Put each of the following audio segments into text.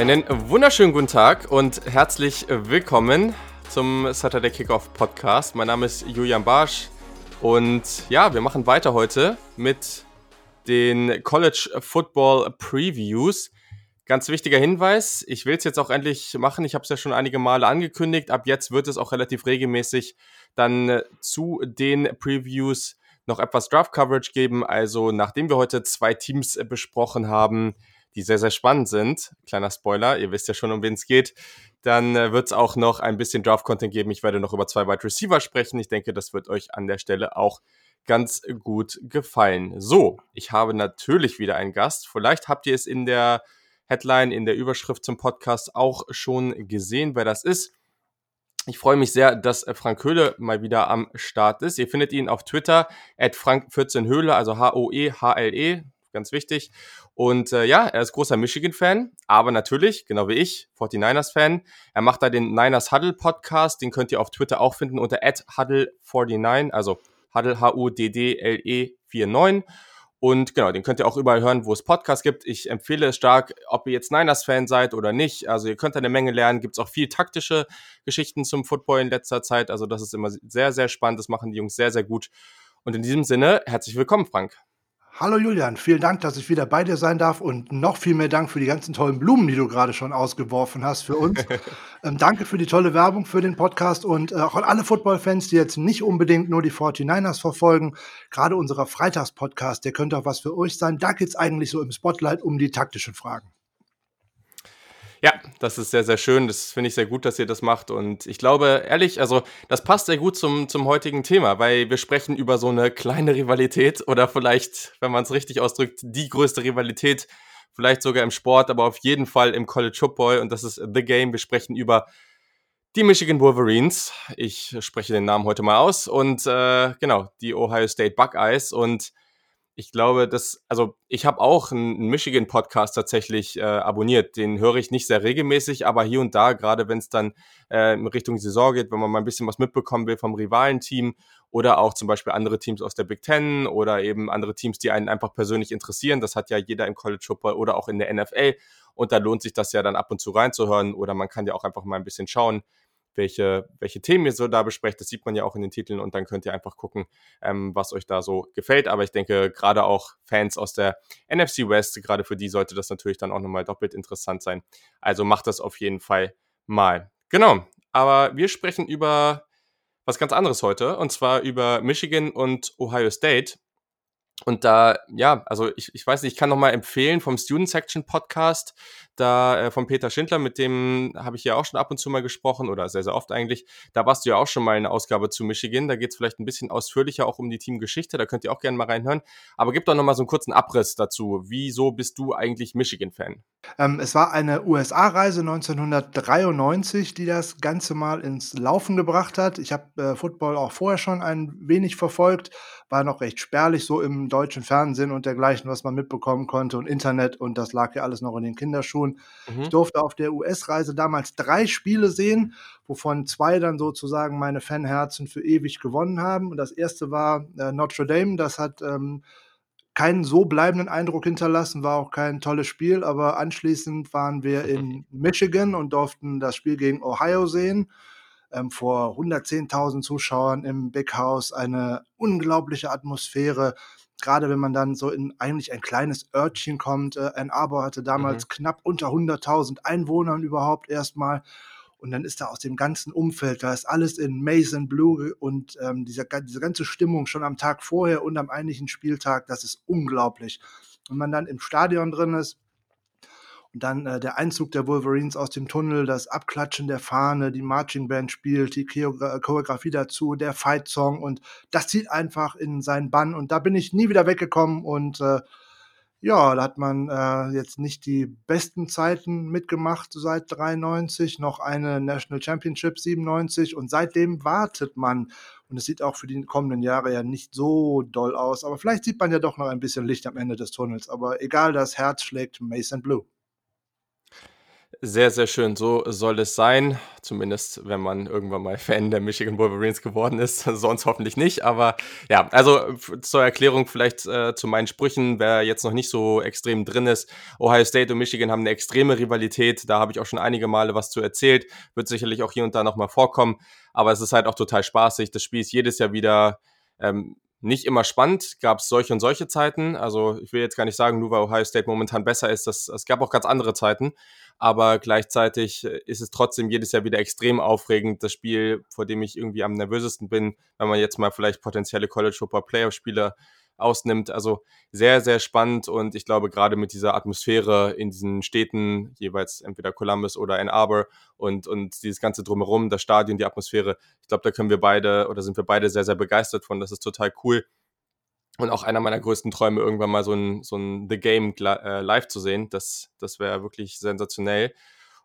Einen wunderschönen guten Tag und herzlich willkommen zum Saturday Kickoff Podcast. Mein Name ist Julian Barsch und ja, wir machen weiter heute mit den College Football Previews. Ganz wichtiger Hinweis, ich will es jetzt auch endlich machen. Ich habe es ja schon einige Male angekündigt. Ab jetzt wird es auch relativ regelmäßig dann zu den Previews noch etwas Draft Coverage geben. Also nachdem wir heute zwei Teams besprochen haben, die sehr, sehr spannend sind, kleiner Spoiler, ihr wisst ja schon, um wen es geht, dann äh, wird es auch noch ein bisschen Draft-Content geben. Ich werde noch über zwei Wide Receiver sprechen. Ich denke, das wird euch an der Stelle auch ganz gut gefallen. So, ich habe natürlich wieder einen Gast. Vielleicht habt ihr es in der Headline, in der Überschrift zum Podcast auch schon gesehen, wer das ist. Ich freue mich sehr, dass äh, Frank Höhle mal wieder am Start ist. Ihr findet ihn auf Twitter at frank14höhle, also H-O-E-H-L-E, ganz wichtig. Und äh, ja, er ist großer Michigan-Fan, aber natürlich, genau wie ich, 49ers-Fan. Er macht da den Niners Huddle Podcast, den könnt ihr auf Twitter auch finden unter @huddle49, also Huddle H-U-D-D-L-E 49. Und genau, den könnt ihr auch überall hören, wo es Podcasts gibt. Ich empfehle es stark, ob ihr jetzt Niners-Fan seid oder nicht. Also ihr könnt eine Menge lernen. Gibt es auch viel taktische Geschichten zum Football in letzter Zeit. Also das ist immer sehr, sehr spannend. Das machen die Jungs sehr, sehr gut. Und in diesem Sinne, herzlich willkommen, Frank. Hallo Julian, vielen Dank, dass ich wieder bei dir sein darf und noch viel mehr Dank für die ganzen tollen Blumen, die du gerade schon ausgeworfen hast für uns. ähm, danke für die tolle Werbung für den Podcast und äh, auch an alle Football-Fans, die jetzt nicht unbedingt nur die 49ers verfolgen. Gerade unserer Freitags-Podcast, der könnte auch was für euch sein. Da geht es eigentlich so im Spotlight um die taktischen Fragen. Ja, das ist sehr, sehr schön. Das finde ich sehr gut, dass ihr das macht. Und ich glaube, ehrlich, also das passt sehr gut zum, zum heutigen Thema, weil wir sprechen über so eine kleine Rivalität oder vielleicht, wenn man es richtig ausdrückt, die größte Rivalität, vielleicht sogar im Sport, aber auf jeden Fall im College Football. Und das ist The Game. Wir sprechen über die Michigan Wolverines. Ich spreche den Namen heute mal aus. Und äh, genau, die Ohio State Buckeyes. Und ich glaube, dass, also ich habe auch einen Michigan-Podcast tatsächlich äh, abonniert. Den höre ich nicht sehr regelmäßig, aber hier und da, gerade wenn es dann äh, in Richtung Saison geht, wenn man mal ein bisschen was mitbekommen will vom Rivalenteam oder auch zum Beispiel andere Teams aus der Big Ten oder eben andere Teams, die einen einfach persönlich interessieren. Das hat ja jeder im College Football oder auch in der NFL. Und da lohnt sich das ja dann ab und zu reinzuhören oder man kann ja auch einfach mal ein bisschen schauen, welche, welche Themen ihr so da besprecht. Das sieht man ja auch in den Titeln und dann könnt ihr einfach gucken, ähm, was euch da so gefällt. Aber ich denke, gerade auch Fans aus der NFC West, gerade für die sollte das natürlich dann auch nochmal doppelt interessant sein. Also macht das auf jeden Fall mal. Genau. Aber wir sprechen über was ganz anderes heute und zwar über Michigan und Ohio State. Und da, ja, also ich, ich weiß nicht, ich kann nochmal empfehlen vom Student Section Podcast, da äh, von Peter Schindler, mit dem habe ich ja auch schon ab und zu mal gesprochen oder sehr, sehr oft eigentlich. Da warst du ja auch schon mal in der Ausgabe zu Michigan. Da geht es vielleicht ein bisschen ausführlicher auch um die Teamgeschichte. Da könnt ihr auch gerne mal reinhören. Aber gib doch nochmal so einen kurzen Abriss dazu. Wieso bist du eigentlich Michigan-Fan? Ähm, es war eine USA-Reise 1993, die das Ganze mal ins Laufen gebracht hat. Ich habe äh, Football auch vorher schon ein wenig verfolgt, war noch recht spärlich so im deutschen Fernsehen und dergleichen, was man mitbekommen konnte und Internet und das lag ja alles noch in den Kinderschuhen. Mhm. Ich durfte auf der US-Reise damals drei Spiele sehen, wovon zwei dann sozusagen meine Fanherzen für ewig gewonnen haben. Und das erste war äh, Notre Dame, das hat ähm, keinen so bleibenden Eindruck hinterlassen, war auch kein tolles Spiel, aber anschließend waren wir in Michigan und durften das Spiel gegen Ohio sehen. Ähm, vor 110.000 Zuschauern im Big House, eine unglaubliche Atmosphäre. Gerade wenn man dann so in eigentlich ein kleines Örtchen kommt. Äh, Ann Arbor hatte damals mhm. knapp unter 100.000 Einwohnern überhaupt erstmal. Und dann ist da aus dem ganzen Umfeld, da ist alles in Mason Blue und ähm, diese, diese ganze Stimmung schon am Tag vorher und am eigentlichen Spieltag, das ist unglaublich. Wenn man dann im Stadion drin ist, und dann äh, der Einzug der Wolverines aus dem Tunnel, das Abklatschen der Fahne, die Marching Band spielt, die Choreografie dazu, der Fight Song und das zieht einfach in seinen Bann und da bin ich nie wieder weggekommen und äh, ja, da hat man äh, jetzt nicht die besten Zeiten mitgemacht seit 93, noch eine National Championship 97 und seitdem wartet man. Und es sieht auch für die kommenden Jahre ja nicht so doll aus. Aber vielleicht sieht man ja doch noch ein bisschen Licht am Ende des Tunnels. Aber egal, das Herz schlägt Mason Blue. Sehr, sehr schön. So soll es sein. Zumindest, wenn man irgendwann mal Fan der Michigan Wolverines geworden ist. Sonst hoffentlich nicht. Aber ja, also zur Erklärung vielleicht äh, zu meinen Sprüchen, wer jetzt noch nicht so extrem drin ist. Ohio State und Michigan haben eine extreme Rivalität. Da habe ich auch schon einige Male was zu erzählt. Wird sicherlich auch hier und da nochmal vorkommen. Aber es ist halt auch total spaßig. Das Spiel ist jedes Jahr wieder ähm, nicht immer spannend, gab es solche und solche Zeiten. Also ich will jetzt gar nicht sagen, nur weil Ohio State momentan besser ist, das, es gab auch ganz andere Zeiten. Aber gleichzeitig äh, ist es trotzdem jedes Jahr wieder extrem aufregend. Das Spiel, vor dem ich irgendwie am nervösesten bin, wenn man jetzt mal vielleicht potenzielle College Football Playoff Spieler ausnimmt. Also sehr, sehr spannend und ich glaube gerade mit dieser Atmosphäre in diesen Städten, jeweils entweder Columbus oder Ann Arbor und, und dieses ganze drumherum, das Stadion, die Atmosphäre, ich glaube, da können wir beide oder sind wir beide sehr, sehr begeistert von. Das ist total cool. Und auch einer meiner größten Träume, irgendwann mal so ein, so ein The Game äh, live zu sehen. Das, das wäre wirklich sensationell.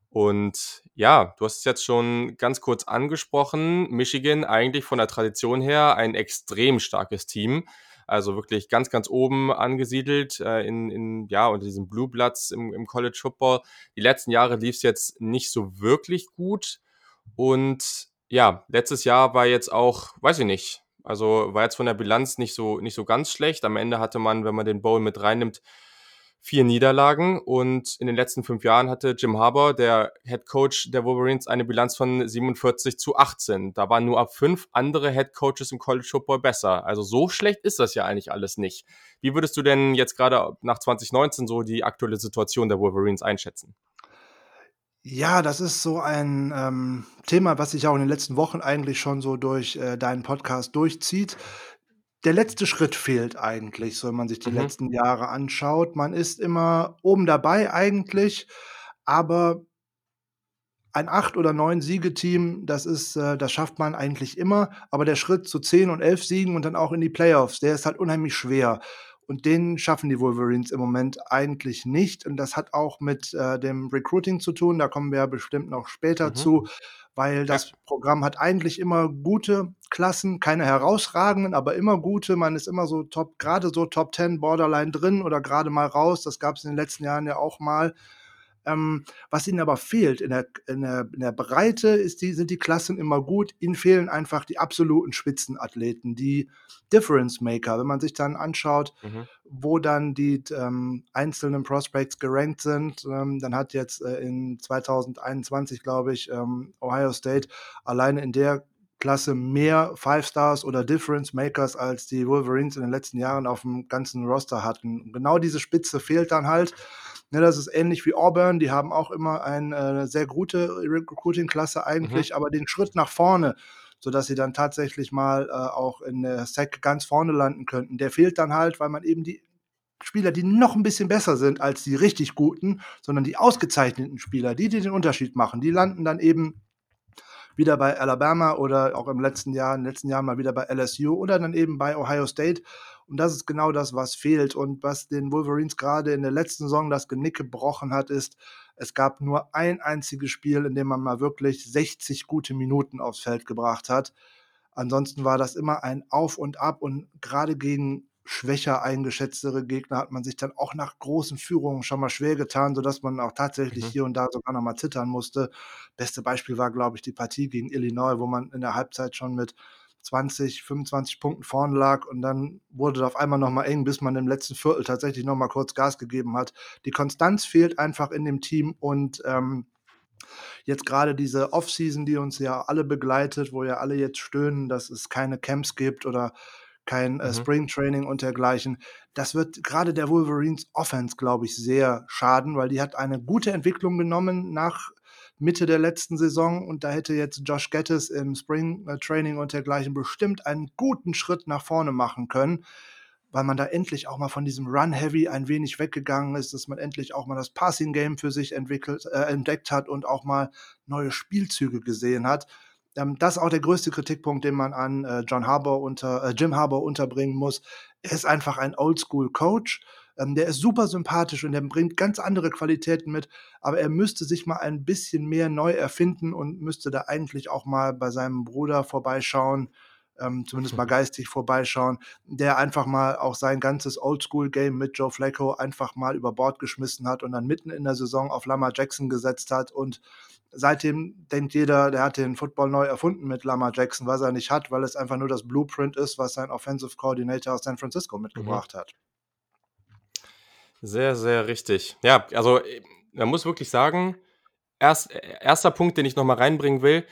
Und ja, du hast es jetzt schon ganz kurz angesprochen. Michigan eigentlich von der Tradition her ein extrem starkes Team. Also wirklich ganz, ganz oben angesiedelt äh, in, in, ja, unter diesem Blue Bloods im, im College Football. Die letzten Jahre lief es jetzt nicht so wirklich gut. Und ja, letztes Jahr war jetzt auch, weiß ich nicht, also war jetzt von der Bilanz nicht so, nicht so ganz schlecht. Am Ende hatte man, wenn man den Bowl mit reinnimmt, vier Niederlagen und in den letzten fünf Jahren hatte Jim Harbour, der Head Coach der Wolverines, eine Bilanz von 47 zu 18. Da waren nur ab fünf andere Head Coaches im College Football besser. Also so schlecht ist das ja eigentlich alles nicht. Wie würdest du denn jetzt gerade nach 2019 so die aktuelle Situation der Wolverines einschätzen? Ja, das ist so ein ähm, Thema, was sich auch in den letzten Wochen eigentlich schon so durch äh, deinen Podcast durchzieht der letzte Schritt fehlt eigentlich, so wenn man sich die Mhm. letzten Jahre anschaut. Man ist immer oben dabei eigentlich, aber ein 8 oder 9 Siegeteam, das ist äh, das schafft man eigentlich immer, aber der Schritt zu 10 und 11 Siegen und dann auch in die Playoffs, der ist halt unheimlich schwer. Und den schaffen die Wolverines im Moment eigentlich nicht. Und das hat auch mit äh, dem Recruiting zu tun. Da kommen wir ja bestimmt noch später Mhm. zu weil das ja. Programm hat eigentlich immer gute Klassen, keine herausragenden, aber immer gute. Man ist immer so top, gerade so Top 10 Borderline drin oder gerade mal raus. Das gab es in den letzten Jahren ja auch mal. Ähm, was ihnen aber fehlt in der, in der, in der Breite die, sind die Klassen immer gut. Ihnen fehlen einfach die absoluten Spitzenathleten, die Difference Maker. Wenn man sich dann anschaut, mhm. wo dann die ähm, einzelnen Prospects gerankt sind, ähm, dann hat jetzt äh, in 2021, glaube ich, ähm, Ohio State alleine in der Klasse mehr Five Stars oder Difference Makers als die Wolverines in den letzten Jahren auf dem ganzen Roster hatten. Genau diese Spitze fehlt dann halt. Ne, das ist ähnlich wie Auburn, die haben auch immer eine äh, sehr gute Recruiting-Klasse eigentlich, mhm. aber den Schritt nach vorne, sodass sie dann tatsächlich mal äh, auch in der SEC ganz vorne landen könnten, der fehlt dann halt, weil man eben die Spieler, die noch ein bisschen besser sind als die richtig guten, sondern die ausgezeichneten Spieler, die, die den Unterschied machen, die landen dann eben wieder bei Alabama oder auch im letzten Jahr, den letzten Jahren mal wieder bei LSU oder dann eben bei Ohio State. Und das ist genau das, was fehlt. Und was den Wolverines gerade in der letzten Saison das Genick gebrochen hat, ist, es gab nur ein einziges Spiel, in dem man mal wirklich 60 gute Minuten aufs Feld gebracht hat. Ansonsten war das immer ein Auf und Ab und gerade gegen schwächer eingeschätztere Gegner hat man sich dann auch nach großen Führungen schon mal schwer getan, sodass man auch tatsächlich mhm. hier und da sogar noch mal zittern musste. Beste Beispiel war, glaube ich, die Partie gegen Illinois, wo man in der Halbzeit schon mit 20, 25 Punkten vorne lag und dann wurde es auf einmal nochmal eng, bis man im letzten Viertel tatsächlich nochmal kurz Gas gegeben hat. Die Konstanz fehlt einfach in dem Team und ähm, jetzt gerade diese Offseason, die uns ja alle begleitet, wo ja alle jetzt stöhnen, dass es keine Camps gibt oder kein äh, mhm. Springtraining und dergleichen. Das wird gerade der Wolverines Offense, glaube ich, sehr schaden, weil die hat eine gute Entwicklung genommen nach Mitte der letzten Saison und da hätte jetzt Josh Gettis im Spring äh, Training und dergleichen bestimmt einen guten Schritt nach vorne machen können, weil man da endlich auch mal von diesem Run Heavy ein wenig weggegangen ist, dass man endlich auch mal das Passing Game für sich entwickelt, äh, entdeckt hat und auch mal neue Spielzüge gesehen hat. Ähm, das ist auch der größte Kritikpunkt, den man an äh, John Harbour unter äh, Jim Harbour unterbringen muss. Er ist einfach ein Oldschool Coach ähm, der ist super sympathisch und der bringt ganz andere Qualitäten mit, aber er müsste sich mal ein bisschen mehr neu erfinden und müsste da eigentlich auch mal bei seinem Bruder vorbeischauen, ähm, zumindest mal geistig vorbeischauen, der einfach mal auch sein ganzes Oldschool-Game mit Joe Flacco einfach mal über Bord geschmissen hat und dann mitten in der Saison auf Lamar Jackson gesetzt hat und seitdem denkt jeder, der hat den Football neu erfunden mit Lamar Jackson, was er nicht hat, weil es einfach nur das Blueprint ist, was sein Offensive Coordinator aus San Francisco mitgebracht mhm. hat. Sehr, sehr richtig. Ja, also man muss wirklich sagen, erst, erster Punkt, den ich nochmal reinbringen will,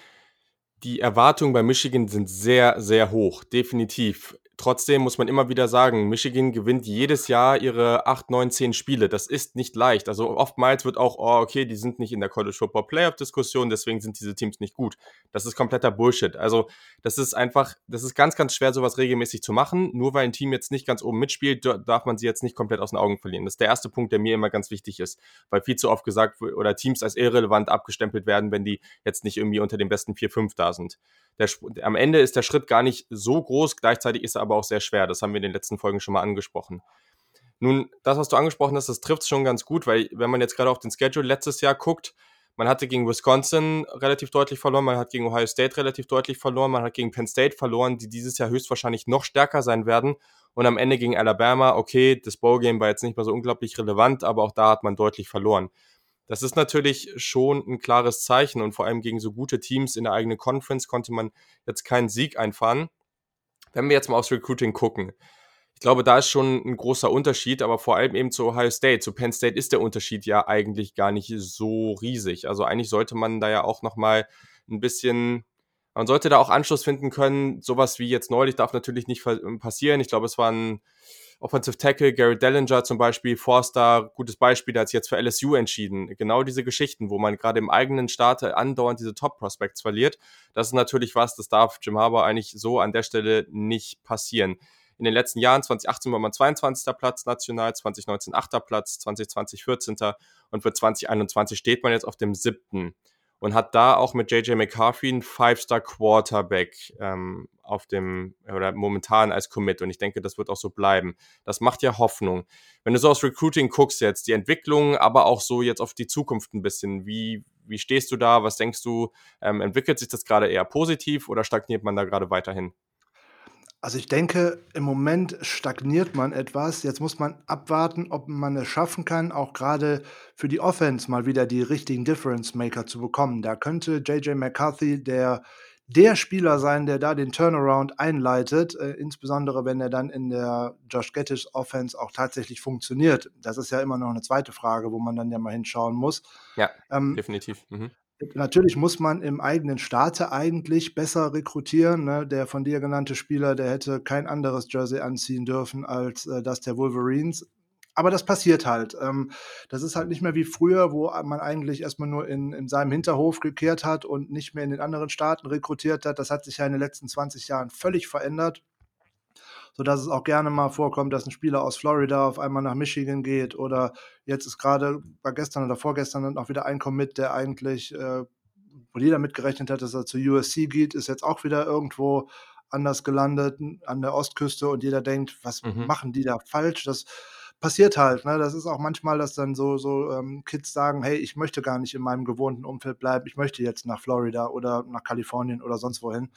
die Erwartungen bei Michigan sind sehr, sehr hoch, definitiv. Trotzdem muss man immer wieder sagen, Michigan gewinnt jedes Jahr ihre 8, 9, 10 Spiele. Das ist nicht leicht. Also oftmals wird auch, oh, okay, die sind nicht in der College Football Playoff Diskussion, deswegen sind diese Teams nicht gut. Das ist kompletter Bullshit. Also das ist einfach, das ist ganz, ganz schwer, sowas regelmäßig zu machen. Nur weil ein Team jetzt nicht ganz oben mitspielt, darf man sie jetzt nicht komplett aus den Augen verlieren. Das ist der erste Punkt, der mir immer ganz wichtig ist, weil viel zu oft gesagt oder Teams als irrelevant abgestempelt werden, wenn die jetzt nicht irgendwie unter den besten 4, 5 da sind der, am Ende ist der Schritt gar nicht so groß, gleichzeitig ist er aber auch sehr schwer. Das haben wir in den letzten Folgen schon mal angesprochen. Nun, das, was du angesprochen hast, das trifft schon ganz gut, weil wenn man jetzt gerade auf den Schedule letztes Jahr guckt, man hatte gegen Wisconsin relativ deutlich verloren, man hat gegen Ohio State relativ deutlich verloren, man hat gegen Penn State verloren, die dieses Jahr höchstwahrscheinlich noch stärker sein werden. Und am Ende gegen Alabama, okay, das Bowlgame war jetzt nicht mehr so unglaublich relevant, aber auch da hat man deutlich verloren. Das ist natürlich schon ein klares Zeichen und vor allem gegen so gute Teams in der eigenen Conference konnte man jetzt keinen Sieg einfahren. Wenn wir jetzt mal aufs Recruiting gucken, ich glaube, da ist schon ein großer Unterschied, aber vor allem eben zu Ohio State. Zu Penn State ist der Unterschied ja eigentlich gar nicht so riesig. Also eigentlich sollte man da ja auch nochmal ein bisschen man sollte da auch Anschluss finden können. Sowas wie jetzt neulich darf natürlich nicht passieren. Ich glaube, es war ein Offensive Tackle, Gary Dellinger zum Beispiel, Forster, gutes Beispiel, der hat sich jetzt für LSU entschieden. Genau diese Geschichten, wo man gerade im eigenen Staat andauernd diese Top-Prospects verliert, das ist natürlich was, das darf Jim Harbour eigentlich so an der Stelle nicht passieren. In den letzten Jahren, 2018 war man 22. Platz national, 2019 8. Platz, 2020 14. und für 2021 steht man jetzt auf dem siebten und hat da auch mit JJ McCarthy einen Five-Star-Quarterback ähm, auf dem, oder momentan als Commit. Und ich denke, das wird auch so bleiben. Das macht ja Hoffnung. Wenn du so aufs Recruiting guckst jetzt, die Entwicklung, aber auch so jetzt auf die Zukunft ein bisschen, wie, wie stehst du da? Was denkst du? Ähm, entwickelt sich das gerade eher positiv oder stagniert man da gerade weiterhin? Also ich denke, im Moment stagniert man etwas. Jetzt muss man abwarten, ob man es schaffen kann, auch gerade für die Offense mal wieder die richtigen Difference Maker zu bekommen. Da könnte JJ McCarthy der der Spieler sein, der da den Turnaround einleitet, äh, insbesondere wenn er dann in der Josh Gettish Offense auch tatsächlich funktioniert. Das ist ja immer noch eine zweite Frage, wo man dann ja mal hinschauen muss. Ja, ähm, definitiv. Mhm. Natürlich muss man im eigenen Staate eigentlich besser rekrutieren. Ne? Der von dir genannte Spieler, der hätte kein anderes Jersey anziehen dürfen als äh, das der Wolverines. Aber das passiert halt. Ähm, das ist halt nicht mehr wie früher, wo man eigentlich erstmal nur in, in seinem Hinterhof gekehrt hat und nicht mehr in den anderen Staaten rekrutiert hat. Das hat sich ja in den letzten 20 Jahren völlig verändert sodass es auch gerne mal vorkommt, dass ein Spieler aus Florida auf einmal nach Michigan geht oder jetzt ist gerade bei gestern oder vorgestern auch wieder ein Commit, der eigentlich, äh, wo jeder mitgerechnet hat, dass er zu USC geht, ist jetzt auch wieder irgendwo anders gelandet an der Ostküste und jeder denkt, was mhm. machen die da falsch? Das passiert halt. Ne? Das ist auch manchmal, dass dann so, so ähm, Kids sagen, hey, ich möchte gar nicht in meinem gewohnten Umfeld bleiben, ich möchte jetzt nach Florida oder nach Kalifornien oder sonst wohin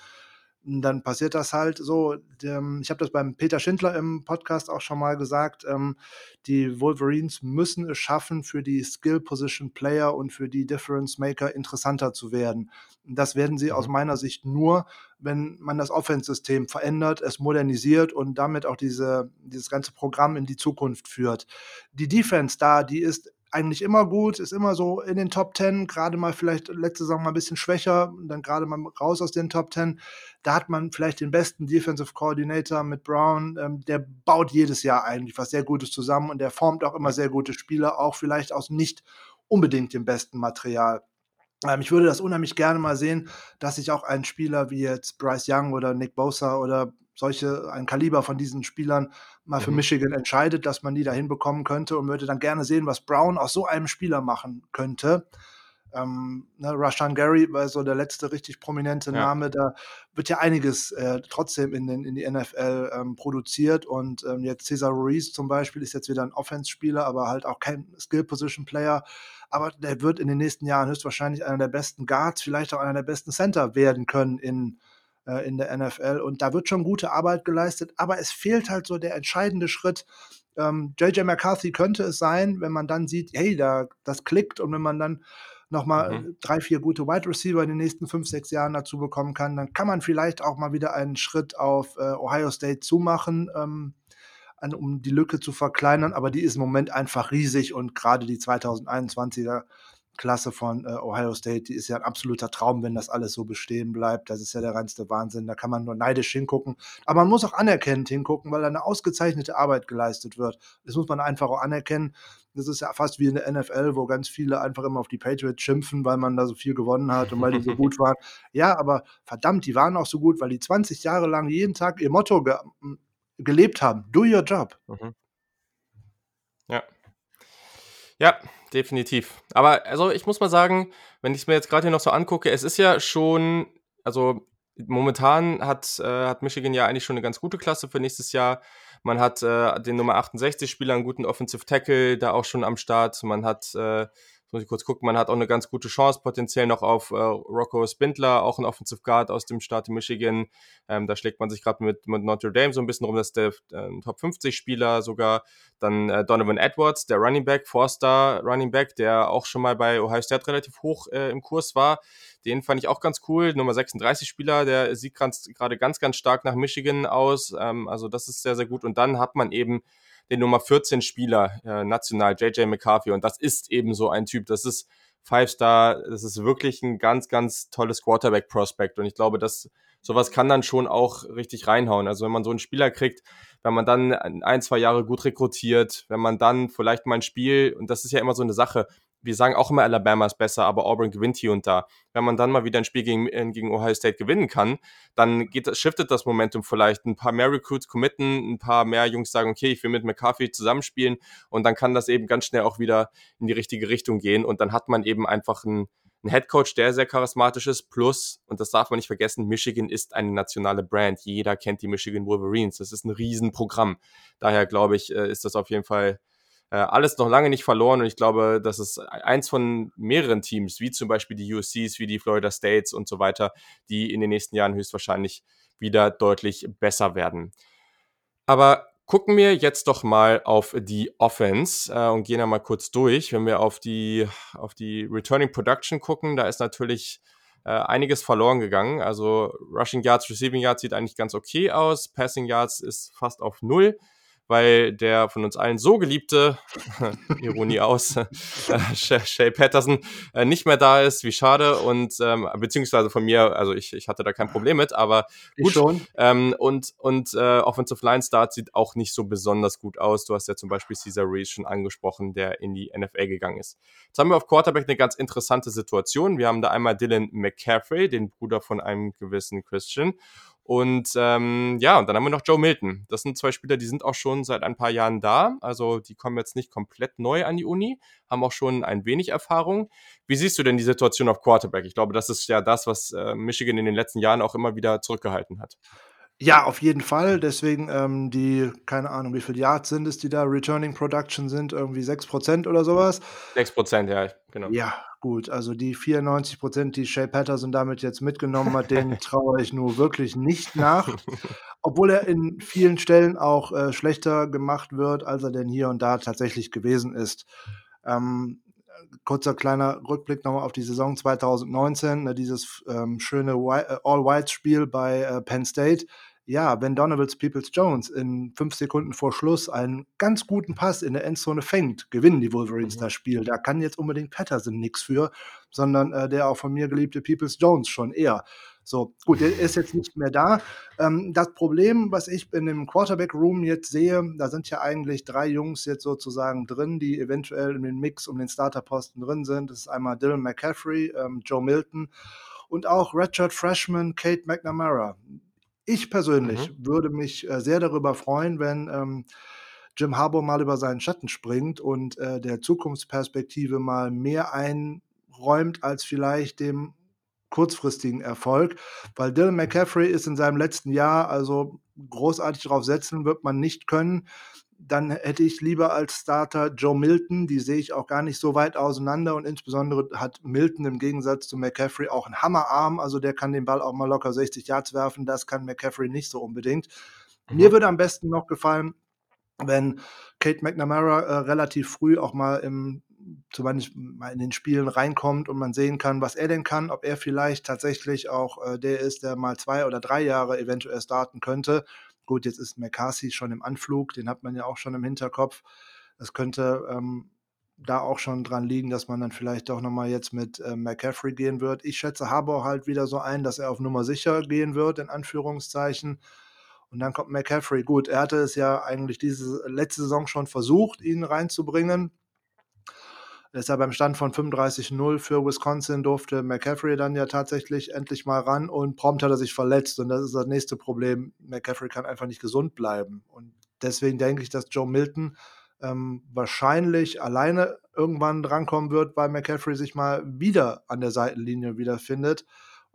dann passiert das halt so. Ich habe das beim Peter Schindler im Podcast auch schon mal gesagt. Ähm, die Wolverines müssen es schaffen, für die Skill Position Player und für die Difference Maker interessanter zu werden. Das werden sie aus mhm. meiner Sicht nur, wenn man das Offense-System verändert, es modernisiert und damit auch diese, dieses ganze Programm in die Zukunft führt. Die Defense da, die ist eigentlich immer gut, ist immer so in den Top 10, gerade mal vielleicht letzte Saison mal ein bisschen schwächer, dann gerade mal raus aus den Top 10. Da hat man vielleicht den besten Defensive Coordinator mit Brown, ähm, der baut jedes Jahr eigentlich was sehr Gutes zusammen und der formt auch immer sehr gute Spieler, auch vielleicht aus nicht unbedingt dem besten Material. Ähm, ich würde das unheimlich gerne mal sehen, dass sich auch ein Spieler wie jetzt Bryce Young oder Nick Bosa oder solche, ein Kaliber von diesen Spielern mal für mhm. Michigan entscheidet, dass man die da hinbekommen könnte und würde dann gerne sehen, was Brown aus so einem Spieler machen könnte. Ähm, ne, Rashan Gary war so der letzte richtig prominente ja. Name. Da wird ja einiges äh, trotzdem in, den, in die NFL ähm, produziert. Und ähm, jetzt Cesar Ruiz zum Beispiel ist jetzt wieder ein Offense-Spieler, aber halt auch kein Skill-Position-Player. Aber der wird in den nächsten Jahren höchstwahrscheinlich einer der besten Guards, vielleicht auch einer der besten Center werden können in äh, in der NFL. Und da wird schon gute Arbeit geleistet, aber es fehlt halt so der entscheidende Schritt. Ähm, JJ McCarthy könnte es sein, wenn man dann sieht, hey, da, das klickt und wenn man dann nochmal mhm. drei, vier gute Wide Receiver in den nächsten fünf, sechs Jahren dazu bekommen kann, dann kann man vielleicht auch mal wieder einen Schritt auf äh, Ohio State zumachen. Ähm, an, um die Lücke zu verkleinern, aber die ist im Moment einfach riesig und gerade die 2021er Klasse von äh, Ohio State, die ist ja ein absoluter Traum, wenn das alles so bestehen bleibt. Das ist ja der reinste Wahnsinn. Da kann man nur neidisch hingucken. Aber man muss auch anerkennend hingucken, weil da eine ausgezeichnete Arbeit geleistet wird. Das muss man einfach auch anerkennen. Das ist ja fast wie in der NFL, wo ganz viele einfach immer auf die Patriots schimpfen, weil man da so viel gewonnen hat und weil die so gut waren. Ja, aber verdammt, die waren auch so gut, weil die 20 Jahre lang jeden Tag ihr Motto gelebt haben. Do your job. Mhm. Ja. Ja, definitiv. Aber also ich muss mal sagen, wenn ich es mir jetzt gerade hier noch so angucke, es ist ja schon, also momentan hat, äh, hat Michigan ja eigentlich schon eine ganz gute Klasse für nächstes Jahr. Man hat äh, den Nummer 68 Spieler, einen guten Offensive Tackle da auch schon am Start. Man hat äh, muss ich kurz gucken, man hat auch eine ganz gute Chance potenziell noch auf äh, Rocco Spindler, auch ein Offensive Guard aus dem Staat Michigan. Ähm, da schlägt man sich gerade mit, mit Notre Dame so ein bisschen rum, dass der äh, Top 50 Spieler sogar. Dann äh, Donovan Edwards, der Running Back, Four-Star Running Back, der auch schon mal bei Ohio State relativ hoch äh, im Kurs war. Den fand ich auch ganz cool. Nummer 36 Spieler, der sieht gerade ganz, ganz stark nach Michigan aus. Ähm, also das ist sehr, sehr gut. Und dann hat man eben den Nummer 14 Spieler äh, national, JJ McCarthy. Und das ist eben so ein Typ. Das ist Five-Star. Das ist wirklich ein ganz, ganz tolles Quarterback-Prospect. Und ich glaube, dass sowas kann dann schon auch richtig reinhauen. Also wenn man so einen Spieler kriegt, wenn man dann ein, zwei Jahre gut rekrutiert, wenn man dann vielleicht mal ein Spiel, und das ist ja immer so eine Sache, wir sagen auch immer, Alabama ist besser, aber Auburn gewinnt hier und da. Wenn man dann mal wieder ein Spiel gegen, äh, gegen Ohio State gewinnen kann, dann geht, shiftet das Momentum vielleicht. Ein paar mehr Recruits committen, ein paar mehr Jungs sagen, okay, ich will mit McCarthy zusammenspielen und dann kann das eben ganz schnell auch wieder in die richtige Richtung gehen und dann hat man eben einfach einen, einen Head Coach, der sehr charismatisch ist, plus, und das darf man nicht vergessen, Michigan ist eine nationale Brand. Jeder kennt die Michigan Wolverines. Das ist ein Riesenprogramm. Daher glaube ich, äh, ist das auf jeden Fall äh, alles noch lange nicht verloren und ich glaube, das ist eins von mehreren Teams, wie zum Beispiel die USCs, wie die Florida States und so weiter, die in den nächsten Jahren höchstwahrscheinlich wieder deutlich besser werden. Aber gucken wir jetzt doch mal auf die Offense äh, und gehen da mal kurz durch. Wenn wir auf die, auf die Returning Production gucken, da ist natürlich äh, einiges verloren gegangen. Also Rushing Yards, Receiving Yards sieht eigentlich ganz okay aus. Passing Yards ist fast auf Null weil der von uns allen so geliebte, Ironie aus, äh, Shay Patterson äh, nicht mehr da ist, wie schade und ähm, beziehungsweise von mir, also ich, ich hatte da kein Problem mit, aber gut. schon. Ähm, und und äh, Offensive Line Start sieht auch nicht so besonders gut aus. Du hast ja zum Beispiel Caesar Reese schon angesprochen, der in die NFL gegangen ist. Jetzt haben wir auf Quarterback eine ganz interessante Situation. Wir haben da einmal Dylan McCaffrey, den Bruder von einem gewissen Christian und ähm, ja, und dann haben wir noch Joe Milton. Das sind zwei Spieler, die sind auch schon seit ein paar Jahren da. Also die kommen jetzt nicht komplett neu an die Uni, haben auch schon ein wenig Erfahrung. Wie siehst du denn die Situation auf Quarterback? Ich glaube, das ist ja das, was äh, Michigan in den letzten Jahren auch immer wieder zurückgehalten hat. Ja, auf jeden Fall. Deswegen ähm, die, keine Ahnung, wie viele Yards sind es, die da Returning Production sind, irgendwie 6% oder sowas. 6%, ja, genau. Ja, gut. Also die 94%, die Shay Patterson damit jetzt mitgenommen hat, denen traue ich nur wirklich nicht nach. Obwohl er in vielen Stellen auch äh, schlechter gemacht wird, als er denn hier und da tatsächlich gewesen ist. Ähm, kurzer kleiner Rückblick nochmal auf die Saison 2019, ne, dieses ähm, schöne äh, All-White-Spiel bei äh, Penn State. Ja, wenn Donovals Peoples Jones in fünf Sekunden vor Schluss einen ganz guten Pass in der Endzone fängt, gewinnen die Wolverines mhm. das Spiel. Da kann jetzt unbedingt Patterson nichts für, sondern äh, der auch von mir geliebte Peoples Jones schon eher. So, gut, der ist jetzt nicht mehr da. Ähm, das Problem, was ich in dem Quarterback-Room jetzt sehe, da sind ja eigentlich drei Jungs jetzt sozusagen drin, die eventuell in den Mix um den Starterposten drin sind. Das ist einmal Dylan McCaffrey, ähm, Joe Milton und auch Richard Freshman, Kate McNamara. Ich persönlich mhm. würde mich äh, sehr darüber freuen, wenn ähm, Jim Harbour mal über seinen Schatten springt und äh, der Zukunftsperspektive mal mehr einräumt als vielleicht dem kurzfristigen Erfolg, weil Dylan McCaffrey ist in seinem letzten Jahr, also großartig darauf setzen wird man nicht können. dann hätte ich lieber als Starter Joe Milton. Die sehe ich auch gar nicht so weit auseinander und insbesondere hat Milton im Gegensatz zu McCaffrey auch einen Hammerarm. Also der kann den Ball auch mal locker 60 Yards werfen. Das kann McCaffrey nicht so unbedingt. Mhm. Mir würde am besten noch gefallen, wenn Kate McNamara äh, relativ früh auch mal im zumindest mal in den Spielen reinkommt und man sehen kann, was er denn kann, ob er vielleicht tatsächlich auch äh, der ist, der mal zwei oder drei Jahre eventuell starten könnte. Gut, jetzt ist McCarthy schon im Anflug, den hat man ja auch schon im Hinterkopf. Es könnte ähm, da auch schon dran liegen, dass man dann vielleicht doch nochmal jetzt mit äh, McCaffrey gehen wird. Ich schätze Harbour halt wieder so ein, dass er auf Nummer sicher gehen wird, in Anführungszeichen. Und dann kommt McCaffrey. Gut, er hatte es ja eigentlich diese letzte Saison schon versucht, ihn reinzubringen. Er ist ja beim Stand von 35-0 für Wisconsin, durfte McCaffrey dann ja tatsächlich endlich mal ran und prompt hat er sich verletzt. Und das ist das nächste Problem. McCaffrey kann einfach nicht gesund bleiben. Und deswegen denke ich, dass Joe Milton ähm, wahrscheinlich alleine irgendwann drankommen wird, weil McCaffrey sich mal wieder an der Seitenlinie wiederfindet.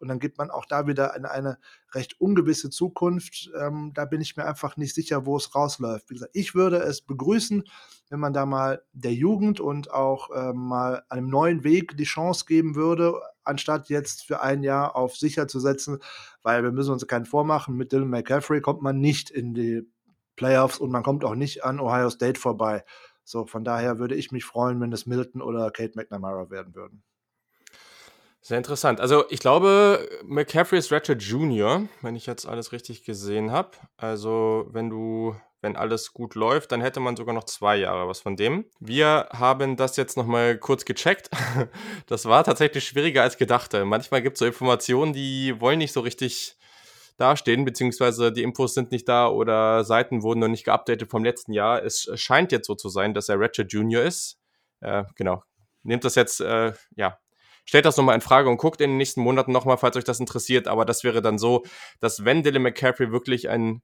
Und dann geht man auch da wieder in eine recht ungewisse Zukunft. Ähm, da bin ich mir einfach nicht sicher, wo es rausläuft. Wie gesagt, ich würde es begrüßen, wenn man da mal der Jugend und auch ähm, mal einem neuen Weg die Chance geben würde, anstatt jetzt für ein Jahr auf sicher zu setzen, weil wir müssen uns keinen vormachen, mit Dylan McCaffrey kommt man nicht in die Playoffs und man kommt auch nicht an Ohio State vorbei. So, von daher würde ich mich freuen, wenn es Milton oder Kate McNamara werden würden. Sehr interessant. Also ich glaube, McCaffrey ist Ratchet Jr., wenn ich jetzt alles richtig gesehen habe. Also wenn du, wenn alles gut läuft, dann hätte man sogar noch zwei Jahre was von dem. Wir haben das jetzt nochmal kurz gecheckt. Das war tatsächlich schwieriger als gedacht. Manchmal gibt es so Informationen, die wollen nicht so richtig dastehen, beziehungsweise die Infos sind nicht da oder Seiten wurden noch nicht geupdatet vom letzten Jahr. Es scheint jetzt so zu sein, dass er Ratchet Jr. ist. Äh, genau. Nehmt das jetzt, äh, ja, stellt das nochmal in Frage und guckt in den nächsten Monaten nochmal, falls euch das interessiert. Aber das wäre dann so, dass wenn Dylan McCaffrey wirklich ein,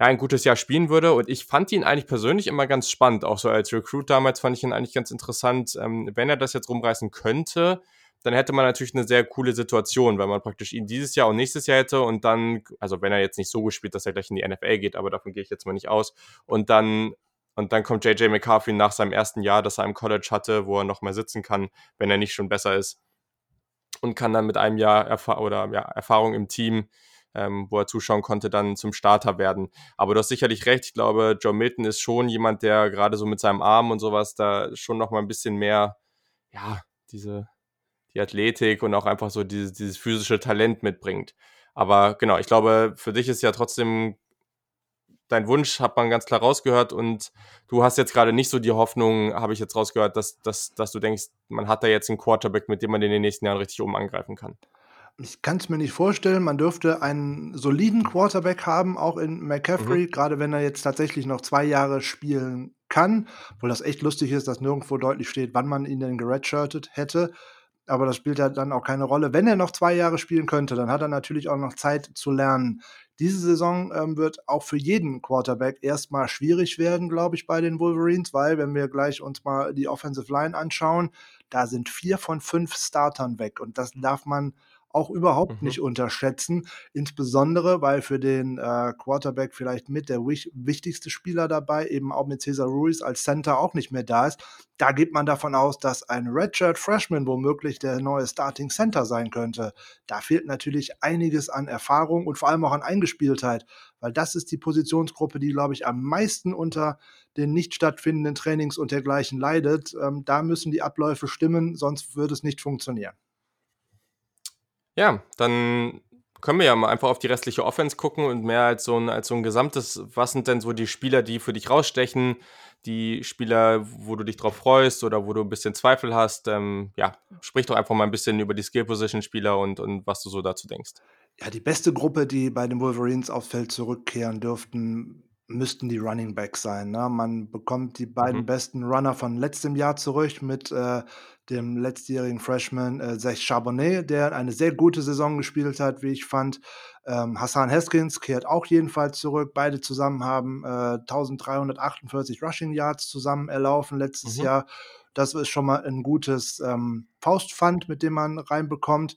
ja, ein gutes Jahr spielen würde, und ich fand ihn eigentlich persönlich immer ganz spannend, auch so als Recruit damals fand ich ihn eigentlich ganz interessant. Ähm, wenn er das jetzt rumreißen könnte, dann hätte man natürlich eine sehr coole Situation, weil man praktisch ihn dieses Jahr und nächstes Jahr hätte und dann, also wenn er jetzt nicht so gespielt, dass er gleich in die NFL geht, aber davon gehe ich jetzt mal nicht aus, und dann und dann kommt JJ McCarthy nach seinem ersten Jahr, das er im College hatte, wo er noch mal sitzen kann, wenn er nicht schon besser ist. Und kann dann mit einem Jahr Erfa oder, ja, Erfahrung im Team, ähm, wo er zuschauen konnte, dann zum Starter werden. Aber du hast sicherlich recht. Ich glaube, Joe Milton ist schon jemand, der gerade so mit seinem Arm und sowas da schon noch mal ein bisschen mehr, ja, diese, die Athletik und auch einfach so dieses, dieses physische Talent mitbringt. Aber genau, ich glaube, für dich ist ja trotzdem dein Wunsch hat man ganz klar rausgehört und du hast jetzt gerade nicht so die Hoffnung, habe ich jetzt rausgehört, dass, dass, dass du denkst, man hat da jetzt einen Quarterback, mit dem man in den nächsten Jahren richtig oben angreifen kann. Ich kann es mir nicht vorstellen, man dürfte einen soliden Quarterback haben, auch in McCaffrey, mhm. gerade wenn er jetzt tatsächlich noch zwei Jahre spielen kann, obwohl das echt lustig ist, dass nirgendwo deutlich steht, wann man ihn denn geredshirtet hätte aber das spielt ja dann auch keine Rolle. Wenn er noch zwei Jahre spielen könnte, dann hat er natürlich auch noch Zeit zu lernen. Diese Saison ähm, wird auch für jeden Quarterback erstmal schwierig werden, glaube ich, bei den Wolverines, weil, wenn wir gleich uns mal die Offensive Line anschauen, da sind vier von fünf Startern weg. Und das darf man auch überhaupt mhm. nicht unterschätzen. Insbesondere, weil für den äh, Quarterback vielleicht mit der wichtigste Spieler dabei, eben auch mit Cesar Ruiz als Center auch nicht mehr da ist. Da geht man davon aus, dass ein Redshirt Freshman womöglich der neue Starting Center sein könnte. Da fehlt natürlich einiges an Erfahrung und vor allem auch an Eingespieltheit, weil das ist die Positionsgruppe, die, glaube ich, am meisten unter den nicht stattfindenden Trainings und dergleichen leidet. Ähm, da müssen die Abläufe stimmen, sonst würde es nicht funktionieren. Ja, dann können wir ja mal einfach auf die restliche Offense gucken und mehr als so ein, als so ein gesamtes, was sind denn so die Spieler, die für dich rausstechen, die Spieler, wo du dich drauf freust oder wo du ein bisschen Zweifel hast. Ähm, ja, sprich doch einfach mal ein bisschen über die Skill-Position-Spieler und, und was du so dazu denkst. Ja, die beste Gruppe, die bei den Wolverines aufs Feld zurückkehren dürften, müssten die Running Backs sein. Ne? Man bekommt die beiden mhm. besten Runner von letztem Jahr zurück mit äh, dem letztjährigen Freshman äh, Zach Charbonnet, der eine sehr gute Saison gespielt hat, wie ich fand. Ähm, Hassan Haskins kehrt auch jedenfalls zurück. Beide zusammen haben äh, 1348 Rushing Yards zusammen erlaufen letztes mhm. Jahr. Das ist schon mal ein gutes ähm, Faustpfand, mit dem man reinbekommt.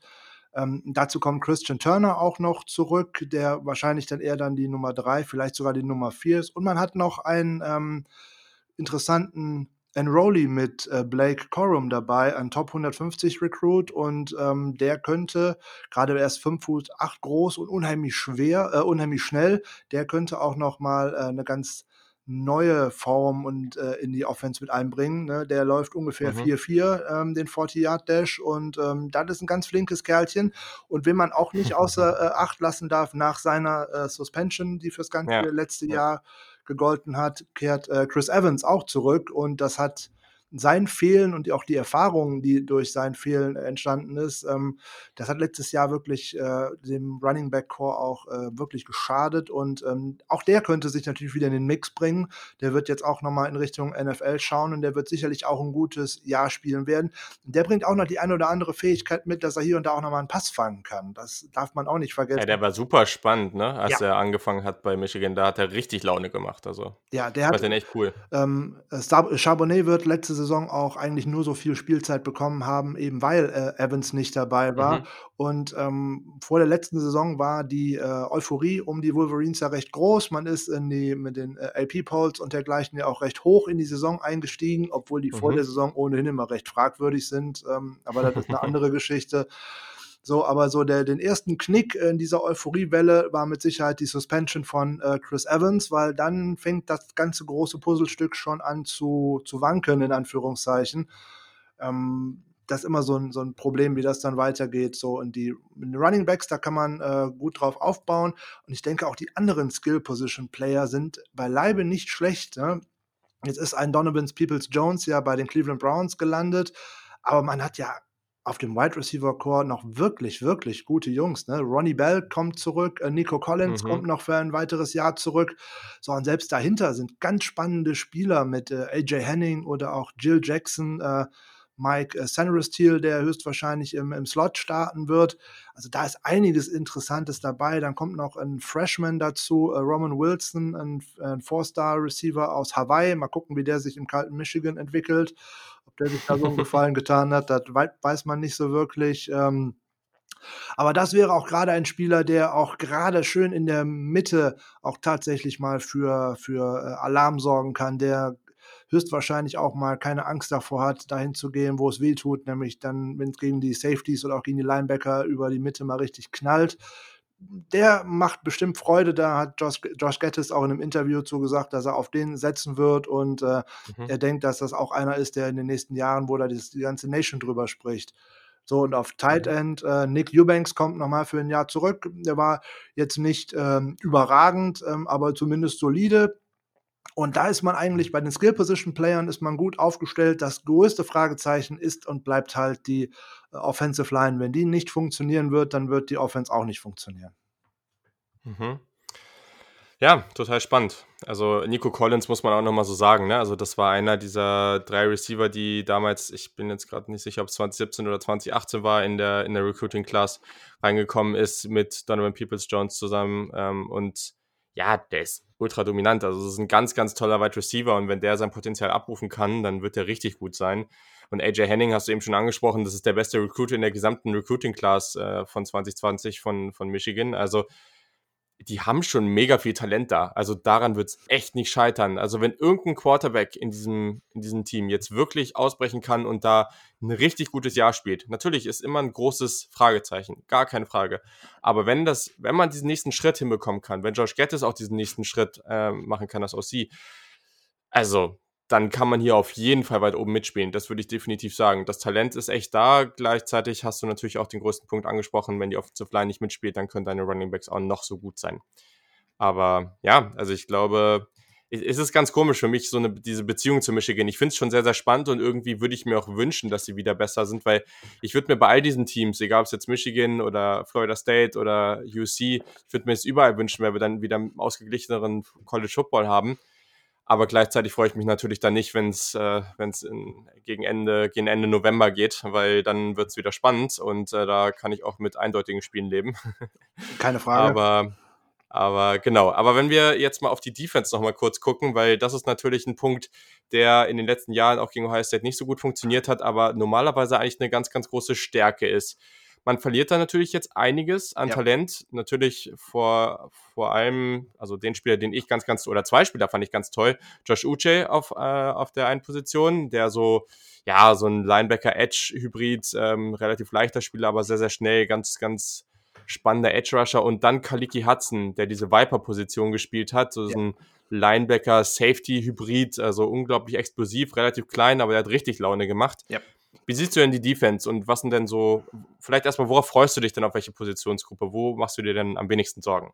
Ähm, dazu kommt Christian Turner auch noch zurück, der wahrscheinlich dann eher dann die Nummer drei, vielleicht sogar die Nummer vier ist. Und man hat noch einen ähm, interessanten Enrollee mit äh, Blake Corum dabei, ein Top 150 Recruit und ähm, der könnte, gerade erst 5 Fuß 8 groß und unheimlich schwer, äh, unheimlich schnell, der könnte auch noch mal äh, eine ganz neue Form und äh, in die Offense mit einbringen. Ne? Der läuft ungefähr 4-4, mhm. ähm, den 40-Yard-Dash und ähm, das ist ein ganz flinkes Kerlchen. Und wenn man auch nicht außer äh, Acht lassen darf nach seiner äh, Suspension, die fürs ganze ja. letzte Jahr gegolten hat, kehrt äh, Chris Evans auch zurück und das hat sein Fehlen und auch die Erfahrungen, die durch sein Fehlen entstanden ist, ähm, das hat letztes Jahr wirklich äh, dem Running Back Core auch äh, wirklich geschadet und ähm, auch der könnte sich natürlich wieder in den Mix bringen. Der wird jetzt auch nochmal in Richtung NFL schauen und der wird sicherlich auch ein gutes Jahr spielen werden. der bringt auch noch die eine oder andere Fähigkeit mit, dass er hier und da auch nochmal einen Pass fangen kann. Das darf man auch nicht vergessen. Ja, der war super spannend, ne? Als ja. er angefangen hat bei Michigan, da hat er richtig Laune gemacht. Also, ja, der hat. den echt cool. Ähm, Charbonnet wird letzte Saison auch eigentlich nur so viel Spielzeit bekommen haben, eben weil äh, Evans nicht dabei war. Mhm. Und ähm, vor der letzten Saison war die äh, Euphorie um die Wolverines ja recht groß. Man ist in die, mit den äh, AP-Polls und dergleichen ja auch recht hoch in die Saison eingestiegen, obwohl die mhm. vor der Saison ohnehin immer recht fragwürdig sind. Ähm, aber das ist eine andere Geschichte. So, aber so der, den ersten Knick in dieser Euphoriewelle war mit Sicherheit die Suspension von äh, Chris Evans, weil dann fängt das ganze große Puzzlestück schon an zu, zu wanken, in Anführungszeichen. Ähm, das ist immer so ein, so ein Problem, wie das dann weitergeht. So in die, die Running Backs, da kann man äh, gut drauf aufbauen. Und ich denke auch die anderen Skill-Position-Player sind beileibe nicht schlecht. Ne? Jetzt ist ein Donovan Peoples Jones ja bei den Cleveland Browns gelandet, aber man hat ja auf dem Wide Receiver Core noch wirklich, wirklich gute Jungs. Ne? Ronnie Bell kommt zurück, äh, Nico Collins mhm. kommt noch für ein weiteres Jahr zurück. So, und selbst dahinter sind ganz spannende Spieler mit äh, AJ Henning oder auch Jill Jackson, äh, Mike äh, der höchstwahrscheinlich im, im Slot starten wird. Also da ist einiges Interessantes dabei. Dann kommt noch ein Freshman dazu, äh, Roman Wilson, ein, ein Four-Star-Receiver aus Hawaii. Mal gucken, wie der sich im kalten Michigan entwickelt ob der sich da so einen Gefallen getan hat, das weiß man nicht so wirklich. Ähm, aber das wäre auch gerade ein Spieler, der auch gerade schön in der Mitte auch tatsächlich mal für, für äh, Alarm sorgen kann, der höchstwahrscheinlich auch mal keine Angst davor hat, dahin zu gehen, wo es weh tut, nämlich dann, wenn es gegen die Safeties oder auch gegen die Linebacker über die Mitte mal richtig knallt der macht bestimmt Freude. Da hat Josh, Josh Gettis auch in einem Interview zu gesagt, dass er auf den setzen wird und äh, mhm. er denkt, dass das auch einer ist, der in den nächsten Jahren, wo da die, die ganze Nation drüber spricht. So, und auf Tight mhm. End, äh, Nick Eubanks kommt nochmal für ein Jahr zurück. Der war jetzt nicht ähm, überragend, ähm, aber zumindest solide. Und da ist man eigentlich bei den Skill Position Playern ist man gut aufgestellt. Das größte Fragezeichen ist und bleibt halt die äh, Offensive Line. Wenn die nicht funktionieren wird, dann wird die Offense auch nicht funktionieren. Mhm. Ja, total spannend. Also Nico Collins muss man auch nochmal so sagen. Ne? Also das war einer dieser drei Receiver, die damals, ich bin jetzt gerade nicht sicher, ob es 2017 oder 2018 war, in der, in der Recruiting Class reingekommen ist mit Donovan Peoples Jones zusammen. Ähm, und ja, der ist ultra dominant. Also das ist ein ganz, ganz toller Wide Receiver und wenn der sein Potenzial abrufen kann, dann wird er richtig gut sein. Und AJ Henning hast du eben schon angesprochen, das ist der beste Recruiter in der gesamten Recruiting Class äh, von 2020 von, von Michigan. Also die haben schon mega viel Talent da. Also daran wird es echt nicht scheitern. Also wenn irgendein Quarterback in diesem, in diesem Team jetzt wirklich ausbrechen kann und da ein richtig gutes Jahr spielt, natürlich ist immer ein großes Fragezeichen, gar keine Frage. Aber wenn das, wenn man diesen nächsten Schritt hinbekommen kann, wenn Josh Gettis auch diesen nächsten Schritt äh, machen kann, das OC, also dann kann man hier auf jeden Fall weit oben mitspielen. Das würde ich definitiv sagen. Das Talent ist echt da. Gleichzeitig hast du natürlich auch den größten Punkt angesprochen. Wenn die Offensive Line nicht mitspielt, dann können deine Running Backs auch noch so gut sein. Aber ja, also ich glaube, es ist ganz komisch für mich, so eine, diese Beziehung zu Michigan. Ich finde es schon sehr, sehr spannend und irgendwie würde ich mir auch wünschen, dass sie wieder besser sind, weil ich würde mir bei all diesen Teams, egal ob es jetzt Michigan oder Florida State oder UC, ich würde mir es überall wünschen, weil wir dann wieder einen ausgeglicheneren College Football haben. Aber gleichzeitig freue ich mich natürlich dann nicht, wenn es äh, wenn's gegen, Ende, gegen Ende November geht, weil dann wird es wieder spannend und äh, da kann ich auch mit eindeutigen Spielen leben. Keine Frage. Aber, aber genau. Aber wenn wir jetzt mal auf die Defense nochmal kurz gucken, weil das ist natürlich ein Punkt, der in den letzten Jahren auch gegen Ohio State nicht so gut funktioniert hat, aber normalerweise eigentlich eine ganz, ganz große Stärke ist man verliert da natürlich jetzt einiges an ja. Talent. Natürlich vor, vor allem, also den Spieler, den ich ganz, ganz, oder zwei Spieler fand ich ganz toll. Josh Uche auf, äh, auf der einen Position, der so, ja, so ein Linebacker-Edge-Hybrid, ähm, relativ leichter Spieler, aber sehr, sehr schnell, ganz, ganz spannender Edge-Rusher. Und dann Kaliki Hudson, der diese Viper-Position gespielt hat, so ja. ein Linebacker-Safety-Hybrid, also unglaublich explosiv, relativ klein, aber der hat richtig Laune gemacht. Ja. Wie siehst du denn die Defense und was sind denn so, vielleicht erstmal, worauf freust du dich denn auf welche Positionsgruppe? Wo machst du dir denn am wenigsten Sorgen?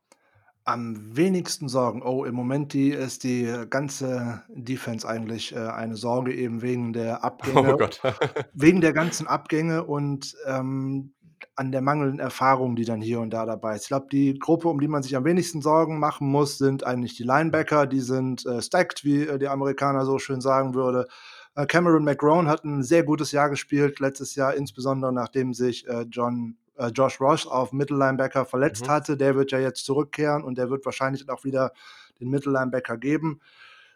Am wenigsten Sorgen. Oh, im Moment die ist die ganze Defense eigentlich äh, eine Sorge, eben wegen der Abgänge. Oh Gott. wegen der ganzen Abgänge und ähm, an der mangelnden Erfahrung, die dann hier und da dabei ist. Ich glaube, die Gruppe, um die man sich am wenigsten Sorgen machen muss, sind eigentlich die Linebacker. Die sind äh, stacked, wie äh, der Amerikaner so schön sagen würde. Äh, Cameron McGrone hat ein sehr gutes Jahr gespielt letztes Jahr, insbesondere nachdem sich äh, John äh, Josh Ross auf Mittellinebacker verletzt mhm. hatte. Der wird ja jetzt zurückkehren und der wird wahrscheinlich auch wieder den Mittellinebacker geben.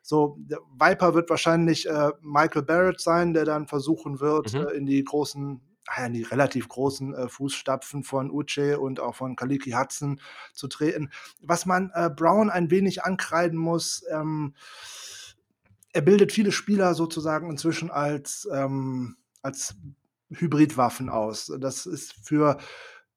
So, der Viper wird wahrscheinlich äh, Michael Barrett sein, der dann versuchen wird, mhm. äh, in die großen, in die relativ großen äh, Fußstapfen von Uche und auch von Kaliki Hudson zu treten. Was man Brown ein wenig ankreiden muss, ähm, er bildet viele Spieler sozusagen inzwischen als, ähm, als Hybridwaffen aus. Das ist für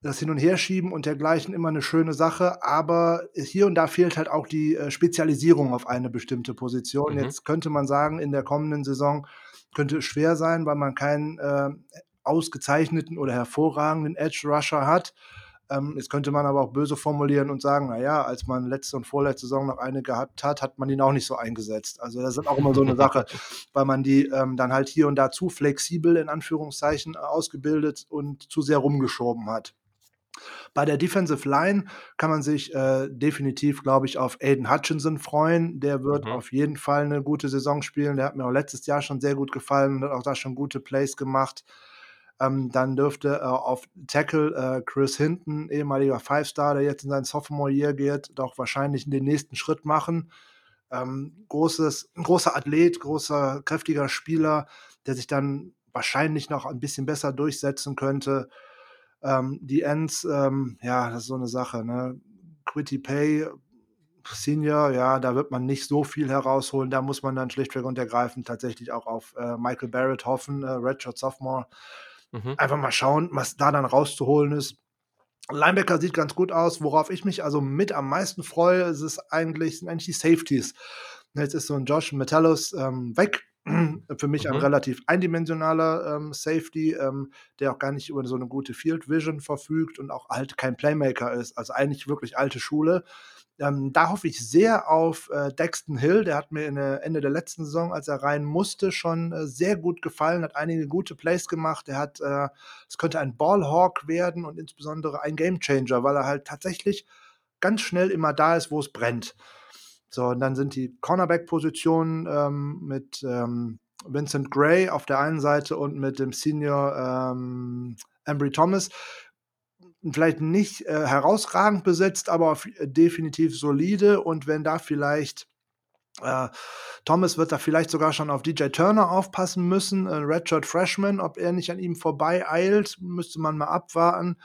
das Hin- und Herschieben und dergleichen immer eine schöne Sache, aber hier und da fehlt halt auch die äh, Spezialisierung auf eine bestimmte Position. Mhm. Jetzt könnte man sagen, in der kommenden Saison könnte es schwer sein, weil man keinen äh, ausgezeichneten oder hervorragenden Edge Rusher hat. Ähm, jetzt könnte man aber auch böse formulieren und sagen, naja, als man letzte und vorletzte Saison noch eine gehabt hat, hat man ihn auch nicht so eingesetzt. Also das ist auch immer so eine Sache, weil man die ähm, dann halt hier und da zu flexibel in Anführungszeichen ausgebildet und zu sehr rumgeschoben hat. Bei der Defensive Line kann man sich äh, definitiv, glaube ich, auf Aiden Hutchinson freuen. Der wird mhm. auf jeden Fall eine gute Saison spielen. Der hat mir auch letztes Jahr schon sehr gut gefallen und hat auch da schon gute Plays gemacht. Ähm, dann dürfte äh, auf Tackle äh, Chris Hinton, ehemaliger Five-Star, der jetzt in sein Sophomore-Year geht, doch wahrscheinlich den nächsten Schritt machen. Ähm, großes, großer Athlet, großer, kräftiger Spieler, der sich dann wahrscheinlich noch ein bisschen besser durchsetzen könnte. Ähm, die Ends, ähm, ja, das ist so eine Sache. Ne? Quitty Pay, Senior, ja, da wird man nicht so viel herausholen. Da muss man dann schlichtweg und ergreifend tatsächlich auch auf äh, Michael Barrett hoffen, äh, Redshirt Sophomore. Mhm. Einfach mal schauen, was da dann rauszuholen ist. Linebacker sieht ganz gut aus. Worauf ich mich also mit am meisten freue, ist es eigentlich, sind eigentlich die Safeties. Jetzt ist so ein Josh Metallus ähm, weg. Für mich mhm. ein relativ eindimensionaler ähm, Safety, ähm, der auch gar nicht über so eine gute Field Vision verfügt und auch halt kein Playmaker ist. Also eigentlich wirklich alte Schule. Ähm, da hoffe ich sehr auf äh, Daxton Hill. Der hat mir in, äh, Ende der letzten Saison, als er rein musste, schon äh, sehr gut gefallen, hat einige gute Plays gemacht. Er hat, äh, es könnte ein Ballhawk werden und insbesondere ein Gamechanger, weil er halt tatsächlich ganz schnell immer da ist, wo es brennt. So, und dann sind die Cornerback-Positionen ähm, mit ähm, Vincent Gray auf der einen Seite und mit dem Senior ähm, Embry Thomas vielleicht nicht äh, herausragend besetzt, aber äh, definitiv solide. Und wenn da vielleicht äh, Thomas wird da vielleicht sogar schon auf DJ Turner aufpassen müssen, äh, Redshirt Freshman, ob er nicht an ihm vorbei eilt, müsste man mal abwarten.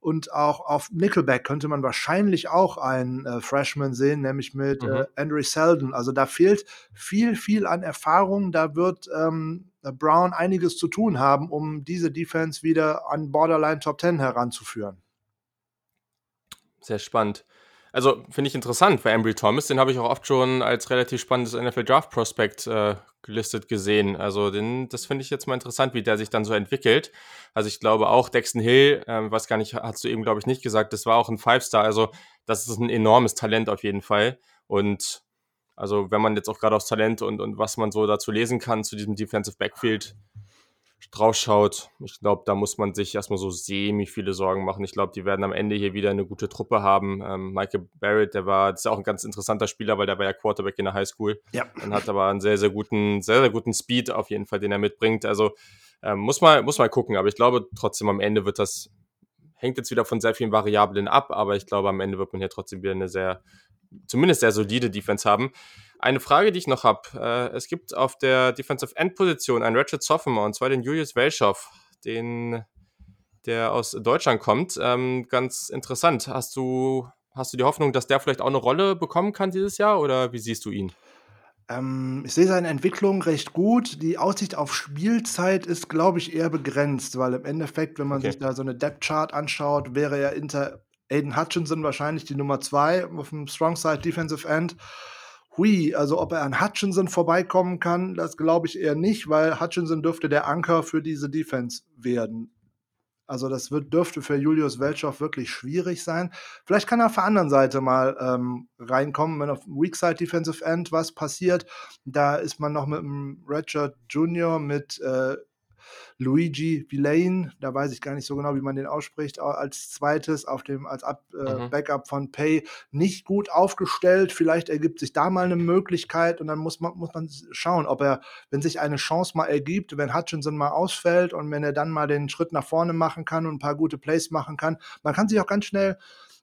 Und auch auf Nickelback könnte man wahrscheinlich auch einen äh, Freshman sehen, nämlich mit mhm. äh, Andrew Selden. Also da fehlt viel, viel an Erfahrung. Da wird ähm, Brown einiges zu tun haben, um diese Defense wieder an Borderline Top 10 heranzuführen. Sehr spannend. Also finde ich interessant, weil Embry Thomas, den habe ich auch oft schon als relativ spannendes NFL Draft Prospect äh, gelistet gesehen. Also den, das finde ich jetzt mal interessant, wie der sich dann so entwickelt. Also ich glaube auch Dexton Hill, äh, was gar nicht, hast du eben glaube ich nicht gesagt, das war auch ein Five-Star. Also das ist ein enormes Talent auf jeden Fall. Und also wenn man jetzt auch gerade aufs Talent und, und was man so dazu lesen kann zu diesem Defensive Backfield, drauf schaut, ich glaube, da muss man sich erstmal so semi viele Sorgen machen. Ich glaube, die werden am Ende hier wieder eine gute Truppe haben. Ähm, Michael Barrett, der war, das ist auch ein ganz interessanter Spieler, weil der war ja Quarterback in der Highschool. Ja. Und hat aber einen sehr, sehr guten, sehr, sehr guten Speed auf jeden Fall, den er mitbringt. Also ähm, muss mal, muss mal gucken. Aber ich glaube trotzdem am Ende wird das, hängt jetzt wieder von sehr vielen Variablen ab, aber ich glaube, am Ende wird man hier trotzdem wieder eine sehr, zumindest sehr solide Defense haben. Eine Frage, die ich noch habe. Äh, es gibt auf der Defensive End Position einen Ratchet Sophomore, und zwar den Julius Welschow. Den der aus Deutschland kommt. Ähm, ganz interessant. Hast du, hast du die Hoffnung, dass der vielleicht auch eine Rolle bekommen kann dieses Jahr oder wie siehst du ihn? Ähm, ich sehe seine Entwicklung recht gut. Die Aussicht auf Spielzeit ist, glaube ich, eher begrenzt, weil im Endeffekt, wenn man Okay. sich da so eine Depth Chart anschaut, wäre er hinter Aiden Hutchinson wahrscheinlich die Nummer 2 auf dem Strong Side Defensive End. Hui, also ob er an Hutchinson vorbeikommen kann, das glaube ich eher nicht, weil Hutchinson dürfte der Anker für diese Defense werden. Also das wird, dürfte für Julius Welchow wirklich schwierig sein. Vielleicht kann er auf der anderen Seite mal ähm, reinkommen, wenn auf dem Weak Side Defensive End was passiert. Da ist man noch mit dem Richard Jr., mit äh, Luigi Villain, da weiß ich gar nicht so genau, wie man den ausspricht, au- als zweites auf dem als Up, äh, Mhm. Backup von Pay nicht gut aufgestellt. Vielleicht ergibt sich da mal eine Möglichkeit und dann muss man, muss man schauen, ob er, wenn sich eine Chance mal ergibt, wenn Hutchinson mal ausfällt und wenn er dann mal den Schritt nach vorne machen kann und ein paar gute Plays machen kann. Man kann sich auch ganz schnell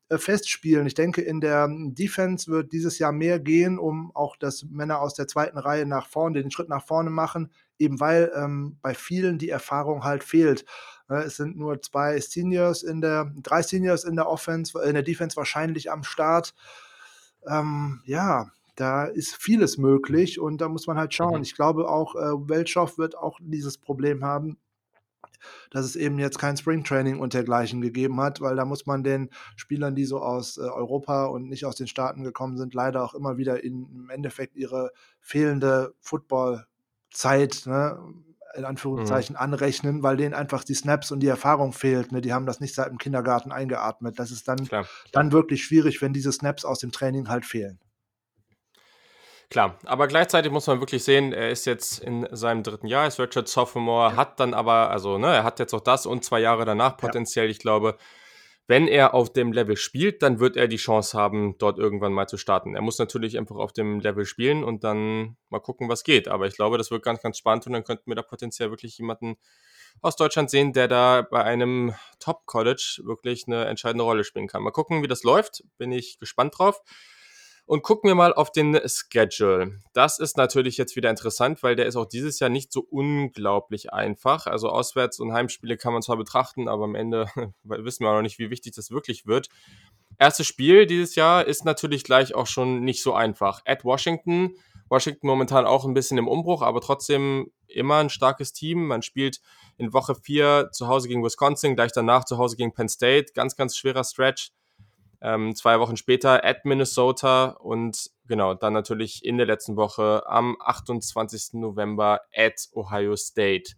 äh, festspielen. Ich denke, in der Defense wird dieses Jahr mehr gehen, um auch, dass Männer aus der zweiten Reihe nach vorne, den Schritt nach vorne machen, eben weil ähm, bei vielen die Erfahrung halt fehlt. Äh, es sind nur zwei Seniors in der, drei Seniors in der Offense, in der Defense wahrscheinlich am Start. Ähm, ja, da ist vieles möglich und da muss man halt schauen. Mhm. Ich glaube auch, äh, Weltschow wird auch dieses Problem haben, dass es eben jetzt kein Springtraining und dergleichen gegeben hat, weil da muss man den Spielern, die so aus äh, Europa und nicht aus den Staaten gekommen sind, leider auch immer wieder in, im Endeffekt ihre fehlende Football-Zeit, ne, in Mhm. Anführungszeichen, anrechnen, weil denen einfach die Snaps und die Erfahrung fehlt. Ne? Die haben das nicht seit dem Kindergarten eingeatmet. Das ist dann, Klar. dann wirklich schwierig, wenn diese Snaps aus dem Training halt fehlen. Klar, aber gleichzeitig muss man wirklich sehen, er ist jetzt in seinem dritten Jahr, ist Richard Sophomore, hat dann aber, also, ne, er hat jetzt auch das und zwei Jahre danach Ja. potenziell. Ich glaube, wenn er auf dem Level spielt, dann wird er die Chance haben, dort irgendwann mal zu starten. Er muss natürlich einfach auf dem Level spielen und dann mal gucken, was geht. Aber ich glaube, das wird ganz, ganz spannend und dann könnten wir da potenziell wirklich jemanden aus Deutschland sehen, der da bei einem Top-College wirklich eine entscheidende Rolle spielen kann. Mal gucken, wie das läuft. Bin ich gespannt drauf. Und gucken wir mal auf den Schedule. Das ist natürlich jetzt wieder interessant, weil der ist auch dieses Jahr nicht so unglaublich einfach. Also Auswärts- und Heimspiele kann man zwar betrachten, aber am Ende wissen wir auch noch nicht, wie wichtig das wirklich wird. Erstes Spiel dieses Jahr ist natürlich gleich auch schon nicht so einfach. At Washington. Washington momentan auch ein bisschen im Umbruch, aber trotzdem immer ein starkes Team. Man spielt in Woche 4 zu Hause gegen Wisconsin, gleich danach zu Hause gegen Penn State. Ganz, ganz schwerer Stretch. Ähm, zwei Wochen später at Minnesota und genau, dann natürlich in der letzten Woche am 28. November at Ohio State.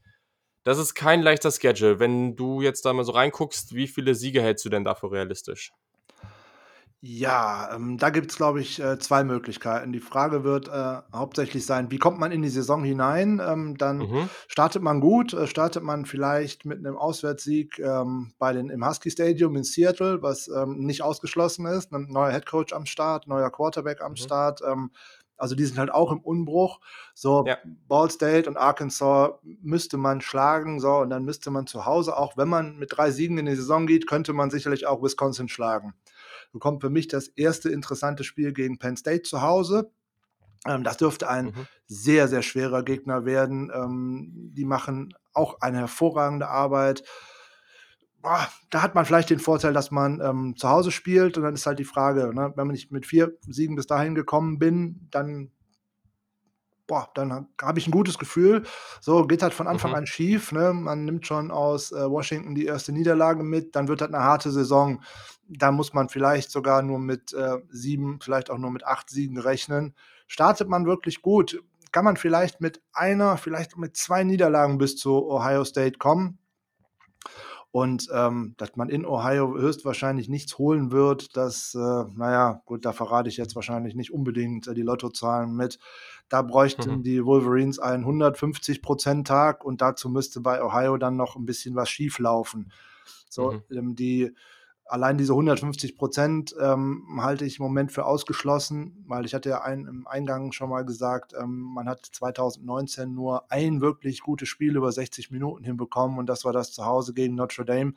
Das ist kein leichter Schedule. Wenn du jetzt da mal so reinguckst, wie viele Siege hältst du denn dafür realistisch? Ja, ähm, da gibt's, glaube ich, äh, 2 Möglichkeiten. Die Frage wird, äh, hauptsächlich sein: Wie kommt man in die Saison hinein? Ähm, dann Mhm. startet man gut, äh, startet man vielleicht mit 'nem Auswärtssieg, ähm, bei den im Husky Stadium in Seattle, was, ähm, nicht ausgeschlossen ist. 'N neuer Headcoach am Start, neuer Quarterback am Mhm. Start. Ähm, also, die sind halt auch im Umbruch. So, Ja. Ball State und Arkansas müsste man schlagen, so, und dann müsste man zu Hause auch wenn man mit 3 Siegen in die Saison geht, könnte man sicherlich auch Wisconsin schlagen. Bekommt für mich das erste interessante Spiel gegen Penn State zu Hause. Ähm, das dürfte ein Mhm. sehr, sehr schwerer Gegner werden. Ähm, die machen auch eine hervorragende Arbeit. Boah, da hat man vielleicht den Vorteil, dass man, ähm, zu Hause spielt und dann ist halt die Frage, ne, wenn man nicht mit 4 Siegen bis dahin gekommen bin, dann boah, dann ha habe ich 'n gutes Gefühl. So, geht halt von Anfang Mhm. an schief, ne? Man nimmt schon aus, äh, Washington die erste Niederlage mit, dann wird das 'ne harte Saison. Da muss man vielleicht sogar nur mit, äh, 7, vielleicht auch nur mit 8 Siegen rechnen. Startet man wirklich gut, kann man vielleicht mit einer, vielleicht mit 2 Niederlagen bis zu Ohio State kommen. Und, ähm, dass man in Ohio höchstwahrscheinlich nichts holen wird, das, äh na ja, gut, da verrate ich jetzt wahrscheinlich nicht unbedingt, äh, die Lottozahlen mit. Da bräuchten Mhm. die Wolverines einen 150% Tag und dazu müsste bei Ohio dann noch 'n bisschen was schieflaufen. So, Mhm. ähm, die allein diese 150% ähm, halte ich im Moment für ausgeschlossen, weil ich hatte ja ein im Eingang schon mal gesagt, ähm, man hat 2019 nur ein wirklich gutes Spiel über 60 Minuten hinbekommen und das war das zu Hause gegen Notre Dame.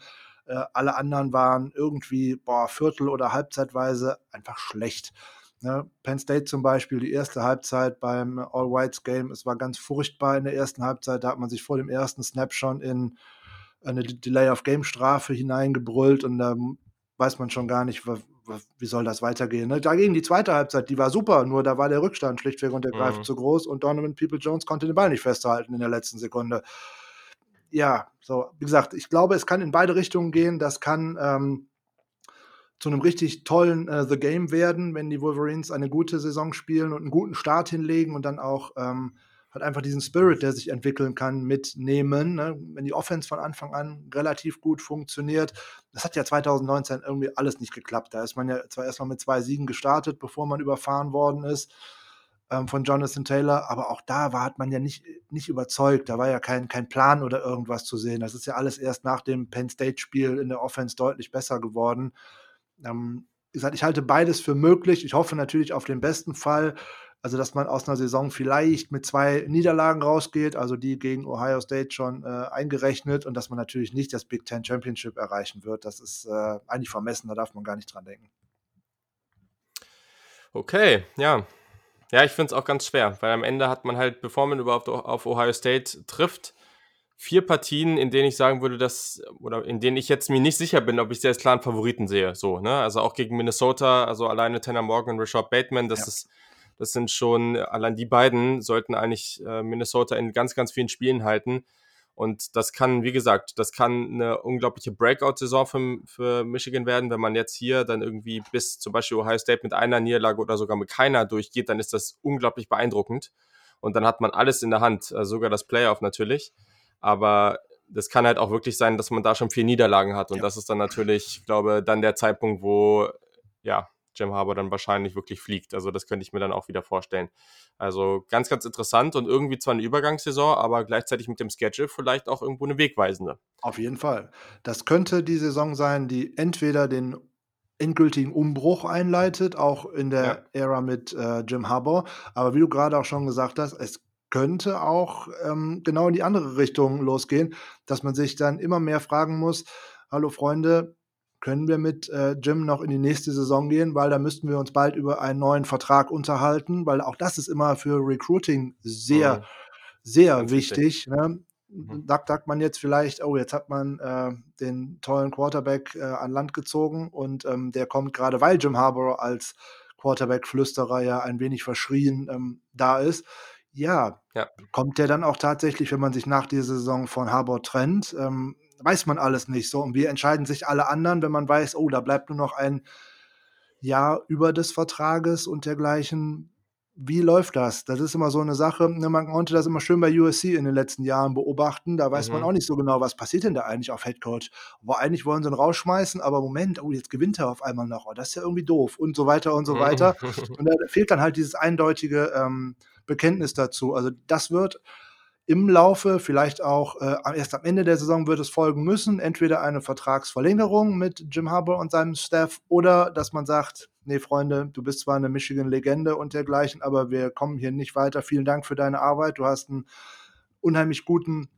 Äh, alle anderen waren irgendwie, boah, Viertel oder halbzeitweise einfach schlecht, ne? Penn State zum Beispiel, die erste Halbzeit beim All-Whites Game, es war ganz furchtbar in der ersten Halbzeit. Da hat man sich vor dem ersten Snap schon in eine Delay-of-Game-Strafe hineingebrüllt und da weiß man schon gar nicht, wie soll das weitergehen. Ne? Dagegen die zweite Halbzeit, die war super, nur da war der Rückstand schlichtweg und ergreifend mhm. zu groß und Donovan People-Jones konnte den Ball nicht festhalten in der letzten Sekunde. Ja, so, wie gesagt, ich glaube, es kann in beide Richtungen gehen. Das kann ähm, zu einem richtig tollen äh, The Game werden, wenn die Wolverines eine gute Saison spielen und einen guten Start hinlegen und dann auch ähm, halt einfach diesen Spirit, der sich entwickeln kann, mitnehmen. Ne? Wenn die Offense von Anfang an relativ gut funktioniert. Das hat ja 2019 irgendwie alles nicht geklappt. Da ist man ja zwar erstmal mit zwei Siegen gestartet, bevor man überfahren worden ist ähm, von Jonathan Taylor, aber auch da war, hat man ja nicht, nicht überzeugt. Da war ja kein, kein Plan oder irgendwas zu sehen. Das ist ja alles erst nach dem Penn State-Spiel in der Offense deutlich besser geworden. Ähm, ich halte beides für möglich. Ich hoffe natürlich auf den besten Fall. Also, dass man aus einer Saison vielleicht mit zwei Niederlagen rausgeht, also die gegen Ohio State schon äh, eingerechnet und dass man natürlich nicht das Big Ten Championship erreichen wird. Das ist äh, eigentlich vermessen, da darf man gar nicht dran denken. Okay, ja. Ja, ich finde es auch ganz schwer, weil am Ende hat man halt, bevor man überhaupt auf Ohio State trifft, vier Partien, in denen ich sagen würde, dass, oder in denen ich jetzt mir nicht sicher bin, ob ich sie als klaren Favoriten sehe. So, ne? Also auch gegen Minnesota, also alleine Tanner Morgan und Rashad Bateman, das ja. ist das sind schon, allein die beiden sollten eigentlich äh, Minnesota in ganz, ganz vielen Spielen halten. Und das kann, wie gesagt, das kann eine unglaubliche Breakout-Saison für, für Michigan werden. Wenn man jetzt hier dann irgendwie bis zum Beispiel Ohio State mit einer Niederlage oder sogar mit keiner durchgeht, dann ist das unglaublich beeindruckend. Und dann hat man alles in der Hand, also sogar das Playoff natürlich. Aber das kann halt auch wirklich sein, dass man da schon vier Niederlagen hat. Und ja. das ist dann natürlich, ich glaube, dann der Zeitpunkt, wo ja, Jim Harbour dann wahrscheinlich wirklich fliegt. Also das könnte ich mir dann auch wieder vorstellen. Also ganz, ganz interessant und irgendwie zwar eine Übergangssaison, aber gleichzeitig mit dem Schedule vielleicht auch irgendwo eine wegweisende. Auf jeden Fall. Das könnte die Saison sein, die entweder den endgültigen Umbruch einleitet, auch in der ja. Ära mit äh, Jim Harbour. Aber wie du gerade auch schon gesagt hast, es könnte auch ähm, genau in die andere Richtung losgehen, dass man sich dann immer mehr fragen muss, hallo Freunde, können wir mit äh, Jim noch in die nächste Saison gehen, weil da müssten wir uns bald über einen neuen Vertrag unterhalten, weil auch das ist immer für Recruiting sehr, mhm. sehr Ganz wichtig. Ne? Mhm. Sagt, sagt man jetzt vielleicht, oh, jetzt hat man äh, den tollen Quarterback äh, an Land gezogen und ähm, der kommt gerade, weil Jim Harbour als Quarterback-Flüsterer ja ein wenig verschrien ähm, da ist. Ja, ja, kommt der dann auch tatsächlich, wenn man sich nach dieser Saison von Harbour trennt, ähm, weiß man alles nicht so. Und wir entscheiden sich alle anderen, wenn man weiß, oh, da bleibt nur noch ein Jahr über des Vertrages und dergleichen. Wie läuft das? Das ist immer so eine Sache. Ne, man konnte das immer schön bei USC in den letzten Jahren beobachten. Da weiß mhm. man auch nicht so genau, was passiert denn da eigentlich auf Headcoach. Aber eigentlich wollen sie ihn rausschmeißen, aber Moment, oh, jetzt gewinnt er auf einmal noch. Oh, das ist ja irgendwie doof und so weiter und so weiter. und da fehlt dann halt dieses eindeutige ähm, Bekenntnis dazu. Also das wird im Laufe, vielleicht auch äh, erst am Ende der Saison wird es folgen müssen, entweder eine Vertragsverlängerung mit Jim Harbour und seinem Staff oder dass man sagt, nee Freunde, du bist zwar eine Michigan-Legende und dergleichen, aber wir kommen hier nicht weiter. Vielen Dank für deine Arbeit. Du hast einen unheimlich guten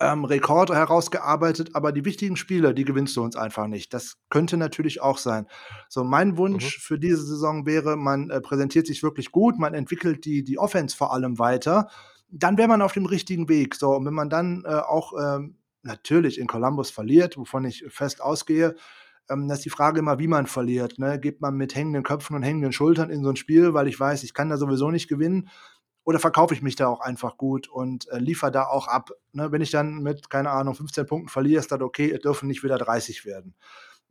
ähm, Rekord herausgearbeitet, aber die wichtigen Spiele, die gewinnst du uns einfach nicht. Das könnte natürlich auch sein. So, mein Wunsch mhm. für diese Saison wäre, man äh, präsentiert sich wirklich gut, man entwickelt die, die Offense vor allem weiter dann wäre man auf dem richtigen Weg. So, und wenn man dann äh, auch ähm, natürlich in Columbus verliert, wovon ich fest ausgehe, ähm, das ist die Frage immer, wie man verliert. Ne? Geht man mit hängenden Köpfen und hängenden Schultern in so ein Spiel, weil ich weiß, ich kann da sowieso nicht gewinnen? Oder verkaufe ich mich da auch einfach gut und äh, liefere da auch ab? Ne? Wenn ich dann mit, keine Ahnung, 15 Punkten verliere, ist das okay, es dürfen nicht wieder 30 werden.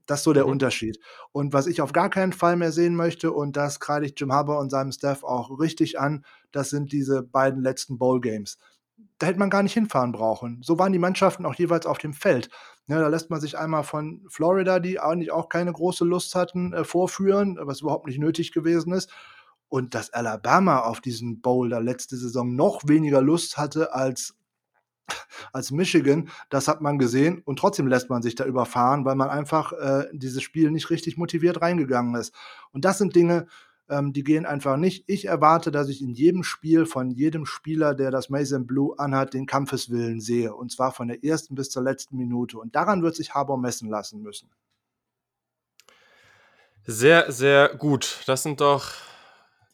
Das ist so der mhm. Unterschied. Und was ich auf gar keinen Fall mehr sehen möchte, und das kreide ich Jim Harbour und seinem Staff auch richtig an, das sind diese beiden letzten Bowl-Games. Da hätte man gar nicht hinfahren brauchen. So waren die Mannschaften auch jeweils auf dem Feld. Ja, da lässt man sich einmal von Florida, die eigentlich auch keine große Lust hatten, äh, vorführen, was überhaupt nicht nötig gewesen ist. Und dass Alabama auf diesen Bowl der letzte Saison noch weniger Lust hatte als als Michigan, das hat man gesehen und trotzdem lässt man sich da überfahren, weil man einfach äh, dieses Spiel nicht richtig motiviert reingegangen ist. Und das sind Dinge, ähm, die gehen einfach nicht. Ich erwarte, dass ich in jedem Spiel von jedem Spieler, der das Mason Blue anhat, den Kampfeswillen sehe. Und zwar von der ersten bis zur letzten Minute. Und daran wird sich Harbour messen lassen müssen. Sehr, sehr gut. Das sind doch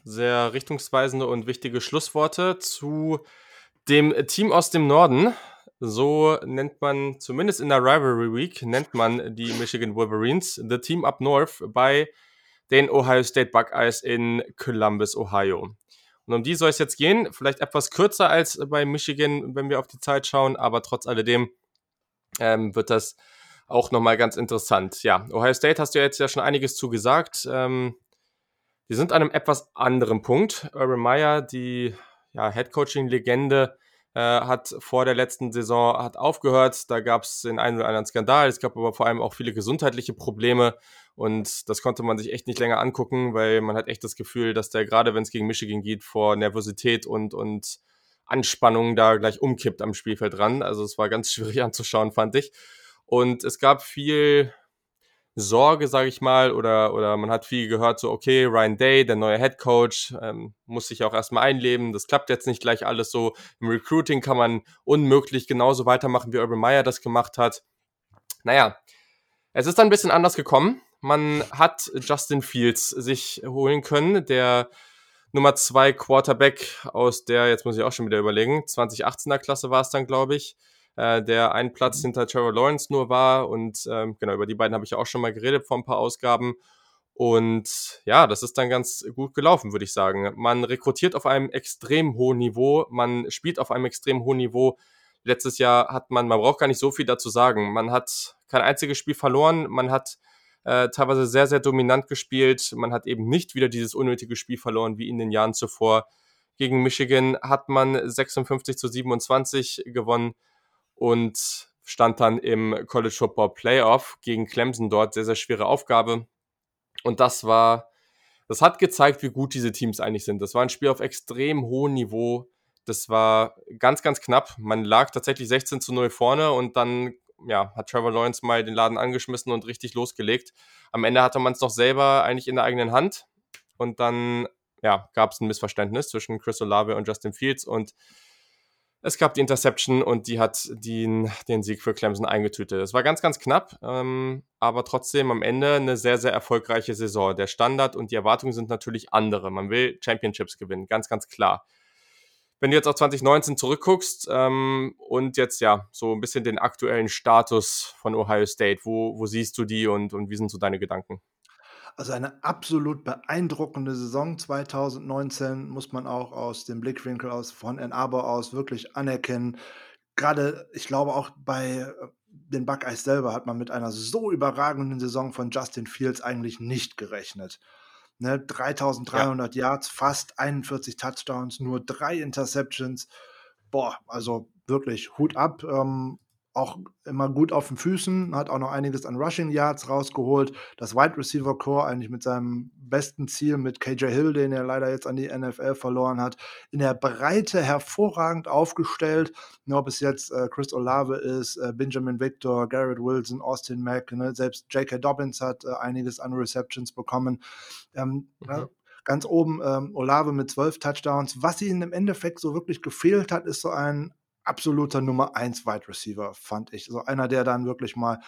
sehr richtungsweisende und wichtige Schlussworte zu dem Team aus dem Norden. So nennt man, zumindest in der Rivalry Week, nennt man die Michigan Wolverines, the Team Up North, bei den Ohio State Buckeyes in Columbus, Ohio. Und um die soll es jetzt gehen. Vielleicht etwas kürzer als bei Michigan, wenn wir auf die Zeit schauen, aber trotz alledem ähm, wird das auch nochmal ganz interessant. Ja, Ohio State hast du jetzt ja schon einiges zugesagt. Ähm, die sind an einem etwas anderen Punkt. Urban Meyer, die ja, Headcoaching-Legende, äh, hat vor der letzten Saison hat aufgehört. Da gab es den einen oder anderen Skandal. Es gab aber vor allem auch viele gesundheitliche Probleme. Und das konnte man sich echt nicht länger angucken, weil man hat echt das Gefühl, dass der gerade, wenn es gegen Michigan geht, vor Nervosität und, und Anspannung da gleich umkippt am Spielfeld ran. Also es war ganz schwierig anzuschauen, fand ich. Und es gab viel Sorge, sage ich mal, oder, oder man hat viel gehört, so, okay, Ryan Day, der neue Head Coach, ähm, muss sich auch erstmal einleben. Das klappt jetzt nicht gleich alles so. Im Recruiting kann man unmöglich genauso weitermachen, wie Urban Meyer das gemacht hat. Naja, es ist dann ein bisschen anders gekommen. Man hat Justin Fields sich holen können, der Nummer zwei Quarterback aus der, jetzt muss ich auch schon wieder überlegen, 2018er Klasse war es dann, glaube ich äh, der einen Platz hinter Trevor Lawrence nur war. Und ähm, genau, über die beiden habe ich auch schon mal geredet vor ein paar Ausgaben. Und ja, das ist dann ganz gut gelaufen, würde ich sagen. Man rekrutiert auf einem extrem hohen Niveau, man spielt auf einem extrem hohen Niveau. Letztes Jahr hat man, man braucht gar nicht so viel dazu sagen. Man hat kein einziges Spiel verloren, man hat äh, teilweise sehr, sehr dominant gespielt. Man hat eben nicht wieder dieses unnötige Spiel verloren wie in den Jahren zuvor. Gegen Michigan hat man 56 zu 27 gewonnen und stand dann im College Football Playoff gegen Clemson dort. Sehr, sehr schwere Aufgabe. Und das war, das hat gezeigt, wie gut diese Teams eigentlich sind. Das war ein Spiel auf extrem hohem Niveau. Das war ganz, ganz knapp. Man lag tatsächlich 16 zu 0 vorne und dann ja, hat Trevor Lawrence mal den Laden angeschmissen und richtig losgelegt. Am Ende hatte man es doch selber eigentlich in der eigenen Hand. Und dann ja, gab es ein Missverständnis zwischen Chris Olave und Justin Fields und es gab die Interception und die hat den, den Sieg für Clemson eingetütet. Es war ganz, ganz knapp, ähm, aber trotzdem am Ende eine sehr, sehr erfolgreiche Saison. Der Standard und die Erwartungen sind natürlich andere. Man will Championships gewinnen, ganz, ganz klar. Wenn du jetzt auf 2019 zurückguckst ähm, und jetzt ja so ein bisschen den aktuellen Status von Ohio State, wo, wo siehst du die und, und wie sind so deine Gedanken? Also eine absolut beeindruckende Saison 2019 muss man auch aus dem Blickwinkel aus von Ann Arbor aus wirklich anerkennen. Gerade, ich glaube auch bei äh, den Buckeyes selber hat man mit einer so überragenden Saison von Justin Fields eigentlich nicht gerechnet. Ne, 3300 ja. Yards, fast 41 Touchdowns, nur drei Interceptions. Boah, also wirklich Hut ab. Ähm, auch immer gut auf den Füßen, hat auch noch einiges an Rushing Yards rausgeholt. Das Wide Receiver Core eigentlich mit seinem besten Ziel mit KJ Hill, den er leider jetzt an die NFL verloren hat, in der Breite hervorragend aufgestellt. Ne, ob es jetzt äh, Chris Olave ist, äh, Benjamin Victor, Garrett Wilson, Austin Mack, ne, selbst J.K. Dobbins hat äh, einiges an Receptions bekommen. Ähm, mhm. ne, ganz oben ähm, Olave mit zwölf Touchdowns. Was ihnen im Endeffekt so wirklich gefehlt hat, ist so ein absoluter Nummer 1 Wide Receiver, fand ich. So einer, der dann wirklich mal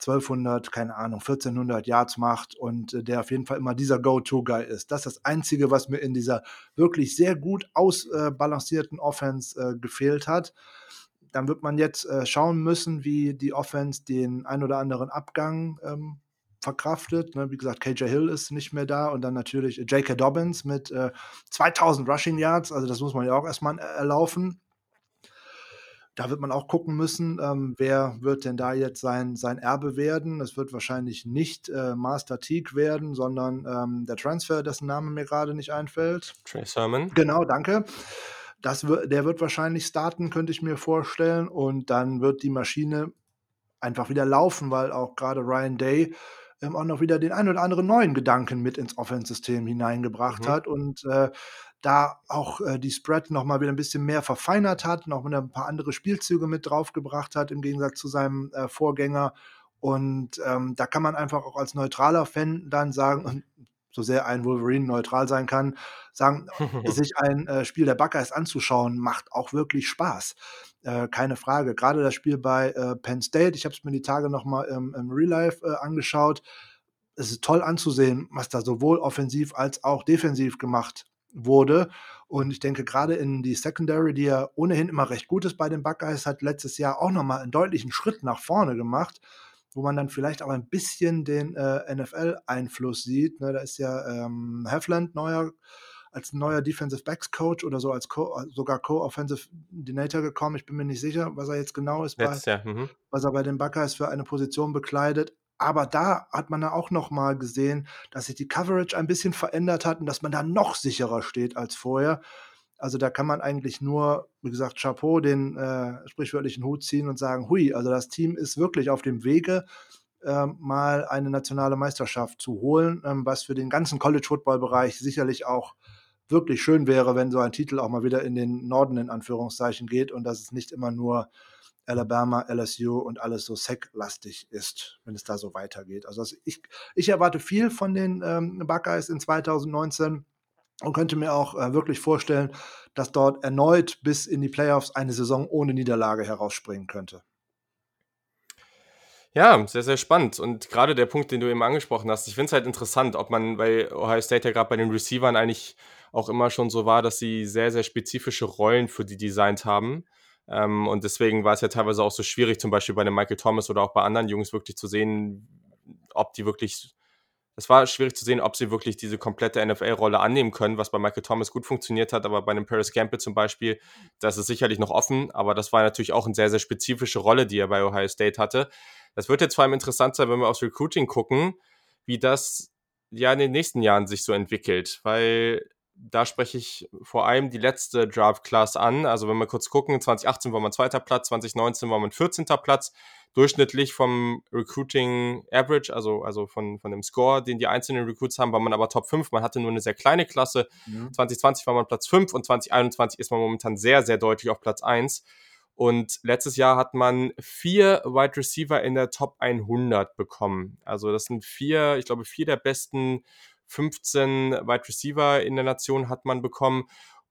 1200, keine Ahnung, 1400 Yards macht und äh, der auf jeden Fall immer dieser Go-To-Guy ist. Das ist das Einzige, was mir in dieser wirklich sehr gut ausbalancierten Offense äh, gefehlt hat. Dann wird man jetzt äh, schauen müssen, wie die Offense den ein oder anderen Abgang ähm, verkraftet. Ne? Wie gesagt, KJ Hill ist nicht mehr da und dann natürlich J.K. Dobbins mit 2000 äh, Rushing Yards. Also das muss man ja auch erstmal erlaufen. Da wird man auch gucken müssen, ähm, wer wird denn da jetzt sein, sein Erbe werden. Es wird wahrscheinlich nicht äh, Master Teague werden, sondern ähm, der Transfer, dessen Name mir gerade nicht einfällt. Trey Sermon. Genau, danke. Das der wird wahrscheinlich starten, könnte ich mir vorstellen. Und dann wird die Maschine einfach wieder laufen, weil auch gerade Ryan Day ähm, auch noch wieder den ein oder anderen neuen Gedanken mit ins Offense-System hineingebracht mhm. hat. Und äh, da auch äh, die Spread noch mal wieder ein bisschen mehr verfeinert hat, noch ein paar andere Spielzüge mit draufgebracht hat, im Gegensatz zu seinem äh, Vorgänger. Und ähm, da kann man einfach auch als neutraler Fan dann sagen, so sehr ein Wolverine neutral sein kann, sagen, sich ein äh, Spiel der Buckeyes anzuschauen, macht auch wirklich Spaß. Äh, keine Frage. Gerade das Spiel bei äh, Penn State, ich habe es mir die Tage noch mal im, im Real Life äh, angeschaut. Es ist toll anzusehen, was da sowohl offensiv als auch defensiv gemacht wurde. Und ich denke, gerade in die Secondary, die ja ohnehin immer recht gut ist bei den Buckeyes, hat letztes Jahr auch nochmal einen deutlichen Schritt nach vorne gemacht, wo man dann vielleicht auch ein bisschen den äh, NFL-Einfluss sieht. Ne, da ist ja ähm, Hefland neuer als neuer Defensive Backs Coach oder so als Co sogar Co-Offensive Dinator gekommen. Ich bin mir nicht sicher, was er jetzt genau ist, bei. Mhm. was er bei den Buckeyes für eine Position bekleidet. Aber da hat man ja auch noch mal gesehen, dass sich die Coverage ein bisschen verändert hat und dass man da noch sicherer steht als vorher. Also da kann man eigentlich nur, wie gesagt, Chapeau, den äh, sprichwörtlichen Hut ziehen und sagen, hui, also das Team ist wirklich auf dem Wege, äh, mal eine nationale Meisterschaft zu holen, ähm, was für den ganzen College-Football-Bereich sicherlich auch wirklich schön wäre, wenn so ein Titel auch mal wieder in den Norden in Anführungszeichen geht und dass es nicht immer nur Alabama, LSU und alles so sacklastig ist, wenn es da so weitergeht. Also ich, ich erwarte viel von den ähm, Buckeyes in 2019 und könnte mir auch äh, wirklich vorstellen, dass dort erneut bis in die Playoffs eine Saison ohne Niederlage herausspringen könnte. Ja, sehr, sehr spannend. Und gerade der Punkt, den du eben angesprochen hast, ich finde es halt interessant, ob man, weil Ohio State ja gerade bei den Receivern eigentlich auch immer schon so war, dass sie sehr, sehr spezifische Rollen für die designt haben. Ähm, und deswegen war es ja teilweise auch so schwierig, zum Beispiel bei dem Michael Thomas oder auch bei anderen Jungs wirklich zu sehen, ob die wirklich es war schwierig zu sehen, ob sie wirklich diese komplette NFL-Rolle annehmen können, was bei Michael Thomas gut funktioniert hat, aber bei einem Paris Campbell zum Beispiel, das ist sicherlich noch offen, aber das war natürlich auch eine sehr, sehr spezifische Rolle, die er bei Ohio State hatte. Das wird jetzt vor allem interessant sein, wenn wir aufs Recruiting gucken, wie das ja in den nächsten Jahren sich so entwickelt, weil da spreche ich vor allem die letzte Draft-Class an. Also wenn wir kurz gucken, 2018 war man zweiter Platz, 2019 war man 14. Platz. Durchschnittlich vom Recruiting Average, also, also von, von dem Score, den die einzelnen Recruits haben, war man aber Top 5. Man hatte nur eine sehr kleine Klasse. Mhm. 2020 war man Platz 5 und 2021 ist man momentan sehr, sehr deutlich auf Platz 1. Und letztes Jahr hat man vier Wide Receiver in der Top 100 bekommen. Also das sind vier, ich glaube, vier der besten 15 Wide Receiver in der Nation hat man bekommen.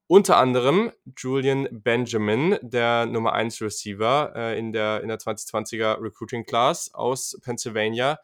Unter anderem Julian Benjamin, der Nummer 1 Receiver äh, in, der, in der 2020er Recruiting Class aus Pennsylvania.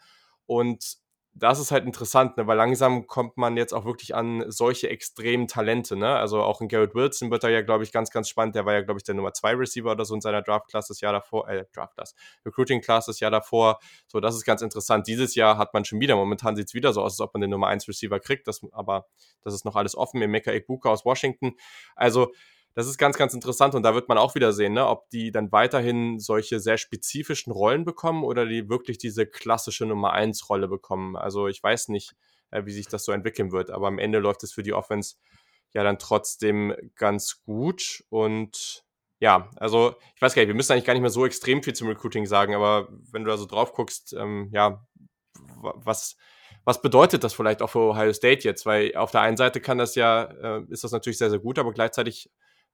Und das ist halt interessant, ne? weil langsam kommt man jetzt auch wirklich an solche extremen Talente. Ne? Also auch in Garrett Wilson wird da ja, glaube ich, ganz, ganz spannend. Der war ja, glaube ich, der Nummer 2 Receiver oder so in seiner Draft-Class das Jahr davor, äh, Draft-Class, Recruiting-Class das Jahr davor. So, das ist ganz interessant. Dieses Jahr hat man schon wieder, momentan sieht es wieder so aus, als ob man den Nummer 1 Receiver kriegt, das, aber das ist noch alles offen. Emeka Ekbuka aus Washington. Also, das ist ganz, ganz interessant und da wird man auch wieder sehen, ne, ob die dann weiterhin solche sehr spezifischen Rollen bekommen oder die wirklich diese klassische Nummer 1 Rolle bekommen. Also ich weiß nicht, äh, wie sich das so entwickeln wird, aber am Ende läuft es für die Offense ja dann trotzdem ganz gut und ja, also ich weiß gar nicht, wir müssen eigentlich gar nicht mehr so extrem viel zum Recruiting sagen, aber wenn du da so drauf guckst, ähm, ja, was, was bedeutet das vielleicht auch für Ohio State jetzt? Weil auf der einen Seite kann das ja, äh, ist das natürlich sehr, sehr gut, aber gleichzeitig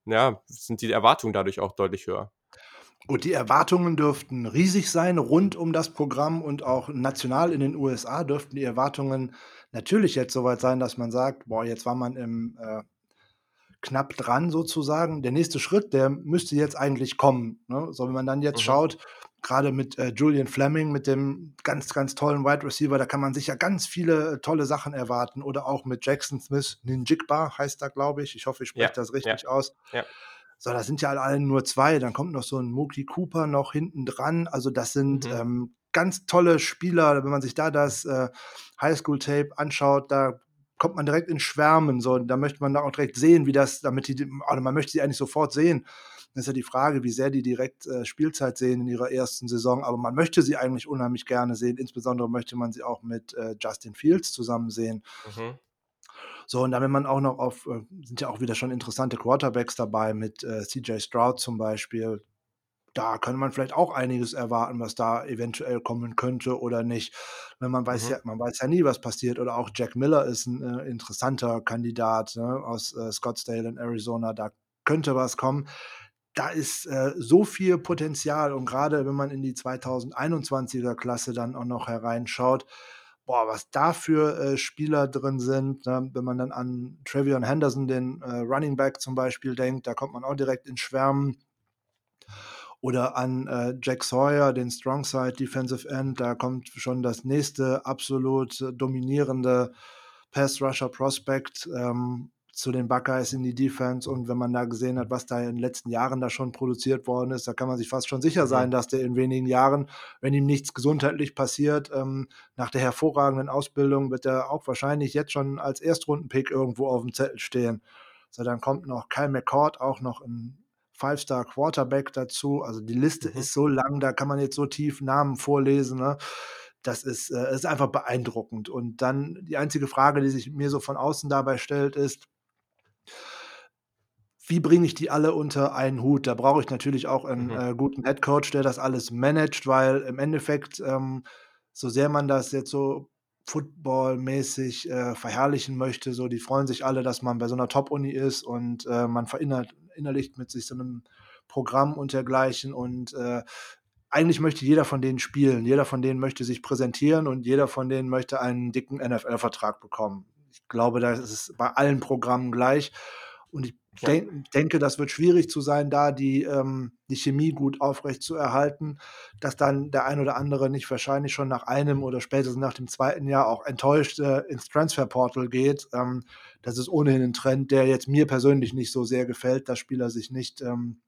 ja, sind die Erwartungen dadurch auch deutlich höher. Gut, die Erwartungen dürften riesig sein rund um das Programm und auch national in den USA dürften die Erwartungen natürlich jetzt soweit sein, dass man sagt, boah, jetzt war man im äh, knapp dran sozusagen. Der nächste Schritt, der müsste jetzt eigentlich kommen. Ne? So, wenn man dann jetzt mhm. schaut, gerade mit äh, Julian Fleming, mit dem ganz, ganz tollen Wide Receiver, da kann man sicher ganz viele äh, tolle Sachen erwarten. Oder auch mit Jackson Smith, Ninjikba heißt da, glaube ich. Ich hoffe, ich spreche ja, das richtig ja, aus. Ja. So, da sind ja alle nur zwei. Dann kommt noch so ein Mookie Cooper noch hinten dran. Also, das sind mhm. ähm, ganz tolle Spieler. Wenn man sich da das äh, Highschool-Tape anschaut, da kommt man direkt in Schwärmen. So, da möchte man da auch direkt sehen, wie das, damit die, oder man möchte sie eigentlich sofort sehen das ist ja die Frage, wie sehr die direkt äh, Spielzeit sehen in ihrer ersten Saison. Aber man möchte sie eigentlich unheimlich gerne sehen. Insbesondere möchte man sie auch mit äh, Justin Fields zusammen sehen. Mhm. So, und dann, wenn man auch noch auf, äh, sind ja auch wieder schon interessante Quarterbacks dabei, mit äh, CJ Stroud zum Beispiel. Da könnte man vielleicht auch einiges erwarten, was da eventuell kommen könnte oder nicht. Wenn man weiß mhm. ja, man weiß ja nie, was passiert. Oder auch Jack Miller ist ein äh, interessanter Kandidat ne, aus äh, Scottsdale in Arizona. Da könnte was kommen da ist äh, so viel Potenzial und gerade wenn man in die 2021er Klasse dann auch noch hereinschaut, boah, was da für äh, Spieler drin sind, ne? wenn man dann an Trevion Henderson, den äh, Running Back zum Beispiel denkt, da kommt man auch direkt ins Schwärmen. Oder an äh, Jack Sawyer, den Strongside Defensive End, da kommt schon das nächste absolut dominierende Pass Rusher Prospect. Ähm, zu den Buckeyes in die Defense. Und wenn man da gesehen hat, was da in den letzten Jahren da schon produziert worden ist, da kann man sich fast schon sicher sein, dass der in wenigen Jahren, wenn ihm nichts gesundheitlich passiert, ähm, nach der hervorragenden Ausbildung wird er auch wahrscheinlich jetzt schon als Erstrundenpick irgendwo auf dem Zettel stehen. So, dann kommt noch Kyle McCord, auch noch ein Five-Star Quarterback dazu. Also die Liste mhm. ist so lang, da kann man jetzt so tief Namen vorlesen. Ne? Das ist, äh, ist einfach beeindruckend. Und dann die einzige Frage, die sich mir so von außen dabei stellt, ist, wie bringe ich die alle unter einen Hut? Da brauche ich natürlich auch einen mhm. äh, guten Head Coach, der das alles managt, weil im Endeffekt, ähm, so sehr man das jetzt so footballmäßig äh, verherrlichen möchte, so die freuen sich alle, dass man bei so einer Top-Uni ist und äh, man verinnerlicht mit sich so einem Programm und dergleichen. Und äh, eigentlich möchte jeder von denen spielen, jeder von denen möchte sich präsentieren und jeder von denen möchte einen dicken NFL-Vertrag bekommen. Ich glaube, das ist bei allen Programmen gleich. Und ich denk, denke, das wird schwierig zu sein, da die, ähm, die Chemie gut aufrecht zu erhalten, dass dann der ein oder andere nicht wahrscheinlich schon nach einem oder spätestens nach dem zweiten Jahr auch enttäuscht äh, ins Transferportal geht. Ähm, das ist ohnehin ein Trend, der jetzt mir persönlich nicht so sehr gefällt, dass Spieler sich nicht ähm,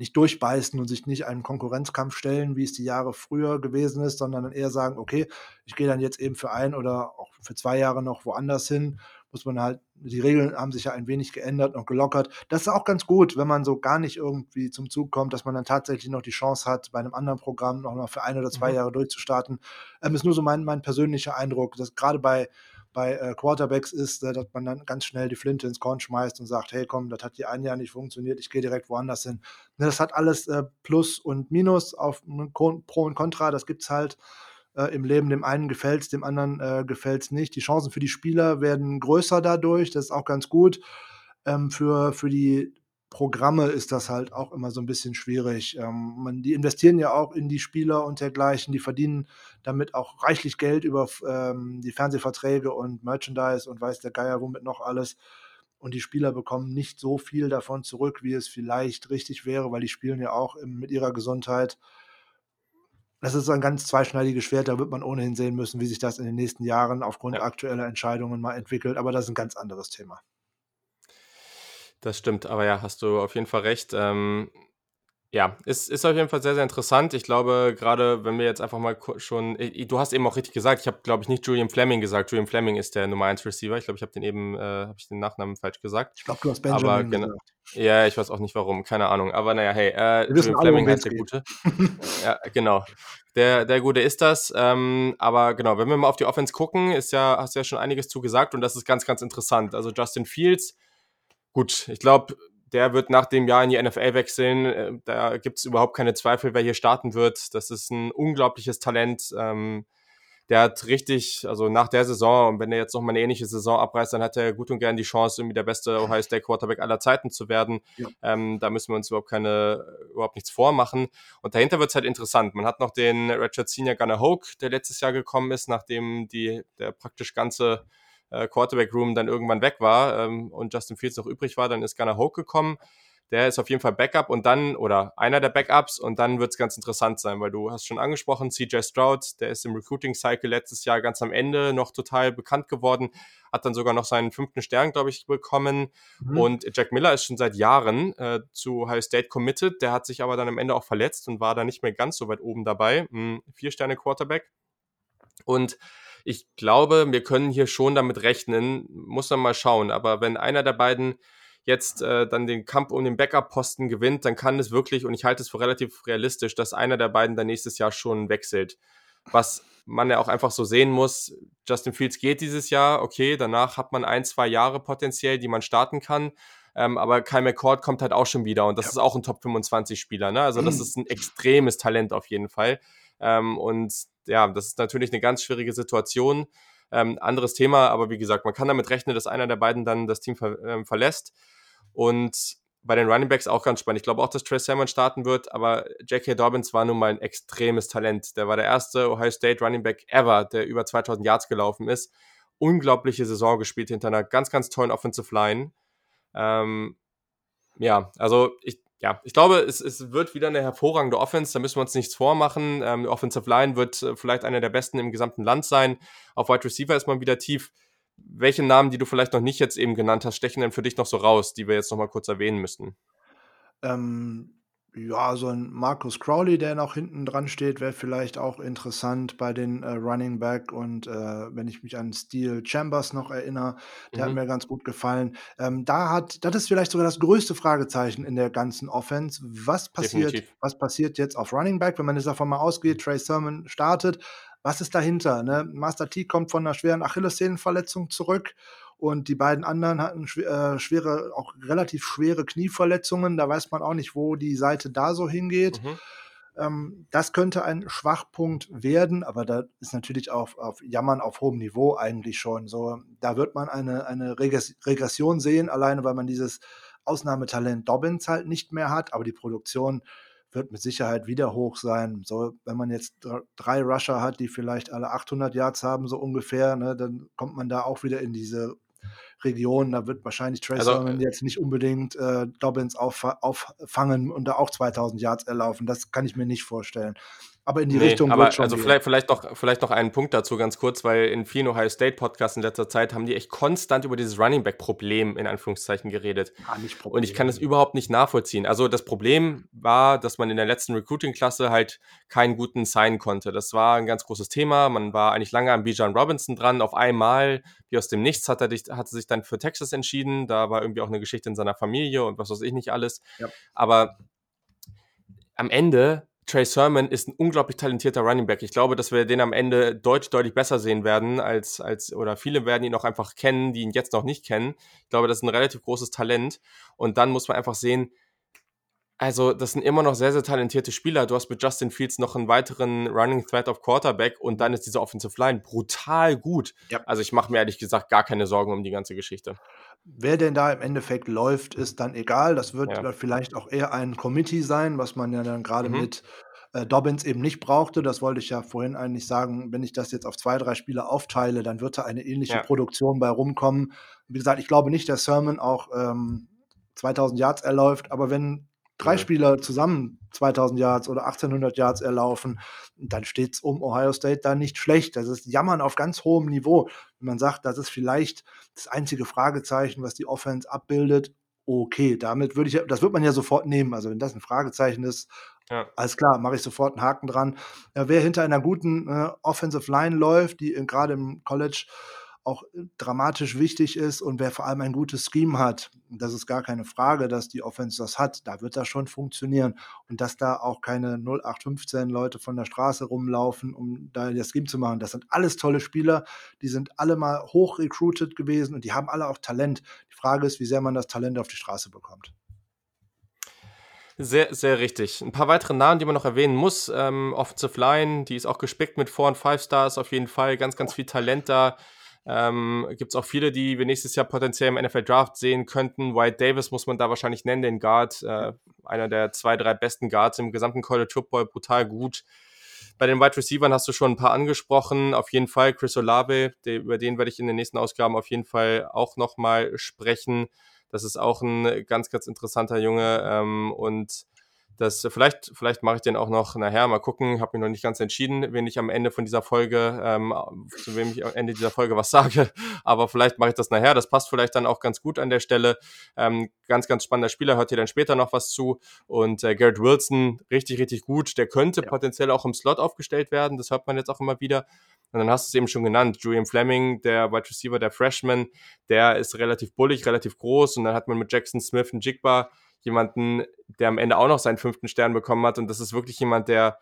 nicht durchbeißen und sich nicht einen Konkurrenzkampf stellen, wie es die Jahre früher gewesen ist, sondern eher sagen, okay, ich gehe dann jetzt eben für ein oder auch für zwei Jahre noch woanders hin muss man halt, die Regeln haben sich ja ein wenig geändert und gelockert. Das ist auch ganz gut, wenn man so gar nicht irgendwie zum Zug kommt, dass man dann tatsächlich noch die Chance hat, bei einem anderen Programm noch mal für ein oder zwei mhm. Jahre durchzustarten. Ähm, ist nur so mein, mein persönlicher Eindruck, dass gerade bei, bei äh, Quarterbacks ist, äh, dass man dann ganz schnell die Flinte ins Korn schmeißt und sagt, hey komm, das hat hier ein Jahr nicht funktioniert, ich gehe direkt woanders hin. Ne, das hat alles äh, Plus und Minus auf Pro und Contra, das gibt es halt äh, im Leben. Dem einen gefällt es, dem anderen äh, gefällt es nicht. Die Chancen für die Spieler werden größer dadurch, das ist auch ganz gut. Ähm, für, für die Programme ist das halt auch immer so ein bisschen schwierig. Ähm, man, die investieren ja auch in die Spieler und dergleichen, die verdienen damit auch reichlich Geld über ähm, die Fernsehverträge und Merchandise und weiß der Geier womit noch alles. Und die Spieler bekommen nicht so viel davon zurück, wie es vielleicht richtig wäre, weil die spielen ja auch im, mit ihrer Gesundheit das ist ein ganz zweischneidiges Schwert. Da wird man ohnehin sehen müssen, wie sich das in den nächsten Jahren aufgrund ja. aktueller Entscheidungen mal entwickelt. Aber das ist ein ganz anderes Thema. Das stimmt, aber ja, hast du auf jeden Fall recht. Ähm, ja, ist, ist auf jeden Fall sehr, sehr interessant. Ich glaube, gerade wenn wir jetzt einfach mal schon, du hast eben auch richtig gesagt, ich habe, glaube ich, nicht Julian Fleming gesagt. Julian Fleming ist der Nummer 1 Receiver. Ich glaube, ich habe den eben, äh, habe ich den Nachnamen falsch gesagt. Ich glaube, du hast Benjamin Aber, genau, gesagt. Ja, ich weiß auch nicht warum, keine Ahnung. Aber naja, hey, äh, Julian Fleming heißt der Gute. ja, genau. Der, der Gute ist das. Ähm, aber genau, wenn wir mal auf die Offense gucken, ist ja, hast du ja schon einiges zugesagt und das ist ganz, ganz interessant. Also Justin Fields, gut, ich glaube, der wird nach dem Jahr in die NFL wechseln. Äh, da gibt es überhaupt keine Zweifel, wer hier starten wird. Das ist ein unglaubliches Talent. Ähm, der hat richtig, also nach der Saison, und wenn er jetzt noch mal eine ähnliche Saison abreißt, dann hat er gut und gern die Chance, irgendwie der beste Ohio State Quarterback aller Zeiten zu werden. Ja. Ähm, da müssen wir uns überhaupt keine, überhaupt nichts vormachen. Und dahinter wird es halt interessant. Man hat noch den Richard Senior Gunnar Hoke, der letztes Jahr gekommen ist, nachdem die, der praktisch ganze äh, Quarterback-Room dann irgendwann weg war ähm, und Justin Fields noch übrig war, dann ist Gunnar Hoke gekommen. Der ist auf jeden Fall Backup und dann, oder einer der Backups, und dann wird es ganz interessant sein, weil du hast schon angesprochen, CJ Stroud, der ist im Recruiting-Cycle letztes Jahr ganz am Ende noch total bekannt geworden, hat dann sogar noch seinen fünften Stern, glaube ich, bekommen. Mhm. Und Jack Miller ist schon seit Jahren äh, zu Ohio State committed, der hat sich aber dann am Ende auch verletzt und war da nicht mehr ganz so weit oben dabei. Hm, vier Sterne Quarterback. Und ich glaube, wir können hier schon damit rechnen, muss man mal schauen. Aber wenn einer der beiden jetzt äh, dann den Kampf um den Backup-Posten gewinnt, dann kann es wirklich, und ich halte es für relativ realistisch, dass einer der beiden dann nächstes Jahr schon wechselt. Was man ja auch einfach so sehen muss, Justin Fields geht dieses Jahr, okay, danach hat man ein, zwei Jahre potenziell, die man starten kann. Ähm, aber Kyle McCord kommt halt auch schon wieder und das ja. ist auch ein Top 25 Spieler. Ne? Also das ist ein extremes Talent auf jeden Fall. Ähm, und ja, das ist natürlich eine ganz schwierige Situation. Ähm, anderes Thema, aber wie gesagt, man kann damit rechnen, dass einer der beiden dann das Team ver äh, verlässt. Und bei den Running Backs auch ganz spannend. Ich glaube auch, dass Trey Salmon starten wird, aber J.K. Dobbins war nun mal ein extremes Talent. Der war der erste Ohio State Running Back ever, der über 2000 Yards gelaufen ist. Unglaubliche Saison gespielt hinter einer ganz, ganz tollen Offensive Line. Ähm, ja, also ich, ja, ich glaube, es, es wird wieder eine hervorragende Offense, da müssen wir uns nichts vormachen. Ähm, Offensive Line wird äh, vielleicht einer der besten im gesamten Land sein. Auf Wide Receiver ist man wieder tief. welche Namen, die du vielleicht noch nicht jetzt eben genannt hast, stechen denn für dich noch so raus, die wir jetzt noch mal kurz erwähnen müssten? Ähm, ja, so ein Marcus Crowley, der noch hinten dran steht, wäre vielleicht auch interessant bei den, äh, Running Back und, äh, wenn ich mich an Steel Chambers noch erinnere, der hat Mhm. mir ganz gut gefallen. Ähm, da hat das ist vielleicht sogar das größte Fragezeichen in der ganzen Offense. Was passiert Definitiv. was passiert jetzt auf Running Back, wenn man jetzt davon mal ausgeht, Trey Sermon startet? Was ist dahinter, ne? Master T kommt von 'ner schweren Achillessehnenverletzung zurück und die beiden anderen hatten äh, schwere auch relativ schwere Knieverletzungen. Da weiß man auch nicht, wo die Seite da so hingeht. Mhm. Ähm, das könnte ein Schwachpunkt werden, aber da ist natürlich auf auf Jammern auf hohem Niveau eigentlich schon so. Da wird man eine eine Regression sehen, alleine weil man dieses Ausnahmetalent Dobbins halt nicht mehr hat, aber die Produktion wird mit Sicherheit wieder hoch sein. So, wenn man jetzt dr 3 Rusher hat, die vielleicht alle 800 Yards haben, so ungefähr, ne, dann kommt man da auch wieder in diese Region. Da wird wahrscheinlich Trey Also, Sermon äh jetzt nicht unbedingt, äh, Dobbins auffa auffangen und da auch 2.000 Yards erlaufen. Das kann ich mir nicht vorstellen. Aber in die Ne, Richtung wird aber schon also gehen. vielleicht vielleicht noch vielleicht noch einen Punkt dazu ganz kurz, weil in vielen Ohio State Podcasts in letzter Zeit haben die echt konstant über dieses Running Back Problem in Anführungszeichen geredet. Ja, nicht Und ich kann das Problem. überhaupt nicht nachvollziehen. Also, das Problem war, dass man in der letzten Recruiting-Klasse halt keinen guten signen konnte. Das war 'n ganz großes Thema. Man war eigentlich lange an Bijan Robinson dran. Auf einmal, wie aus dem Nichts, hat er dich hat er sich dann für Texas entschieden. Da war irgendwie auch 'ne Geschichte in seiner Familie und was weiß ich nicht alles. Ja. Aber am Ende, Trey Sermon ist 'n unglaublich talentierter Running Back. Ich glaube, dass wir den am Ende deutlich, deutlich besser sehen werden als als oder viele werden ihn auch einfach kennen, die ihn jetzt noch nicht kennen. Ich glaube, das ist 'n relativ großes Talent. Und dann muss man einfach sehen also, das sind immer noch sehr, sehr talentierte Spieler. Du hast mit Justin Fields noch 'n weiteren Running Threat auf Quarterback und dann ist diese Offensive Line brutal gut. Ja. Also, ich mache mir ehrlich gesagt gar keine Sorgen um die ganze Geschichte. Wer denn da im Endeffekt läuft, ist dann egal. Das wird Ja. vielleicht auch eher ein Committee sein, was man ja dann grade Mhm. mit, äh, Dobbins eben nicht brauchte. Das wollte ich ja vorhin eigentlich sagen. Wenn ich das jetzt auf 2, 3 Spieler aufteile, dann wird da eine ähnliche Ja. Produktion bei rumkommen. Wie gesagt, ich glaube nicht, dass Sermon auch, ähm, 2.000 Yards erläuft, aber wenn 3 Nö. Spieler zusammen 2.000 Yards oder 1.800 Yards erlaufen, dann steht's um Ohio State da nicht schlecht. Das ist Jammern auf ganz hohem Niveau. Wenn man sagt, das ist vielleicht das einzige Fragezeichen, was die Offense abbildet, okay, damit würde ich ja das wird man ja sofort nehmen. Also, wenn das 'n Fragezeichen ist, Ja. alles klar, mache ich sofort 'n Haken dran. Ja, wer hinter einer guten, äh, Offensive Line läuft, die, äh, grade im College auch, äh, dramatisch wichtig ist und wer vor allem ein gutes Scheme hat, das ist gar keine Frage, dass die Offense das hat, da wird das schon funktionieren. Und dass da auch keine 0815 Leute von der Straße rumlaufen, um da das Scheme zu machen. Das sind alles tolle Spieler, die sind alle mal hoch recruited gewesen und die haben alle auch Talent. Die Frage ist, wie sehr man das Talent auf die Straße bekommt. Sehr, sehr richtig. 'N paar weitere Namen, die man noch erwähnen muss, ähm, Offensive Line, die ist auch gespickt mit 4 und 5 Stars auf jeden Fall. Ganz, ganz viel Talent da. Ähm, gibt's auch viele, die wir nächstes Jahr potenziell im NFL Draft sehen könnten. Wyatt Davis muss man da wahrscheinlich nennen, den Guard, äh, einer der 2, 3 besten Guards im gesamten College Football, brutal gut. Bei den Wide Receivern hast du schon 'n paar angesprochen. Auf jeden Fall Chris Olave, de über den werde ich in den nächsten Ausgaben auf jeden Fall auch noch mal sprechen. Das ist auch 'n ganz, ganz interessanter Junge, ähm, und das vielleicht vielleicht mache ich den auch noch nachher, mal gucken. Habe mich noch nicht ganz entschieden, wen ich am Ende von dieser Folge ähm, zu wem ich am Ende dieser Folge was sage, aber vielleicht mache ich das nachher. Das passt vielleicht dann auch ganz gut an der Stelle. Ähm, ganz, ganz spannender Spieler, hört ihr dann später noch was zu. Und, äh, Garrett Wilson, richtig, richtig gut. Der könnte Ja. potenziell auch im Slot aufgestellt werden. Das hört man jetzt auch immer wieder. Und dann hast du's eben schon genannt, Julian Fleming, der Wide Receiver, der Freshman, der ist relativ bullig, relativ groß. Und dann hat man mit Jackson Smith 'n Jigba jemanden, der am Ende auch noch seinen 5. Stern bekommen hat. Und das ist wirklich jemand, der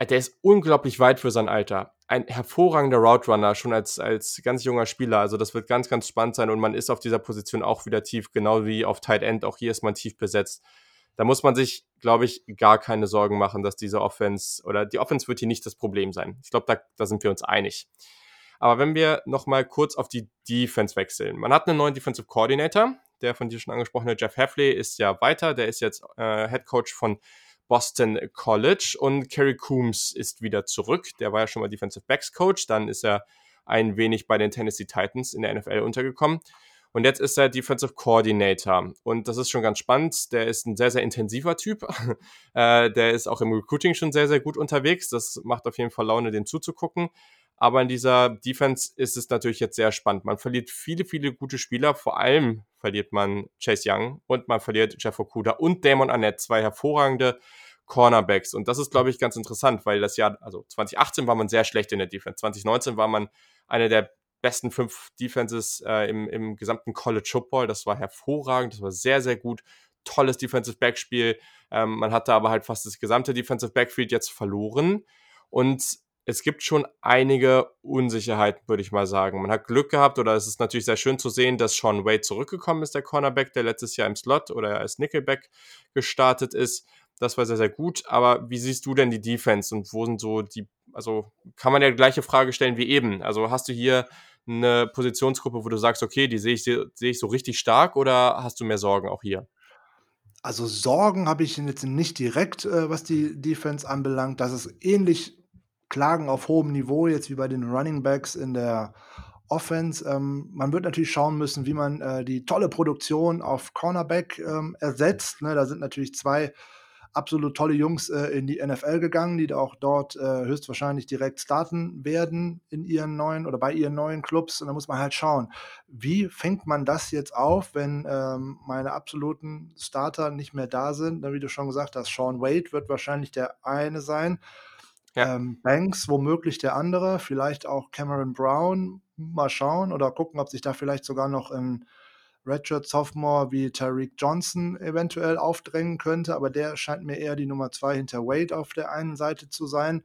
der ist unglaublich weit für sein Alter. Ein hervorragender Route Runner, schon als als ganz junger Spieler. Also, das wird ganz, ganz spannend sein und man ist auf dieser Position auch wieder tief, genau wie auf Tight End. Auch hier ist man tief besetzt. Da muss man sich, glaube ich, gar keine Sorgen machen, dass diese Offense oder die Offense wird hier nicht das Problem sein. Ich glaube, da da sind wir uns einig. Aber wenn wir noch mal kurz auf die Defense wechseln. Man hat 'nen neuen Defensive Coordinator. Der von dir schon angesprochene Jeff Hafley ist ja weiter. Der ist jetzt, äh, Head Coach von Boston College und Kerry Coombs ist wieder zurück. Der war ja schon mal Defensive Backs Coach. Dann ist er ein wenig bei den Tennessee Titans in der NFL untergekommen. Und jetzt ist er Defensive Coordinator. Und das ist schon ganz spannend. Der ist 'n sehr, sehr intensiver Typ. Äh, der ist auch im Recruiting schon sehr, sehr gut unterwegs. Das macht auf jeden Fall Laune, dem zuzugucken. Aber in dieser Defense ist es natürlich jetzt sehr spannend. Man verliert viele, viele gute Spieler. Vor allem verliert man Chase Young und man verliert Jeff Okuda und Damon Annette, zwei hervorragende Cornerbacks. Und das ist, glaube ich, ganz interessant, weil das Jahr, also 2018 war man sehr schlecht in der Defense. 2019 war man eine der besten fünf Defenses äh, im, im gesamten College Football. Das war hervorragend, das war sehr, sehr gut. Tolles Defensive Backspiel. Ähm, man hatte aber halt fast das gesamte Defensive Backfield jetzt verloren. Und es gibt schon einige Unsicherheiten, würde ich mal sagen. Man hat Glück gehabt oder es ist natürlich sehr schön zu sehen, dass Sean Wade zurückgekommen ist, der Cornerback, der letztes Jahr im Slot oder als Nickelback gestartet ist. Das war sehr, sehr gut. Aber wie siehst du denn die Defense und wo sind so die, also kann man ja die gleiche Frage stellen wie eben. Also hast du hier eine Positionsgruppe, wo du sagst, okay, die sehe ich, sehe ich so richtig stark oder hast du mehr Sorgen auch hier? Also Sorgen habe ich jetzt nicht direkt, äh, was die Defense anbelangt. Das ist ähnlich Klagen auf hohem Niveau, jetzt wie bei den Running Backs in der Offense. Ähm, man wird natürlich schauen müssen, wie man äh, die tolle Produktion auf Cornerback ähm, ersetzt. Ne, da sind natürlich zwei absolut tolle Jungs äh, in die NFL gegangen, die auch dort äh, höchstwahrscheinlich direkt starten werden in ihren neuen oder bei ihren neuen Clubs. Und da muss man halt schauen, wie fängt man das jetzt auf, wenn ähm, meine absoluten Starter nicht mehr da sind. Wie du schon gesagt hast, Sean Wade wird wahrscheinlich der eine sein. Ja. Ähm, Banks womöglich der andere, vielleicht auch Cameron Brown. Mal schauen oder gucken, ob sich da vielleicht sogar noch ein Redshirt Sophomore wie Tariq Johnson eventuell aufdrängen könnte, aber der scheint mir eher die Nummer zwei hinter Wade auf der einen Seite zu sein.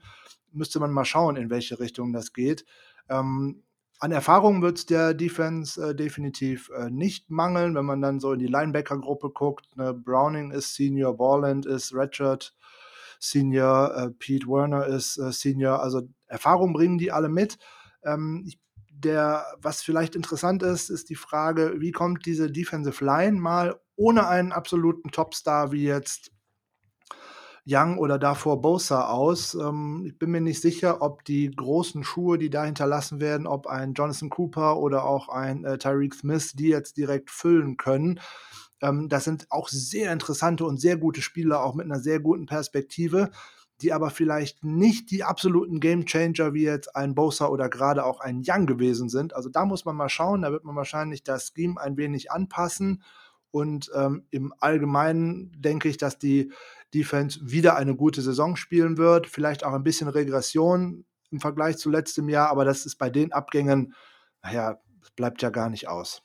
Müsste man mal schauen, in welche Richtung das geht. Ähm, an Erfahrung wird es der Defense äh, definitiv äh, nicht mangeln, wenn man dann so in die Linebacker-Gruppe guckt. Ne? Browning ist Senior, Borland ist Redshirt Senior, äh, Pete Werner ist äh, Senior. Also Erfahrung bringen die alle mit. Ähm, ich der, was vielleicht interessant ist, ist die Frage, wie kommt diese Defensive Line mal ohne einen absoluten Topstar wie jetzt Young oder davor Bosa aus. Ähm, ich bin mir nicht sicher, ob die großen Schuhe, die da hinterlassen werden, ob ein Jonathan Cooper oder auch ein äh, Tyreek Smith die jetzt direkt füllen können. Ähm, das sind auch sehr interessante und sehr gute Spieler, auch mit einer sehr guten Perspektive die aber vielleicht nicht die absoluten Gamechanger wie jetzt ein Bosa oder gerade auch ein Young gewesen sind. Also da muss man mal schauen, da wird man wahrscheinlich das Scheme ein wenig anpassen. Und ähm, im Allgemeinen denke ich, dass die Defense wieder eine gute Saison spielen wird. Vielleicht auch ein bisschen Regression im Vergleich zu letztem Jahr, aber das ist bei den Abgängen, naja, bleibt ja gar nicht aus.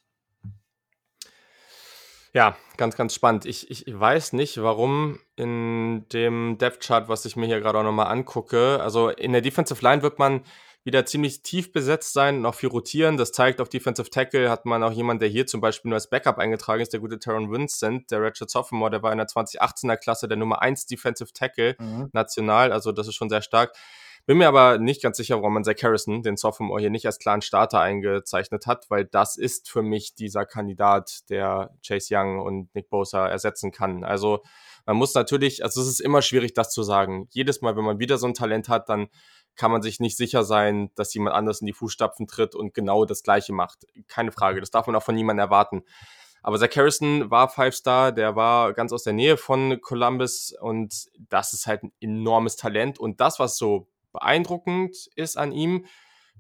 Ja, ganz, ganz spannend. Ich, ich weiß nicht, warum in dem Depth-Chart, was ich mir hier gerade auch nochmal angucke, also in der Defensive Line wird man wieder ziemlich tief besetzt sein und auch viel rotieren. Das zeigt auf Defensive Tackle hat man auch jemanden, der hier zum Beispiel nur als Backup eingetragen ist, der gute Taron Vincent, der Richard Sophomore, der war in der 2018er Klasse der Nummer 1 Defensive Tackle mhm. national, also das ist schon sehr stark. Bin mir aber nicht ganz sicher, warum man Zach Harrison, den Sophomore, hier nicht als klaren Starter eingezeichnet hat, weil das ist für mich dieser Kandidat, der Chase Young und Nick Bosa ersetzen kann. Also man muss natürlich, also es ist immer schwierig, das zu sagen. Jedes Mal, wenn man wieder so ein Talent hat, dann kann man sich nicht sicher sein, dass jemand anders in die Fußstapfen tritt und genau das Gleiche macht. Keine Frage, das darf man auch von niemandem erwarten. Aber Zach Harrison war Five-Star, der war ganz aus der Nähe von Columbus und das ist halt ein enormes Talent. Und das, was so beeindruckend ist an ihm,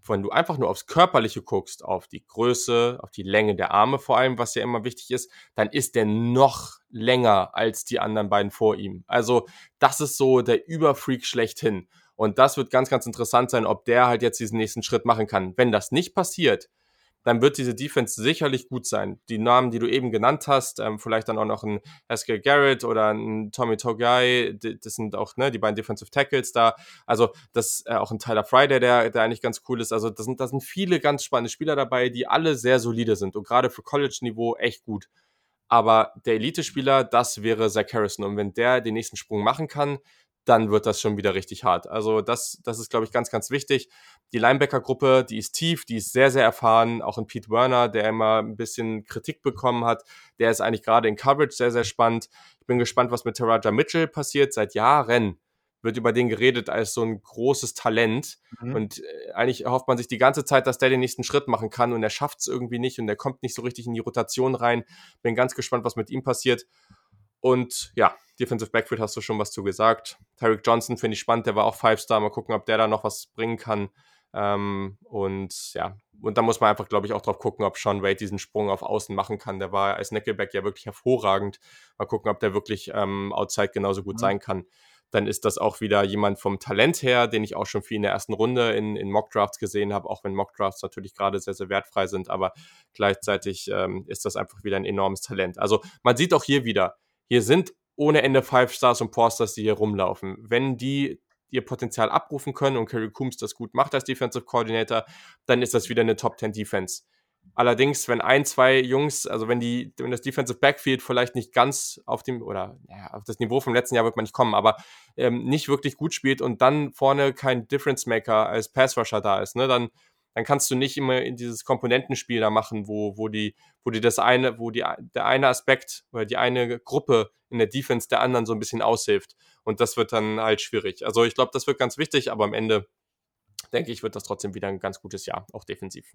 wenn du einfach nur aufs Körperliche guckst, auf die Größe, auf die Länge der Arme vor allem, was ja immer wichtig ist, dann ist der noch länger als die anderen beiden vor ihm. Also das ist so der Überfreak schlechthin. Und das wird ganz, ganz interessant sein, ob der halt jetzt diesen nächsten Schritt machen kann. Wenn das nicht passiert, dann wird diese Defense sicherlich gut sein. Die Namen, die du eben genannt hast, ähm, vielleicht dann auch noch ein Haskell Garrett oder ein Tommy Togai, das sind auch ne, die beiden Defensive Tackles da. Also das äh, auch ein Tyler Friday, der, der eigentlich ganz cool ist. Also das sind, sind viele ganz spannende Spieler dabei, die alle sehr solide sind und gerade für College-Niveau echt gut. Aber der Elite-Spieler, das wäre Zach Harrison. Und wenn der den nächsten Sprung machen kann, dann wird das schon wieder richtig hart. Also das, das ist, glaube ich, ganz, ganz wichtig. Die Linebacker-Gruppe, die ist tief, die ist sehr, sehr erfahren. Auch in Pete Werner, der immer ein bisschen Kritik bekommen hat, der ist eigentlich gerade in Coverage sehr, sehr spannend. Ich bin gespannt, was mit Taraja Mitchell passiert. Seit Jahren wird über den geredet als so ein großes Talent. Mhm. Und äh, eigentlich hofft man sich die ganze Zeit, dass der den nächsten Schritt machen kann und er schafft es irgendwie nicht und er kommt nicht so richtig in die Rotation rein. Bin ganz gespannt, was mit ihm passiert. Und ja, Defensive Backfield hast du schon was zu gesagt. Tyreek Johnson finde ich spannend, der war auch Five-Star. Mal gucken, ob der da noch was bringen kann. Ähm, und ja, und da muss man einfach, glaube ich, auch drauf gucken, ob Sean Wade diesen Sprung auf Außen machen kann. Der war als Nickelback ja wirklich hervorragend. Mal gucken, ob der wirklich ähm, outside genauso gut mhm. sein kann. Dann ist das auch wieder jemand vom Talent her, den ich auch schon viel in der ersten Runde in, in Mockdrafts gesehen habe, auch wenn Mockdrafts natürlich gerade sehr, sehr wertfrei sind, aber gleichzeitig ähm, ist das einfach wieder ein enormes Talent. Also man sieht auch hier wieder, hier sind ohne Ende Five Stars und Porsters, die hier rumlaufen. Wenn die ihr Potenzial abrufen können und Kerry Coombs das gut macht als Defensive Coordinator, dann ist das wieder eine Top 10 Defense. Allerdings, wenn ein, zwei Jungs, also wenn die, wenn das Defensive Backfield vielleicht nicht ganz auf dem, oder ja, auf das Niveau vom letzten Jahr wird man nicht kommen, aber ähm, nicht wirklich gut spielt und dann vorne kein Difference Maker als Pass Rusher da ist, ne, dann, dann kannst du nicht immer in dieses Komponentenspiel da machen, wo, wo die, wo die das eine, wo die, der eine Aspekt oder die eine Gruppe in der Defense der anderen so ein bisschen aushilft. Und das wird dann halt schwierig. Also ich glaube, das wird ganz wichtig, aber am Ende denke ich, wird das trotzdem wieder ein ganz gutes Jahr, auch defensiv.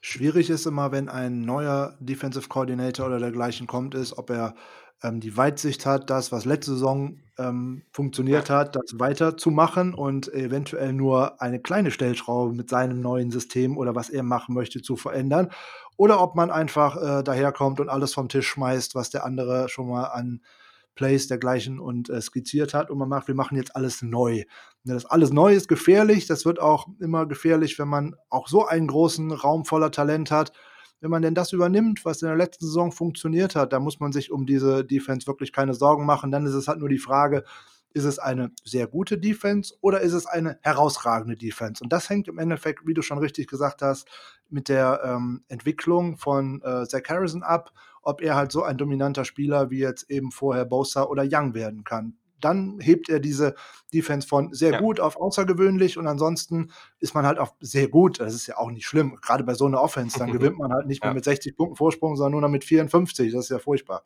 Schwierig ist immer, wenn ein neuer Defensive Coordinator oder dergleichen kommt, ist, ob er ähm, die Weitsicht hat, das, was letzte Saison ähm, funktioniert hat, das weiterzumachen und eventuell nur eine kleine Stellschraube mit seinem neuen System oder was er machen möchte zu verändern. Oder ob man einfach äh, daherkommt und alles vom Tisch schmeißt, was der andere schon mal an Plays dergleichen und äh, skizziert hat und man macht, wir machen jetzt alles neu. Ne, das alles neu ist gefährlich, das wird auch immer gefährlich, wenn man auch so einen großen Raum voller Talent hat. Wenn man denn das übernimmt, was in der letzten Saison funktioniert hat, da muss man sich um diese Defense wirklich keine Sorgen machen. Dann ist es halt nur die Frage, ist es eine sehr gute Defense oder ist es eine herausragende Defense? Und das hängt im Endeffekt, wie du schon richtig gesagt hast, mit der ähm, Entwicklung von äh, Zach Harrison ab ob er halt so ein dominanter Spieler wie jetzt eben vorher Bosa oder Young werden kann. Dann hebt er diese Defense von sehr ja. gut auf außergewöhnlich und ansonsten ist man halt auch sehr gut. Das ist ja auch nicht schlimm. Gerade bei so einer Offense, dann gewinnt man halt nicht mehr mit 60 Punkten Vorsprung, sondern nur noch mit 54. Das ist ja furchtbar.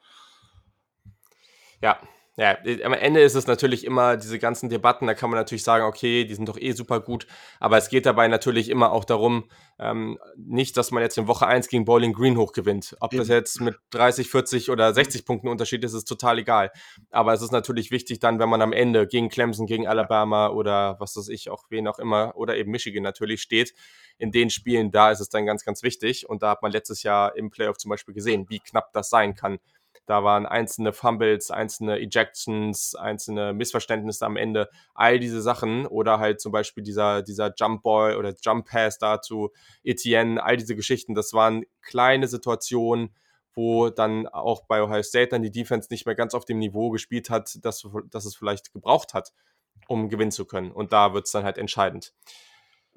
Ja, ja, am Ende ist es natürlich immer diese ganzen Debatten, da kann man natürlich sagen, okay, die sind doch eh super gut, aber es geht dabei natürlich immer auch darum, ähm, nicht, dass man jetzt in Woche 1 gegen Bowling Green hochgewinnt. Ob das jetzt mit 30, 40 oder 60 Punkten Unterschied ist, ist total egal. Aber es ist natürlich wichtig dann, wenn man am Ende gegen Clemson, gegen Alabama oder was weiß ich, auch wen auch immer, oder eben Michigan natürlich steht, in den Spielen, da ist es dann ganz, ganz wichtig. Und da hat man letztes Jahr im Playoff zum Beispiel gesehen, wie knapp das sein kann da waren einzelne Fumbles, einzelne Ejections, einzelne Missverständnisse am Ende. All diese Sachen oder halt zum Beispiel dieser, dieser Jump Ball oder Jump Pass dazu, Etienne, all diese Geschichten, das waren kleine Situationen, wo dann auch bei Ohio State dann die Defense nicht mehr ganz auf dem Niveau gespielt hat, dass, dass es vielleicht gebraucht hat, um gewinnen zu können. Und da wird es dann halt entscheidend.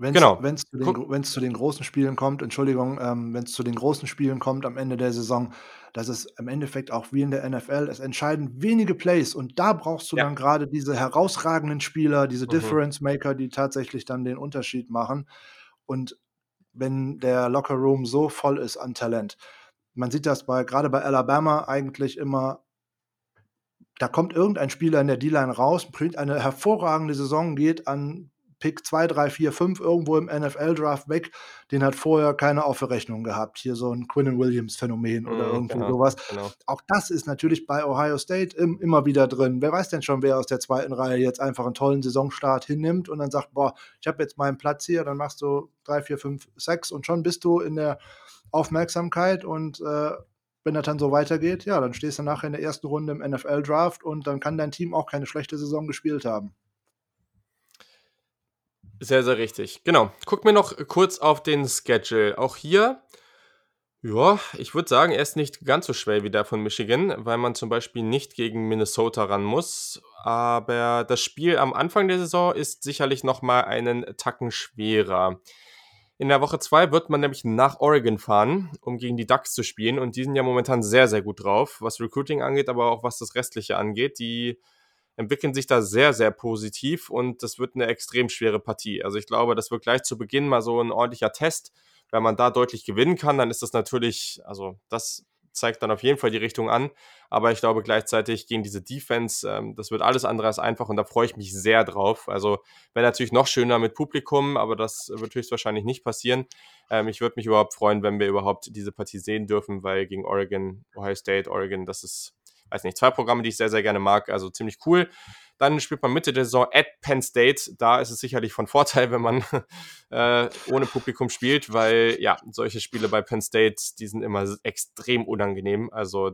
Wenn's, genau. Wenn es zu, den, zu den großen Spielen kommt, Entschuldigung, ähm, wenn es zu den großen Spielen kommt am Ende der Saison, das ist im Endeffekt auch wie in der NFL, es entscheiden wenige Plays und da brauchst du ja. dann gerade diese herausragenden Spieler, diese mhm. Difference Maker, die tatsächlich dann den Unterschied machen. Und wenn der Locker Room so voll ist an Talent, man sieht das bei gerade bei Alabama eigentlich immer da kommt irgendein Spieler in der D-Line raus, bringt eine hervorragende Saison, geht an Pick 2, 3, 4, 5 irgendwo im NFL-Draft weg. Den hat vorher keiner auf der Rechnung gehabt. Hier so ein Quinnen Williams-Phänomen oder mm, irgendwie genau, sowas. Genau. Auch das ist natürlich bei Ohio State im, immer wieder drin. Wer weiß denn schon, wer aus der zweiten Reihe jetzt einfach einen tollen Saisonstart hinnimmt und dann sagt, boah, ich habe jetzt meinen Platz hier, dann machst du 3, 4, 5, 6 und schon bist du in der Aufmerksamkeit und äh, wenn das dann so weitergeht, ja, dann stehst du nachher in der ersten Runde im NFL-Draft und dann kann dein Team auch keine schlechte Saison gespielt haben. Sehr, sehr richtig. Genau. Guck mir noch kurz auf den Schedule. Auch hier, ja, ich würde sagen, er ist nicht ganz so schwer wie der von Michigan, weil man zum Beispiel nicht gegen Minnesota ran muss. Aber das Spiel am Anfang der Saison ist sicherlich nochmal einen Tacken schwerer. In der Woche 2 wird man nämlich nach Oregon fahren, um gegen die Ducks zu spielen. Und die sind ja momentan sehr, sehr gut drauf, was Recruiting angeht, aber auch was das Restliche angeht. Die entwickeln sich da sehr, sehr positiv und das wird eine extrem schwere Partie. Also ich glaube, das wird gleich zu Beginn mal so ein ordentlicher Test. Wenn man da deutlich gewinnen kann, dann ist das natürlich, also das zeigt dann auf jeden Fall die Richtung an. Aber ich glaube gleichzeitig gegen diese Defense, ähm, das wird alles andere als einfach und da freue ich mich sehr drauf. Also wäre natürlich noch schöner mit Publikum, aber das wird höchstwahrscheinlich nicht passieren. Ähm, ich würde mich überhaupt freuen, wenn wir überhaupt diese Partie sehen dürfen, weil gegen Oregon, Ohio State, Oregon, das ist weiß nicht, zwei Programme, die ich sehr, sehr gerne mag, also ziemlich cool. Dann spielt man Mitte der Saison at Penn State. Da ist es sicherlich von Vorteil, wenn man äh, ohne Publikum spielt, weil ja, solche Spiele bei Penn State, die sind immer extrem unangenehm. Also äh,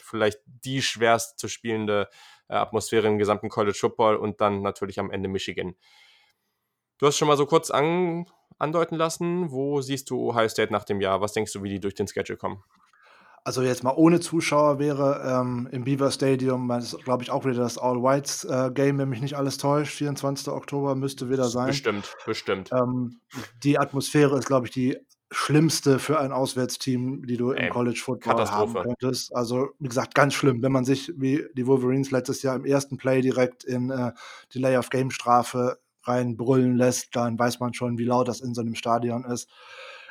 vielleicht die schwerst zu spielende äh, Atmosphäre im gesamten College Football und dann natürlich am Ende Michigan. Du hast schon mal so kurz an, andeuten lassen. Wo siehst du Ohio State nach dem Jahr? Was denkst du, wie die durch den Schedule kommen? Also jetzt mal ohne Zuschauer wäre ähm, im Beaver Stadium, glaube ich, auch wieder das All-Whites-Game, äh, wenn mich nicht alles täuscht. 24. Oktober müsste wieder sein. Bestimmt, bestimmt. Ähm, die Atmosphäre ist, glaube ich, die schlimmste für ein Auswärtsteam, die du Ey, im College Football haben könntest. Also, wie gesagt, ganz schlimm, wenn man sich wie die Wolverines letztes Jahr im ersten Play direkt in äh, die Lay-of-Game-Strafe reinbrüllen lässt, dann weiß man schon, wie laut das in so einem Stadion ist.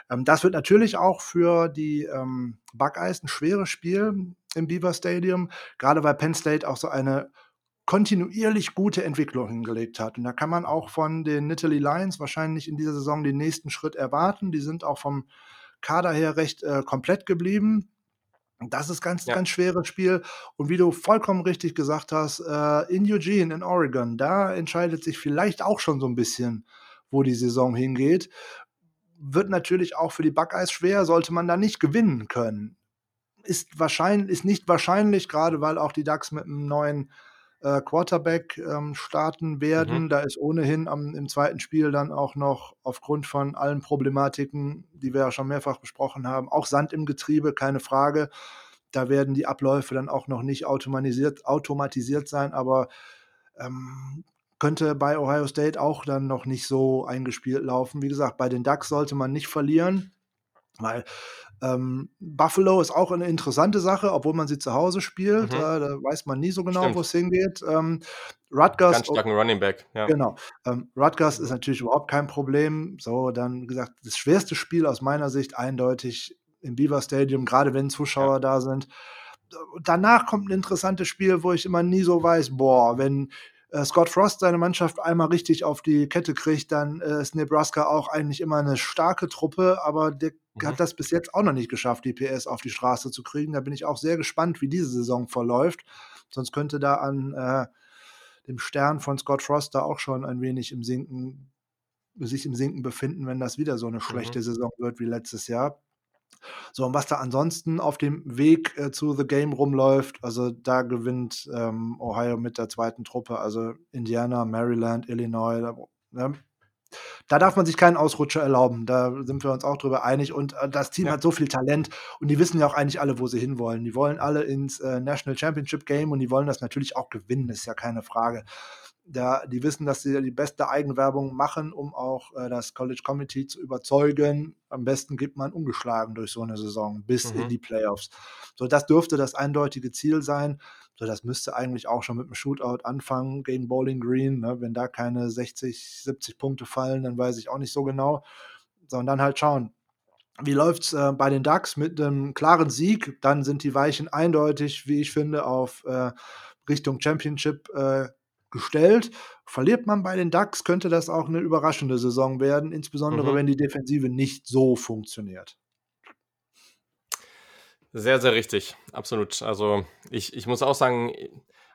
Ähm, das wird natürlich auch für die ähm, Buckeyes ein schweres Spiel im Beaver Stadium, gerade weil Penn State auch so eine kontinuierlich gute Entwicklung hingelegt hat. Und da kann man auch von den Nittany Lions wahrscheinlich in dieser Saison den nächsten Schritt erwarten. Die sind auch vom Kader her recht äh, komplett geblieben. Das ist ganz, ja. ganz schweres Spiel. Und wie du vollkommen richtig gesagt hast, äh, in Eugene, in Oregon, da entscheidet sich vielleicht auch schon so ein bisschen, wo die Saison hingeht. Wird natürlich auch für die Buckeyes schwer, sollte man da nicht gewinnen können. Ist wahrscheinlich, ist nicht wahrscheinlich, gerade weil auch die Ducks mit einem neuen äh, Quarterback ähm, starten werden. Mhm. Da ist ohnehin am, im zweiten Spiel dann auch noch aufgrund von allen Problematiken, die wir ja schon mehrfach besprochen haben, auch Sand im Getriebe, keine Frage. Da werden die Abläufe dann auch noch nicht automatisiert, automatisiert sein, aber ähm, könnte bei Ohio State auch dann noch nicht so eingespielt laufen. Wie gesagt, bei den Ducks sollte man nicht verlieren, weil ähm, Buffalo ist auch eine interessante Sache, obwohl man sie zu Hause spielt. Mhm. Äh, da weiß man nie so genau, wo es hingeht. Ähm, Rutgers. Ganz starken Running Back, ja. Genau. Ähm, Rutgers ist natürlich überhaupt kein Problem. So, dann, wie gesagt, das schwerste Spiel aus meiner Sicht eindeutig im Beaver Stadium, gerade wenn Zuschauer ja. da sind. Danach kommt ein interessantes Spiel, wo ich immer nie so weiß, boah, wenn äh, Scott Frost seine Mannschaft einmal richtig auf die Kette kriegt, dann äh, ist Nebraska auch eigentlich immer eine starke Truppe, aber der mhm. hat das bis jetzt auch noch nicht geschafft, die PS auf die Straße zu kriegen. Da bin ich auch sehr gespannt, wie diese Saison verläuft. Sonst könnte da an äh, dem Stern von Scott Frost da auch schon ein wenig im Sinken, sich im Sinken befinden, wenn das wieder so eine schlechte mhm. Saison wird wie letztes Jahr. So, und was da ansonsten auf dem Weg äh, zu The Game rumläuft, also da gewinnt ähm, Ohio mit der zweiten Truppe, also Indiana, Maryland, Illinois. Da, ne? da darf man sich keinen Ausrutscher erlauben. Da sind wir uns auch drüber einig. Und äh, das Team ja. hat so viel Talent und die wissen ja auch eigentlich alle, wo sie hinwollen. Die wollen alle ins äh, National Championship Game und die wollen das natürlich auch gewinnen, ist ja keine Frage da, die wissen, dass sie die beste Eigenwerbung machen, um auch äh, das College Committee zu überzeugen. Am besten gibt man ungeschlagen durch so eine Saison bis mhm. in die Playoffs. So, das dürfte das eindeutige Ziel sein. So, das müsste eigentlich auch schon mit einem Shootout anfangen gegen Bowling Green. Ne? Wenn da keine 60, 70 Punkte fallen, dann weiß ich auch nicht so genau. Sondern dann halt schauen, wie läuft es äh, bei den Ducks mit einem klaren Sieg? Dann sind die Weichen eindeutig, wie ich finde, auf äh, Richtung Championship äh, gestellt. Verliert man bei den Ducks, könnte das auch eine überraschende Saison werden, insbesondere mhm. wenn die Defensive nicht so funktioniert. Sehr, sehr richtig, absolut. Also ich, ich muss auch sagen,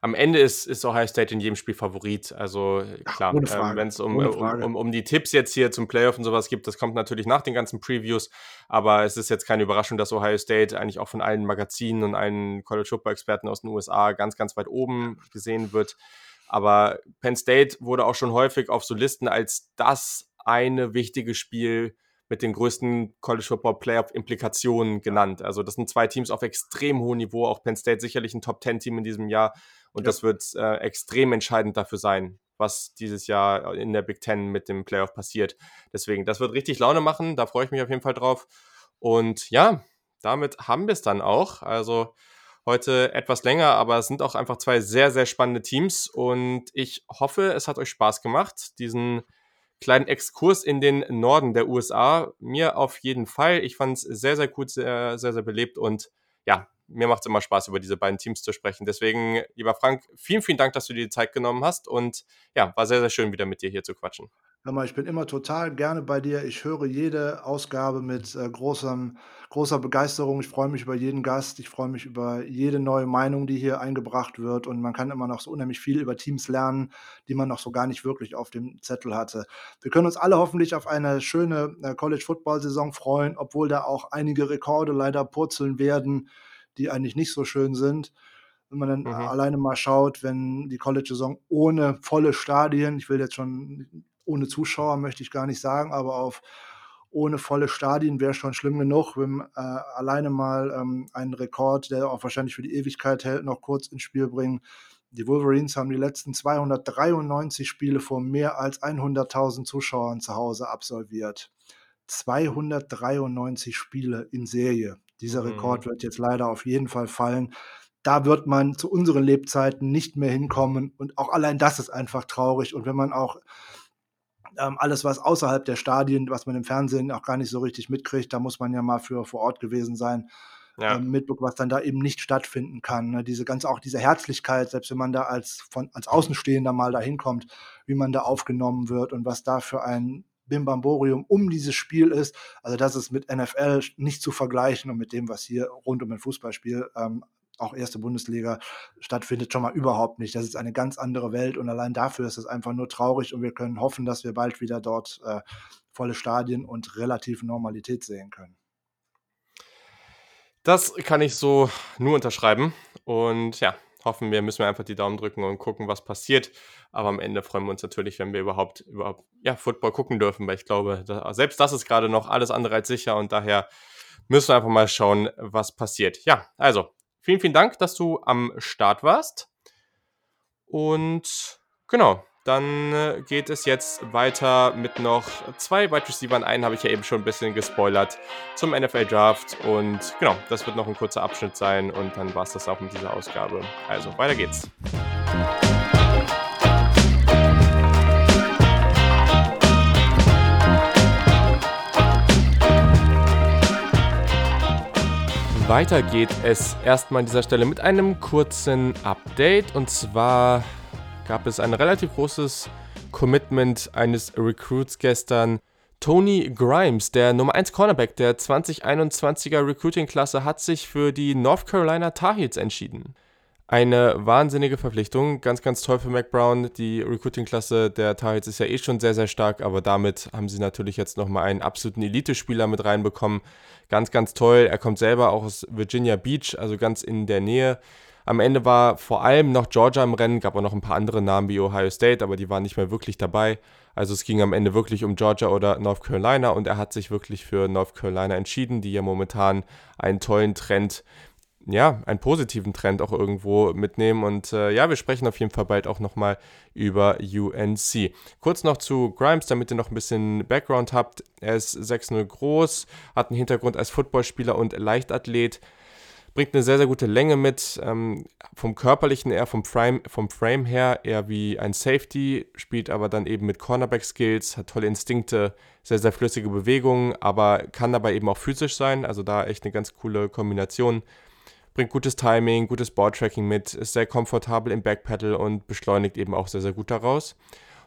am Ende ist, ist Ohio State in jedem Spiel Favorit. Also klar, ähm, wenn es um, um, um, um, die Tipps jetzt hier zum Playoff und sowas gibt, das kommt natürlich nach den ganzen Previews, aber es ist jetzt keine Überraschung, dass Ohio State eigentlich auch von allen Magazinen und allen College Football Experten aus den USA ganz, ganz weit oben gesehen wird. Aber Penn State wurde auch schon häufig auf so Listen als das eine wichtige Spiel mit den größten College Football Playoff Implikationen genannt. Also das sind zwei Teams auf extrem hohem Niveau. Auch Penn State sicherlich ein Top Ten Team in diesem Jahr. Und ja. das wird äh, extrem entscheidend dafür sein, was dieses Jahr in der Big Ten mit dem Playoff passiert. Deswegen, das wird richtig Laune machen. Da freue ich mich auf jeden Fall drauf. Und ja, damit haben wir es dann auch. Also Heute etwas länger, aber es sind auch einfach zwei sehr, sehr spannende Teams und ich hoffe, es hat euch Spaß gemacht, diesen kleinen Exkurs in den Norden der USA. Mir auf jeden Fall. Ich fand es sehr, sehr gut, sehr, sehr, sehr belebt und ja, mir macht es immer Spaß, über diese beiden Teams zu sprechen. Deswegen, lieber Frank, vielen, vielen Dank, dass du dir die Zeit genommen hast und ja, war sehr, sehr schön, wieder mit dir hier zu quatschen. Hör mal, ich bin immer total gerne bei dir. Ich höre jede Ausgabe mit, äh, großem großer Begeisterung. Ich freue mich über jeden Gast. Ich freue mich über jede neue Meinung, die hier eingebracht wird und man kann immer noch so unheimlich viel über Teams lernen, die man noch so gar nicht wirklich auf dem Zettel hatte. Wir können uns alle hoffentlich auf eine schöne, äh, College-Football-Saison freuen, obwohl da auch einige Rekorde leider purzeln werden, die eigentlich nicht so schön sind. Wenn man dann Mhm. alleine mal schaut, wenn die College-Saison ohne volle Stadien ich will jetzt schon ohne Zuschauer möchte ich gar nicht sagen, aber auf ohne volle Stadien wäre schon schlimm genug, wenn äh, alleine mal ähm, einen Rekord, der auch wahrscheinlich für die Ewigkeit hält, noch kurz ins Spiel bringen. Die Wolverines haben die letzten 293 Spiele vor mehr als 100.000 Zuschauern zu Hause absolviert. 293 Spiele in Serie. Dieser Rekord Mhm. wird jetzt leider auf jeden Fall fallen. Da wird man zu unseren Lebzeiten nicht mehr hinkommen und auch allein das ist einfach traurig. Und wenn man auch ähm, alles, was außerhalb der Stadien, was man im Fernsehen auch gar nicht so richtig mitkriegt, da muss man ja mal für vor Ort gewesen sein, Ja. ähm, mitbekommen, was dann da eben nicht stattfinden kann, ne? Diese ganze auch diese Herzlichkeit, selbst wenn man da als von als Außenstehender mal da hinkommt, wie man da aufgenommen wird und was da für ein Bimbamborium um dieses Spiel ist. Also, das ist mit NFL nicht zu vergleichen und mit dem, was hier rund um ein Fußballspiel, ähm, auch erste Bundesliga stattfindet, schon mal überhaupt nicht. Das ist eine ganz andere Welt und allein dafür ist es einfach nur traurig und wir können hoffen, dass wir bald wieder dort, äh, volle Stadien und relative Normalität sehen können. Das kann ich so nur unterschreiben und ja, hoffen wir müssen wir einfach die Daumen drücken und gucken, was passiert. Aber am Ende freuen wir uns natürlich, wenn wir überhaupt überhaupt, ja, Football gucken dürfen, weil ich glaube, da selbst das ist grade noch alles andere als sicher und daher müssen wir einfach mal schauen, was passiert. Ja, also, vielen, vielen Dank, dass du am Start warst. Und genau, dann, äh, geht es jetzt weiter mit noch 2 Wide Receivern. Einen habe ich ja eben schon 'n bisschen gespoilert zum NFL Draft und genau, das wird noch 'n kurzer Abschnitt sein und dann war's das auch mit dieser Ausgabe. Also, weiter geht's. Weiter geht es erst mal an dieser Stelle mit einem kurzen Update. Und zwar gab es ein relativ großes Commitment eines Recruits gestern. Tony Grimes, der Nummer 1 Cornerback der 2021er Recruiting-Klasse, hat sich für die North Carolina Tar Heels entschieden. Eine wahnsinnige Verpflichtung, ganz, ganz toll für Mac Brown. Die Recruiting-Klasse der Tar Heels ist ja eh schon sehr, sehr stark, aber damit haben sie natürlich jetzt noch mal einen absoluten Elitespieler mit reinbekommen. Ganz, ganz toll. Er kommt selber auch aus Virginia Beach, also ganz in der Nähe. Am Ende war vor allem noch Georgia im Rennen, gab auch noch ein paar andere Namen wie Ohio State, aber die waren nicht mehr wirklich dabei. Also es ging am Ende wirklich um Georgia oder North Carolina und er hat sich wirklich für North Carolina entschieden, die ja momentan einen tollen Trend, ja, einen positiven Trend auch irgendwo mitnehmen. Und äh, ja, wir sprechen auf jeden Fall bald auch noch mal über UNC. Kurz noch zu Grimes, damit ihr noch ein bisschen Background habt. Er ist 6'0 groß, hat einen Hintergrund als Footballspieler und Leichtathlet bringt eine sehr, sehr gute Länge mit. Ähm, vom körperlichen eher vom Frame, vom Frame her eher wie ein Safety, spielt aber dann eben mit Cornerback-Skills, hat tolle Instinkte, sehr, sehr flüssige Bewegungen, aber kann dabei eben auch physisch sein. Also da echt eine ganz coole Kombination. Bringt gutes Timing, gutes Boardtracking mit, ist sehr komfortabel im Backpedal und beschleunigt eben auch sehr, sehr gut daraus.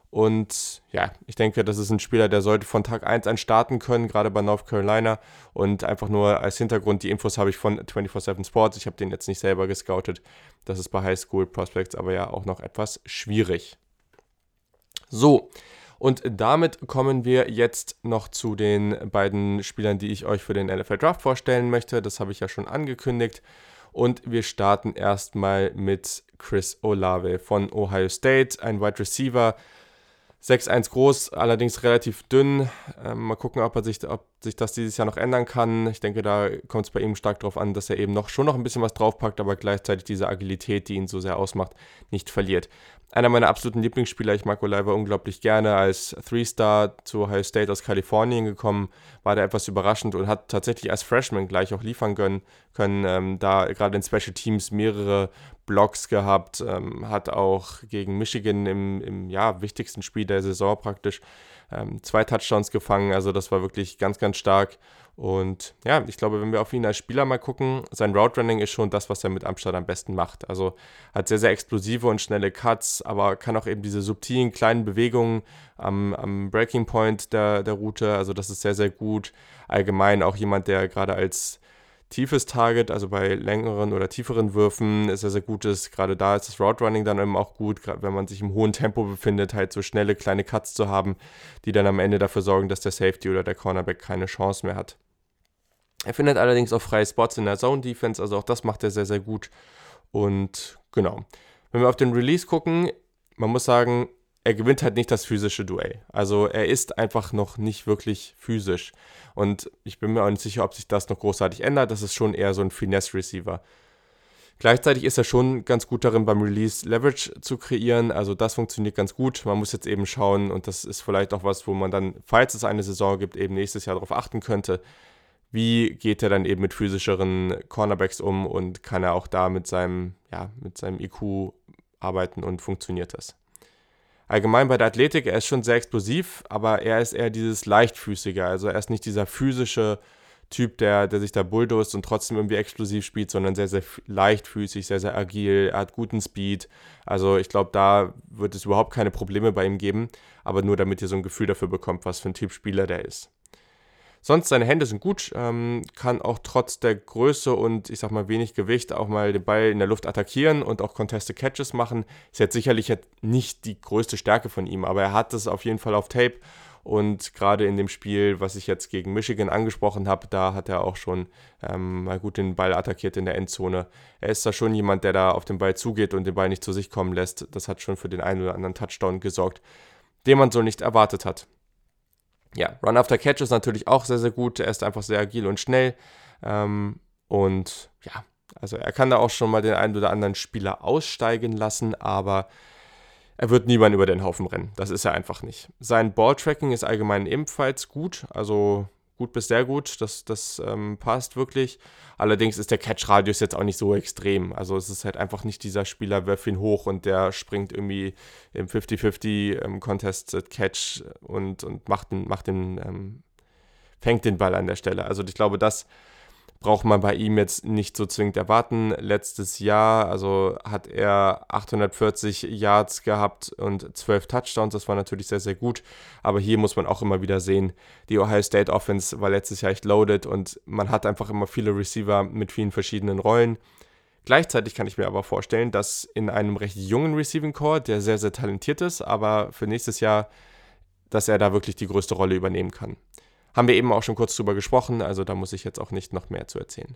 Und ja, ich denke, das ist ein Spieler, der sollte von Tag 1 an starten können, gerade bei North Carolina. Und einfach nur als Hintergrund, die Infos habe ich von 24-7 Sports. Ich habe den jetzt nicht selber gescoutet. Das ist bei High School Prospects aber ja auch noch etwas schwierig. So, und damit kommen wir jetzt noch zu den beiden Spielern, die ich euch für den NFL Draft vorstellen möchte. Das habe ich ja schon angekündigt. Und wir starten erstmal mit Chris Olave von Ohio State, ein Wide Receiver. 6'1 groß, allerdings relativ dünn. Ähm, mal gucken, ob, er sich, ob sich das dieses Jahr noch ändern kann. Ich denke, da kommt es bei ihm stark darauf an, dass er eben noch schon noch ein bisschen was draufpackt, aber gleichzeitig diese Agilität, die ihn so sehr ausmacht, nicht verliert. Einer meiner absoluten Lieblingsspieler, ich mag Oliver unglaublich gerne, als Three-Star zu Ohio State aus Kalifornien gekommen, war der etwas überraschend und hat tatsächlich als Freshman gleich auch liefern können, können ähm, da gerade in Special Teams mehrere Blocks gehabt, ähm, hat auch gegen Michigan im, im ja, wichtigsten Spiel der Saison praktisch ähm, zwei Touchdowns gefangen, also das war wirklich ganz, ganz stark. Und ja, ich glaube, wenn wir auf ihn als Spieler mal gucken, sein Route Running ist schon das, was er mit Amstadt am besten macht. Also hat sehr, sehr explosive und schnelle Cuts, aber kann auch eben diese subtilen kleinen Bewegungen am, am Breaking Point der, der Route. Also das ist sehr, sehr gut. Allgemein auch jemand, der gerade als tiefes Target, also bei längeren oder tieferen Würfen ist er sehr gut ist. Gerade da ist das Route Running dann eben auch gut, gerade wenn man sich im hohen Tempo befindet, halt so schnelle kleine Cuts zu haben, die dann am Ende dafür sorgen, dass der Safety oder der Cornerback keine Chance mehr hat. Er findet allerdings auch freie Spots in der Zone Defense, also auch das macht er sehr, sehr gut. Und genau. Wenn wir auf den Release gucken, man muss sagen, er gewinnt halt nicht das physische Duell. Also er ist einfach noch nicht wirklich physisch. Und ich bin mir auch nicht sicher, ob sich das noch großartig ändert. Das ist schon eher so ein Finesse-Receiver. Gleichzeitig ist er schon ganz gut darin, beim Release Leverage zu kreieren. Also das funktioniert ganz gut. Man muss jetzt eben schauen, und das ist vielleicht auch was, wo man dann, falls es eine Saison gibt, eben nächstes Jahr darauf achten könnte, wie geht er dann eben mit physischeren Cornerbacks um und kann er auch da mit seinem, ja, mit seinem IQ arbeiten und funktioniert das? Allgemein bei der Athletik, er ist schon sehr explosiv, aber er ist eher dieses leichtfüßige, also er ist nicht dieser physische Typ, der, der sich da bulldozt und trotzdem irgendwie explosiv spielt, sondern sehr, sehr leichtfüßig, sehr, sehr agil, er hat guten Speed. Also ich glaube, da wird es überhaupt keine Probleme bei ihm geben, aber nur damit ihr so ein Gefühl dafür bekommt, was für ein Typ Spieler der ist. Sonst seine Hände sind gut, ähm, kann auch trotz der Größe und ich sag mal wenig Gewicht auch mal den Ball in der Luft attackieren und auch Contested Catches machen. Ist jetzt sicherlich nicht die größte Stärke von ihm, aber er hat es auf jeden Fall auf Tape. Und gerade in dem Spiel, was ich jetzt gegen Michigan angesprochen habe, da hat er auch schon ähm, mal gut den Ball attackiert in der Endzone. Er ist da schon jemand, der da auf den Ball zugeht und den Ball nicht zu sich kommen lässt. Das hat schon für den einen oder anderen Touchdown gesorgt, den man so nicht erwartet hat ja, Run After Catch ist natürlich auch sehr, sehr gut. Er ist einfach sehr agil und schnell. Ähm, und ja, also er kann da auch schon mal den einen oder anderen Spieler aussteigen lassen, aber er wird niemand über den Haufen rennen. Das ist er einfach nicht. Sein Balltracking ist allgemein ebenfalls gut. Also gut bis sehr gut. Das, das ähm, passt wirklich. Allerdings ist der Catch-Radius jetzt auch nicht so extrem. Also es ist halt einfach nicht dieser Spieler, wirf ihn hoch und der springt irgendwie im 50-50 ähm, Catch und, und macht den, macht den ähm, fängt den Ball an der Stelle. Also ich glaube, das braucht man bei ihm jetzt nicht so zwingend erwarten. Letztes Jahr, also hat er 840 Yards gehabt und 12 Touchdowns. Das war natürlich sehr, sehr gut. Aber hier muss man auch immer wieder sehen, die Ohio State Offense war letztes Jahr echt loaded und man hat einfach immer viele Receiver mit vielen verschiedenen Rollen. Gleichzeitig kann ich mir aber vorstellen, dass in einem recht jungen Receiving Core, der sehr, sehr talentiert ist, aber für nächstes Jahr, dass er da wirklich die größte Rolle übernehmen kann. Haben wir eben auch schon kurz drüber gesprochen, also da muss ich jetzt auch nicht noch mehr zu erzählen.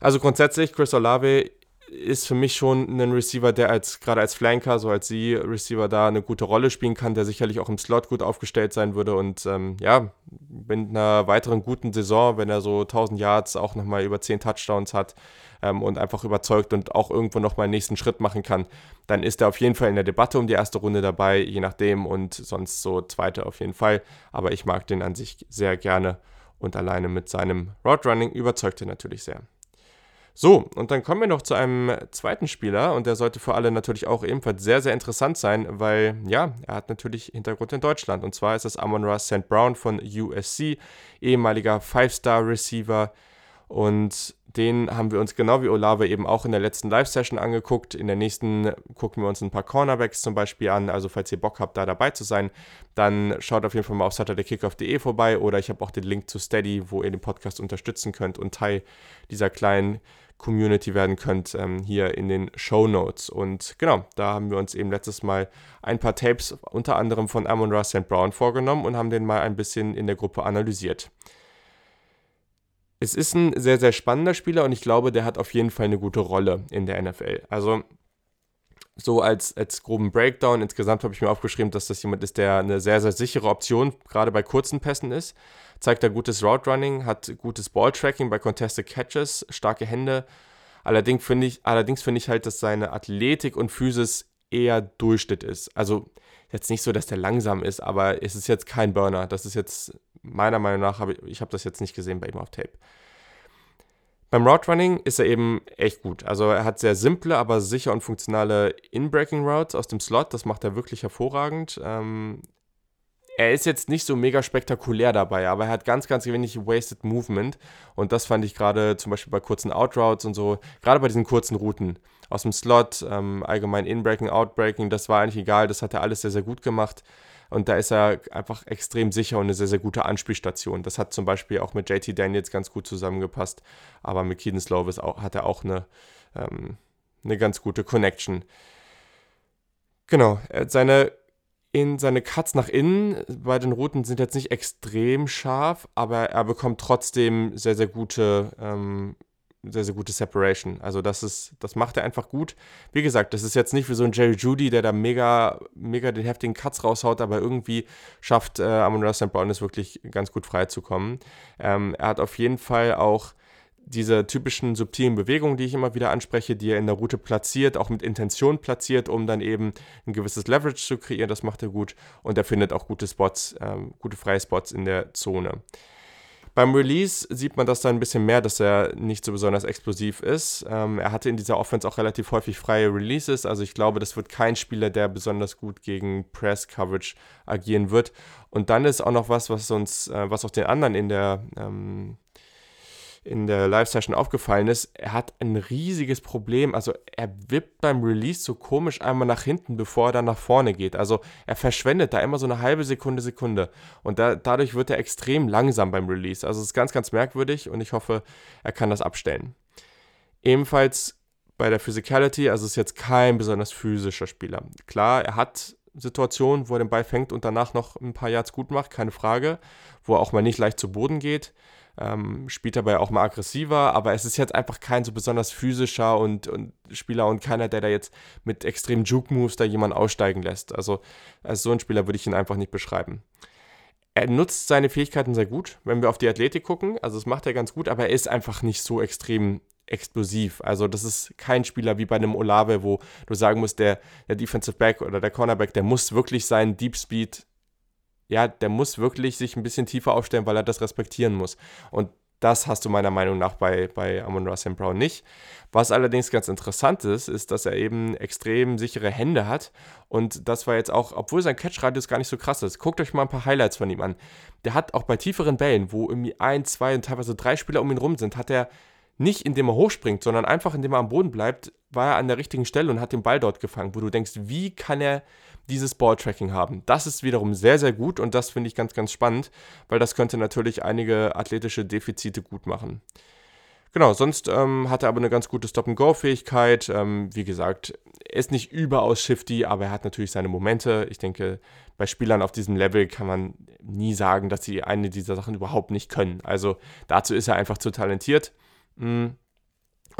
Also grundsätzlich, Chris Olave ist für mich schon ein Receiver, der als gerade als Flanker, so als sie Receiver da eine gute Rolle spielen kann, der sicherlich auch im Slot gut aufgestellt sein würde und ähm, ja, mit einer weiteren guten Saison, wenn er so 1000 Yards auch nochmal über 10 Touchdowns hat, ähm, und einfach überzeugt und auch irgendwo nochmal einen nächsten Schritt machen kann, dann ist er auf jeden Fall in der Debatte um die erste Runde dabei, je nachdem und sonst so zweite auf jeden Fall. Aber ich mag den an sich sehr gerne und alleine mit seinem Roadrunning überzeugt er natürlich sehr. So, und dann kommen wir noch zu einem zweiten Spieler und der sollte für alle natürlich auch ebenfalls sehr, sehr interessant sein, weil ja, er hat natürlich Hintergrund in Deutschland und zwar ist es Amon Ra St. Brown von USC, ehemaliger Five-Star-Receiver und den haben wir uns genau wie Olave eben auch in der letzten Live-Session angeguckt. In der nächsten gucken wir uns ein paar Cornerbacks zum Beispiel an. Also falls ihr Bock habt, da dabei zu sein, dann schaut auf jeden Fall mal auf saturdaykickoff.de vorbei oder ich habe auch den Link zu Steady, wo ihr den Podcast unterstützen könnt und Teil dieser kleinen Community werden könnt, ähm, hier in den Show Notes. Und genau, da haben wir uns eben letztes Mal ein paar Tapes unter anderem von Amon Ross St. Brown vorgenommen und haben den mal ein bisschen in der Gruppe analysiert es ist ein sehr, sehr spannender Spieler und ich glaube, der hat auf jeden Fall eine gute Rolle in der NFL. Also so als, als groben Breakdown. Insgesamt habe ich mir aufgeschrieben, dass das jemand ist, der eine sehr, sehr sichere Option gerade bei kurzen Pässen ist. Zeigt er gutes Route Running, hat gutes Balltracking bei Contested Catches, starke Hände. Allerdings finde ich, allerdings finde ich halt, dass seine Athletik und Physis eher Durchschnitt ist. Also jetzt nicht so, dass der langsam ist, aber es ist jetzt kein Burner. Das ist jetzt meiner Meinung nach, habe ich, ich habe das jetzt nicht gesehen bei ihm auf Tape. Beim Route Running ist er eben echt gut. Also er hat sehr simple, aber sicher und funktionale In-Breaking Routes aus dem Slot. Das macht er wirklich hervorragend. Ähm, er ist jetzt nicht so mega spektakulär dabei, aber er hat ganz, ganz wenig Wasted Movement. Und das fand ich gerade zum Beispiel bei kurzen Outroutes und so, gerade bei diesen kurzen Routen aus dem Slot, ähm, allgemein Inbreaking, Outbreaking, das war eigentlich egal, das hat er alles sehr, sehr gut gemacht. Und da ist er einfach extrem sicher und eine sehr, sehr gute Anspielstation. Das hat zum Beispiel auch mit JT Daniels ganz gut zusammengepasst. Aber mit Keaton Slovis auch, hat er auch eine, ähm, eine ganz gute Connection. Genau, seine in seine Cuts nach innen bei den Routen sind jetzt nicht extrem scharf, aber er bekommt trotzdem sehr, sehr gute, ähm, sehr, sehr gute Separation. Also das ist, das macht er einfach gut. Wie gesagt, das ist jetzt nicht wie so ein Jerry Judy, der da mega, mega den heftigen Cuts raushaut, aber irgendwie schafft äh, Amon Russell Brown es wirklich ganz gut freizukommen. Ähm, er hat auf jeden Fall auch diese typischen subtilen Bewegungen, die ich immer wieder anspreche, die er in der Route platziert, auch mit Intention platziert, um dann eben ein gewisses Leverage zu kreieren. Das macht er gut und er findet auch gute Spots, ähm, gute freie Spots in der Zone. Beim Release sieht man das dann ein bisschen mehr, dass er nicht so besonders explosiv ist. Ähm, er hatte in dieser Offense auch relativ häufig freie Releases, also ich glaube, das wird kein Spieler, der besonders gut gegen Press Coverage agieren wird. Und dann ist auch noch was, was uns, äh, was auch den anderen in der ähm, in der Live-Session aufgefallen ist, er hat ein riesiges Problem. Also er wippt beim Release so komisch einmal nach hinten, bevor er dann nach vorne geht. Also er verschwendet da immer so eine halbe Sekunde, Sekunde. Und da, dadurch wird er extrem langsam beim Release. Also es ist ganz, ganz merkwürdig und ich hoffe, er kann das abstellen. Ebenfalls bei der Physicality, also ist jetzt kein besonders physischer Spieler. Klar, er hat Situationen, wo er den Ball fängt und danach noch ein paar Yards gut macht, keine Frage, wo er auch mal nicht leicht zu Boden geht. Ähm, spielt dabei auch mal aggressiver, aber es ist jetzt einfach kein so besonders physischer und, und Spieler und keiner, der da jetzt mit extremen Juke-Moves da jemanden aussteigen lässt. Also als so ein Spieler würde ich ihn einfach nicht beschreiben. Er nutzt seine Fähigkeiten sehr gut, wenn wir auf die Athletik gucken. Also das macht er ganz gut, aber er ist einfach nicht so extrem explosiv. Also das ist kein Spieler wie bei einem Olave, wo du sagen musst, der, der Defensive Back oder der Cornerback, der muss wirklich seinen Deep Speed ja, der muss wirklich sich ein bisschen tiefer aufstellen, weil er das respektieren muss. Und das hast du meiner Meinung nach bei, bei Amon Russell Brown nicht. Was allerdings ganz interessant ist, ist, dass er eben extrem sichere Hände hat. Und das war jetzt auch, obwohl sein Catchradius gar nicht so krass ist. Guckt euch mal ein paar Highlights von ihm an. Der hat auch bei tieferen Bällen, wo irgendwie ein, zwei und teilweise drei Spieler um ihn rum sind, hat er nicht indem er hochspringt, sondern einfach indem er am Boden bleibt, war er an der richtigen Stelle und hat den Ball dort gefangen, wo du denkst, wie kann er dieses Balltracking haben? Das ist wiederum sehr, sehr gut und das finde ich ganz, ganz spannend, weil das könnte natürlich einige athletische Defizite gut machen. Genau, sonst ähm, hat er aber eine ganz gute Stop-and-Go-Fähigkeit. Ähm, wie gesagt, er ist nicht überaus shifty, aber er hat natürlich seine Momente. Ich denke, bei Spielern auf diesem Level kann man nie sagen, dass sie eine dieser Sachen überhaupt nicht können. Also dazu ist er einfach zu talentiert. Mm.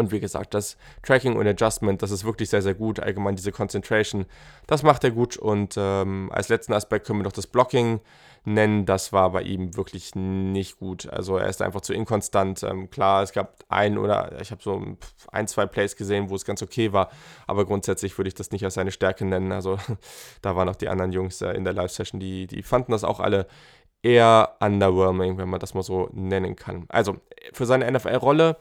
Und wie gesagt, das Tracking und Adjustment, das ist wirklich sehr, sehr gut. Allgemein diese Concentration, das macht er gut. Und ähm, als letzten Aspekt können wir noch das Blocking nennen. Das war bei ihm wirklich nicht gut. Also er ist einfach zu inkonstant. Ähm, klar, es gab ein oder ich habe so ein, zwei Plays gesehen, wo es ganz okay war. Aber grundsätzlich würde ich das nicht als seine Stärke nennen. Also da waren auch die anderen Jungs äh, in der Live-Session, die, die fanden das auch alle eher underwhelming, wenn man das mal so nennen kann. Also für seine NFL-Rolle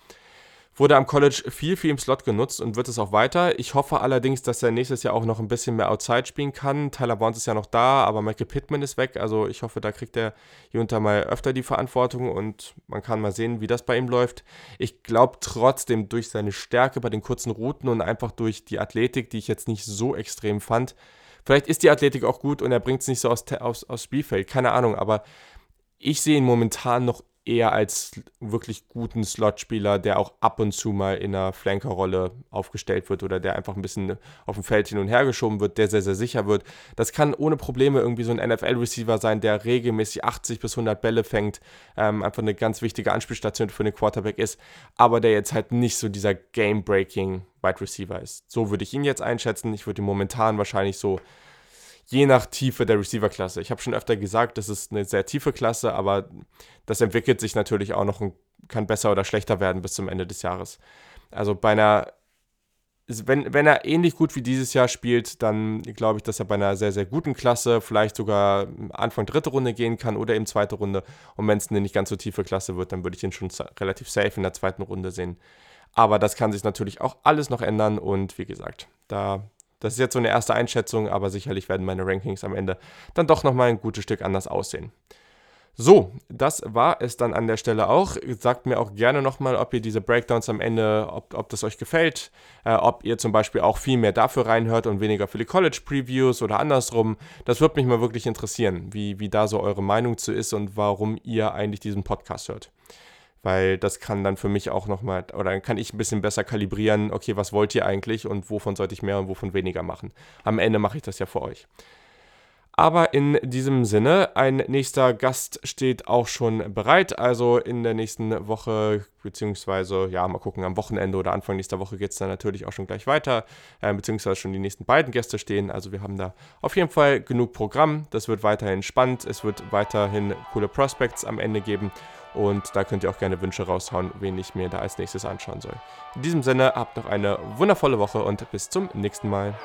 wurde am College viel, viel im Slot genutzt und wird es auch weiter. Ich hoffe allerdings, dass er nächstes Jahr auch noch ein bisschen mehr Outside spielen kann. Tyler Bonds ist ja noch da, aber Michael Pittman ist weg. Also ich hoffe, da kriegt er hier unter mal öfter die Verantwortung und man kann mal sehen, wie das bei ihm läuft. Ich glaube trotzdem durch seine Stärke bei den kurzen Routen und einfach durch die Athletik, die ich jetzt nicht so extrem fand. Vielleicht ist die Athletik auch gut und er bringt es nicht so aus, aus, aus Spielfeld, keine Ahnung, aber ich sehe ihn momentan noch eher als wirklich guten Slotspieler, der auch ab und zu mal in einer Flankerrolle aufgestellt wird oder der einfach ein bisschen auf dem Feld hin und her geschoben wird, der sehr, sehr sicher wird. Das kann ohne Probleme irgendwie so ein NFL-Receiver sein, der regelmäßig 80 bis 100 Bälle fängt, ähm, einfach eine ganz wichtige Anspielstation für den Quarterback ist, aber der jetzt halt nicht so dieser Game-Breaking Wide Receiver ist. So würde ich ihn jetzt einschätzen. Ich würde ihn momentan wahrscheinlich so je nach Tiefe der Receiver-Klasse. Ich habe schon öfter gesagt, das ist eine sehr tiefe Klasse, aber das entwickelt sich natürlich auch noch und kann besser oder schlechter werden bis zum Ende des Jahres. Also bei einer, wenn, wenn er ähnlich gut wie dieses Jahr spielt, dann glaube ich, dass er bei einer sehr, sehr guten Klasse vielleicht sogar Anfang dritte Runde gehen kann oder eben zweite Runde. Und wenn es eine nicht ganz so tiefe Klasse wird, dann würde ich ihn schon relativ safe in der zweiten Runde sehen. Aber das kann sich natürlich auch alles noch ändern und wie gesagt, da Das ist jetzt so eine erste Einschätzung, aber sicherlich werden meine Rankings am Ende dann doch nochmal ein gutes Stück anders aussehen. So, das war es dann an der Stelle auch. Sagt mir auch gerne nochmal, ob ihr diese Breakdowns am Ende, ob, ob das euch gefällt, äh, ob ihr zum Beispiel auch viel mehr dafür reinhört und weniger für die College-Previews oder andersrum. Das würde mich mal wirklich interessieren, wie, wie da so eure Meinung zu ist und warum ihr eigentlich diesen Podcast hört. Weil das kann dann für mich auch nochmal, oder dann kann ich ein bisschen besser kalibrieren, okay, was wollt ihr eigentlich und wovon sollte ich mehr und wovon weniger machen. Am Ende mache ich das ja für euch. Aber in diesem Sinne, ein nächster Gast steht auch schon bereit. Also in der nächsten Woche, beziehungsweise, ja, mal gucken, am Wochenende oder Anfang nächster Woche geht es dann natürlich auch schon gleich weiter, äh, beziehungsweise schon die nächsten beiden Gäste stehen. Also wir haben da auf jeden Fall genug Programm. Das wird weiterhin spannend. Es wird weiterhin coole Prospects am Ende geben. Und da könnt ihr auch gerne Wünsche raushauen, wen ich mir da als nächstes anschauen soll. In diesem Sinne, habt noch eine wundervolle Woche und bis zum nächsten Mal.